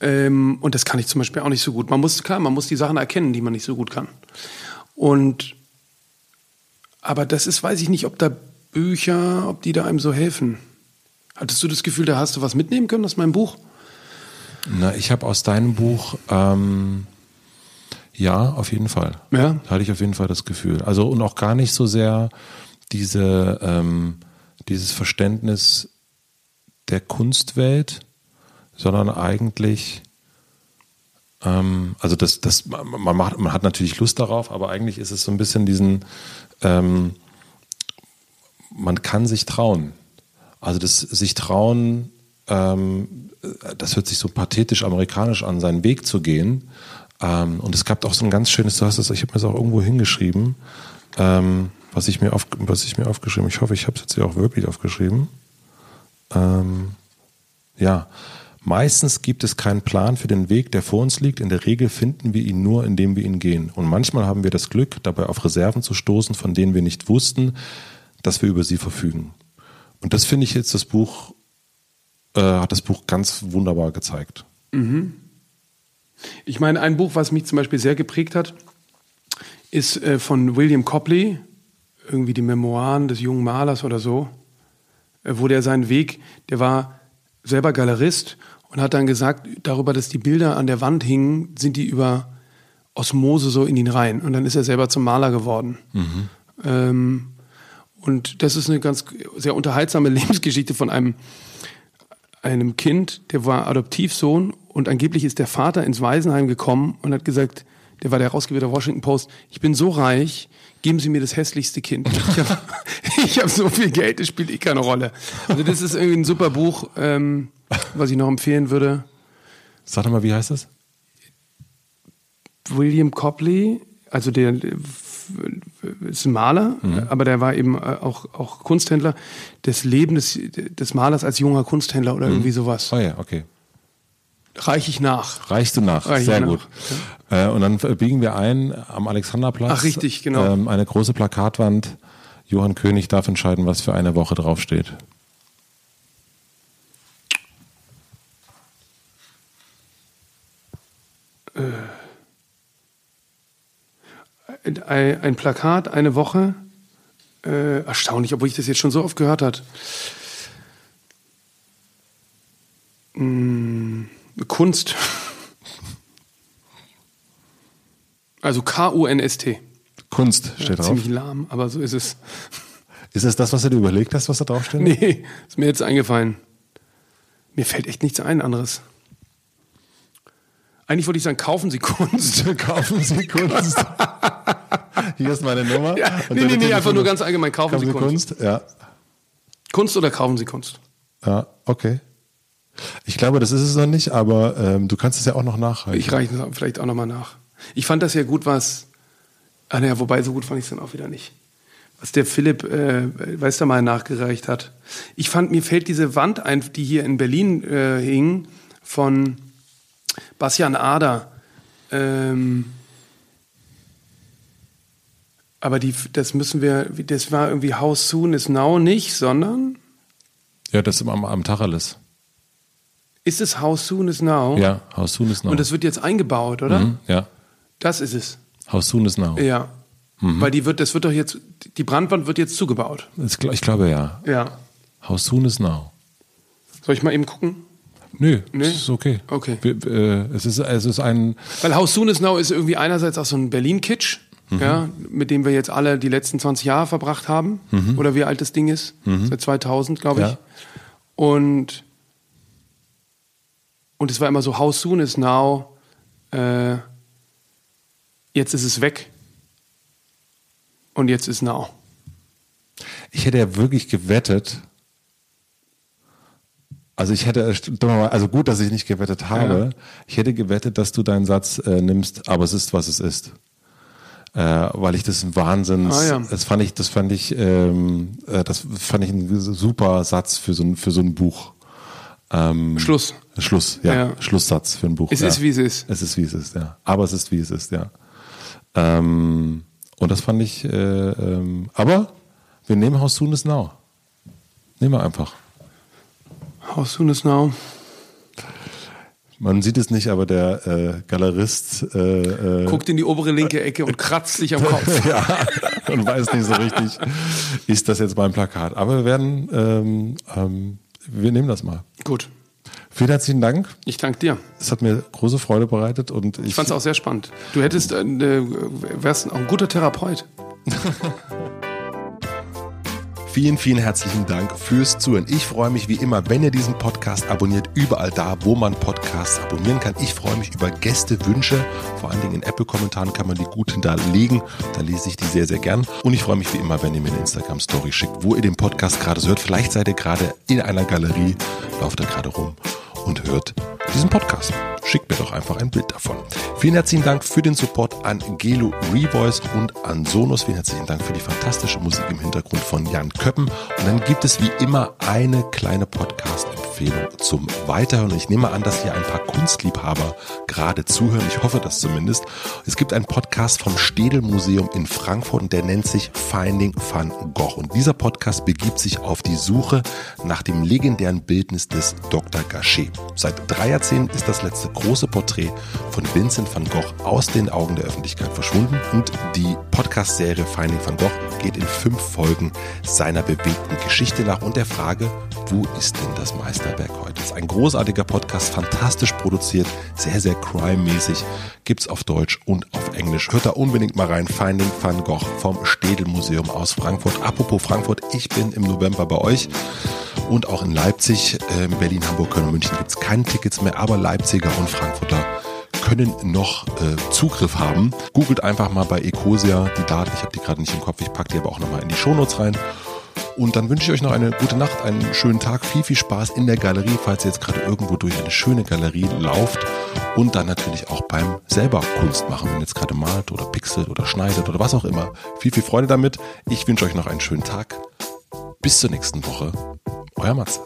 A: Ähm, und das kann ich zum Beispiel auch nicht so gut. Man muss, klar, man muss die Sachen erkennen, die man nicht so gut kann. Und aber das ist, weiß ich nicht, ob da Bücher, ob die da einem so helfen. Hattest du das Gefühl, da hast du was mitnehmen können aus meinem Buch?
B: Na, ich habe aus deinem Buch, ähm, ja, auf jeden Fall.
A: Ja.
B: Hatte ich auf jeden Fall das Gefühl. Also und auch gar nicht so sehr diese, ähm, dieses Verständnis der Kunstwelt, sondern eigentlich, ähm, also das, das, man macht, man hat natürlich Lust darauf, aber eigentlich ist es so ein bisschen diesen, ähm, man kann sich trauen. Also das sich trauen, ähm, das hört sich so pathetisch amerikanisch an, seinen Weg zu gehen. Ähm, und es gab auch so ein ganz schönes, du hast das, ich habe mir das auch irgendwo hingeschrieben, ähm, was ich mir auf, was ich mir aufgeschrieben. Ich hoffe, ich habe es jetzt hier auch wirklich aufgeschrieben. Ähm, ja, meistens gibt es keinen Plan für den Weg, der vor uns liegt. In der Regel finden wir ihn nur, indem wir ihn gehen. Und manchmal haben wir das Glück, dabei auf Reserven zu stoßen, von denen wir nicht wussten, dass wir über sie verfügen. Und das finde ich jetzt das Buch, äh, hat das Buch ganz wunderbar gezeigt.
A: Ich meine, ein Buch, was mich zum Beispiel sehr geprägt hat, ist äh, von William Copley, irgendwie die Memoiren des jungen Malers oder so, äh, wo der seinen Weg, der war selber Galerist und hat dann gesagt, darüber, dass die Bilder an der Wand hingen, sind die über Osmose so in ihn rein. Und dann ist er selber zum Maler geworden. Ähm, und das ist eine ganz sehr unterhaltsame Lebensgeschichte von einem, einem Kind, der war Adoptivsohn und angeblich ist der Vater ins Waisenheim gekommen und hat gesagt, der war der Herausgeber der Washington Post, ich bin so reich, geben Sie mir das hässlichste Kind. Ich habe hab so viel Geld, das spielt eh keine Rolle. Also das ist irgendwie ein super Buch, ähm, was ich noch empfehlen würde.
B: Sag doch mal, wie heißt das?
A: William Copley, also der ist ein Maler, aber der war eben äh, auch, auch Kunsthändler. Das Leben des, des Malers als junger Kunsthändler oder irgendwie sowas.
B: Oh ja, okay.
A: Reiche ich nach.
B: Reichst du nach,
A: Reich ich
B: sehr
A: nach,
B: gut. Äh, und dann biegen wir ein am Alexanderplatz.
A: Ach, richtig, genau.
B: Ähm, eine große Plakatwand. Johann König darf entscheiden, was für eine Woche draufsteht.
A: Ein, ein Plakat, eine Woche. Äh, erstaunlich, obwohl ich das jetzt schon so oft gehört hat. Hm, Kunst. Also K-U-N-S-T.
B: Kunst steht
A: Ja,
B: drauf.
A: ziemlich lahm, aber so ist es.
B: Ist es das, was du dir überlegt hast, was da draufsteht?
A: Nee, ist mir jetzt eingefallen. Mir fällt echt nichts ein anderes. Eigentlich wollte ich sagen, kaufen Sie Kunst.
B: Kaufen Sie Kunst. Hier ist meine Nummer.
A: Ja, nee, nee, nee, einfach nur ganz allgemein, kaufen,
B: Kaufen
A: Sie
B: Sie
A: Kunst.
B: Kunst? Ja.
A: Kunst oder kaufen Sie Kunst?
B: Ja, okay. Ich glaube, das ist es noch nicht, aber ähm, du kannst es ja auch noch nachreichen.
A: Ich reiche es vielleicht auch nochmal nach. Ich fand das ja gut, was. Ah, naja, wobei, so gut fand ich es dann auch wieder nicht. Was der Philipp, äh, weißt du mal, nachgereicht hat. Ich fand, mir fällt diese Wand ein, die hier in Berlin äh, hing, von Bastian Ader. Ähm, aber die, das müssen wir, das war irgendwie How Soon is Now nicht, sondern
B: ja, das ist am, am Tacheles.
A: Ist es How Soon is Now?
B: Ja, How soon is now.
A: Und das wird jetzt eingebaut, oder?
B: Mhm, ja,
A: Das ist es.
B: How soon is now.
A: Ja.
B: Mhm.
A: Weil die wird, das wird doch jetzt, die Brandwand wird jetzt zugebaut.
B: Das, ich glaube ja.
A: Ja.
B: How soon is now.
A: Soll ich mal eben gucken?
B: Nö,
A: Nee?
B: ist okay.
A: Okay.
B: Wir, äh, es, ist, es ist ein,
A: Weil How Soon Is Now ist irgendwie einerseits auch so ein Berlin-Kitsch, ja, mit dem wir jetzt alle die letzten 20 Jahre verbracht haben. Oder wie alt das Ding ist. Seit 2000, glaube ich.
B: Ja.
A: Und, und es war immer so, How Soon Is Now, äh, jetzt ist es weg. Und jetzt ist Now.
B: ich hätte ja wirklich gewettet, also ich hätte, also gut, dass ich nicht gewettet habe, ich hätte gewettet, dass du deinen Satz äh, nimmst, aber es ist, was es ist. Äh, weil ich das ein Wahnsinns,
A: Ah, ja.
B: das fand ich, das fand ich, ähm, äh, das fand ich ein super Satz für so ein, für so ein Buch. Ähm,
A: Schluss.
B: Schluss, ja,
A: Ja.
B: Schlusssatz für ein Buch.
A: Es
B: ja.
A: ist, wie es ist.
B: Es ist, wie es ist, ja. Aber es ist, wie es ist, ja. Ähm, und das fand ich, äh, ähm, aber wir nehmen How Soon Is Now. Nehmen wir einfach.
A: How Soon Is Now.
E: Man sieht es nicht, aber der äh, Galerist äh,
A: äh, guckt in die obere linke Ecke und kratzt sich am Kopf.
E: ja, und weiß nicht so richtig, ist das jetzt mein Plakat. Aber wir werden, ähm, ähm, wir nehmen das mal.
A: Gut.
E: Vielen herzlichen Dank.
A: Ich danke dir.
E: Es hat mir große Freude bereitet und ich,
A: ich fand es auch sehr spannend. Du hättest, äh, wärst auch ein guter Therapeut.
B: Vielen, vielen herzlichen Dank fürs Zuhören. Ich freue mich wie immer, wenn ihr diesen Podcast abonniert, überall da, wo man Podcasts abonnieren kann. Ich freue mich über Gästewünsche. Vor allen Dingen in Apple-Kommentaren kann man die gut hinterlegen. Da lese ich die sehr, sehr gern. Und ich freue mich wie immer, wenn ihr mir eine Instagram-Story schickt, wo ihr den Podcast gerade so hört. Vielleicht seid ihr gerade in einer Galerie, lauft da gerade rum und hört diesen Podcast. Schickt mir doch einfach ein Bild davon. Vielen herzlichen Dank für den Support an Gelo Revoice und an Sonos. Vielen herzlichen Dank für die fantastische Musik im Hintergrund von Jan Köppen. Und dann gibt es wie immer eine kleine Podcast-Empfehlung zum Weiterhören. Ich nehme an, dass hier ein paar Kunstliebhaber gerade zuhören. Ich hoffe das zumindest. Es gibt einen Podcast vom Städel Museum in Frankfurt und der nennt sich Finding Van Gogh. Und dieser Podcast begibt sich auf die Suche nach dem legendären Bildnis des Dr. Gachet. Seit drei Jahrzehnten ist das letzte große Porträt von Vincent van Gogh aus den Augen der Öffentlichkeit verschwunden und die Podcast-Serie Finding van Gogh geht in fünf Folgen seiner bewegten Geschichte nach und der Frage, wo ist denn das Meisterwerk heute? Ist ein großartiger Podcast, fantastisch produziert, sehr, sehr crime-mäßig, gibt's auf Deutsch und auf Englisch. Hört da unbedingt mal rein, Finding van Gogh vom Städel Museum aus Frankfurt. Apropos Frankfurt, ich bin im November bei euch und auch in Leipzig, äh, Berlin, Hamburg, Köln und München gibt es keine Tickets mehr, aber Leipziger und Frankfurter können noch äh, Zugriff haben. Googelt einfach mal bei Ecosia die Daten, ich habe die gerade nicht im Kopf, ich packe die aber auch nochmal in die Shownotes rein. Und dann wünsche ich euch noch eine gute Nacht, einen schönen Tag, viel, viel Spaß in der Galerie, falls ihr jetzt gerade irgendwo durch eine schöne Galerie lauft und dann natürlich auch beim selber Kunst machen, wenn ihr jetzt gerade malt oder pixelt oder schneidet oder was auch immer. Viel, viel Freude damit. Ich wünsche euch noch einen schönen Tag. Bis zur nächsten Woche. Euer Matze.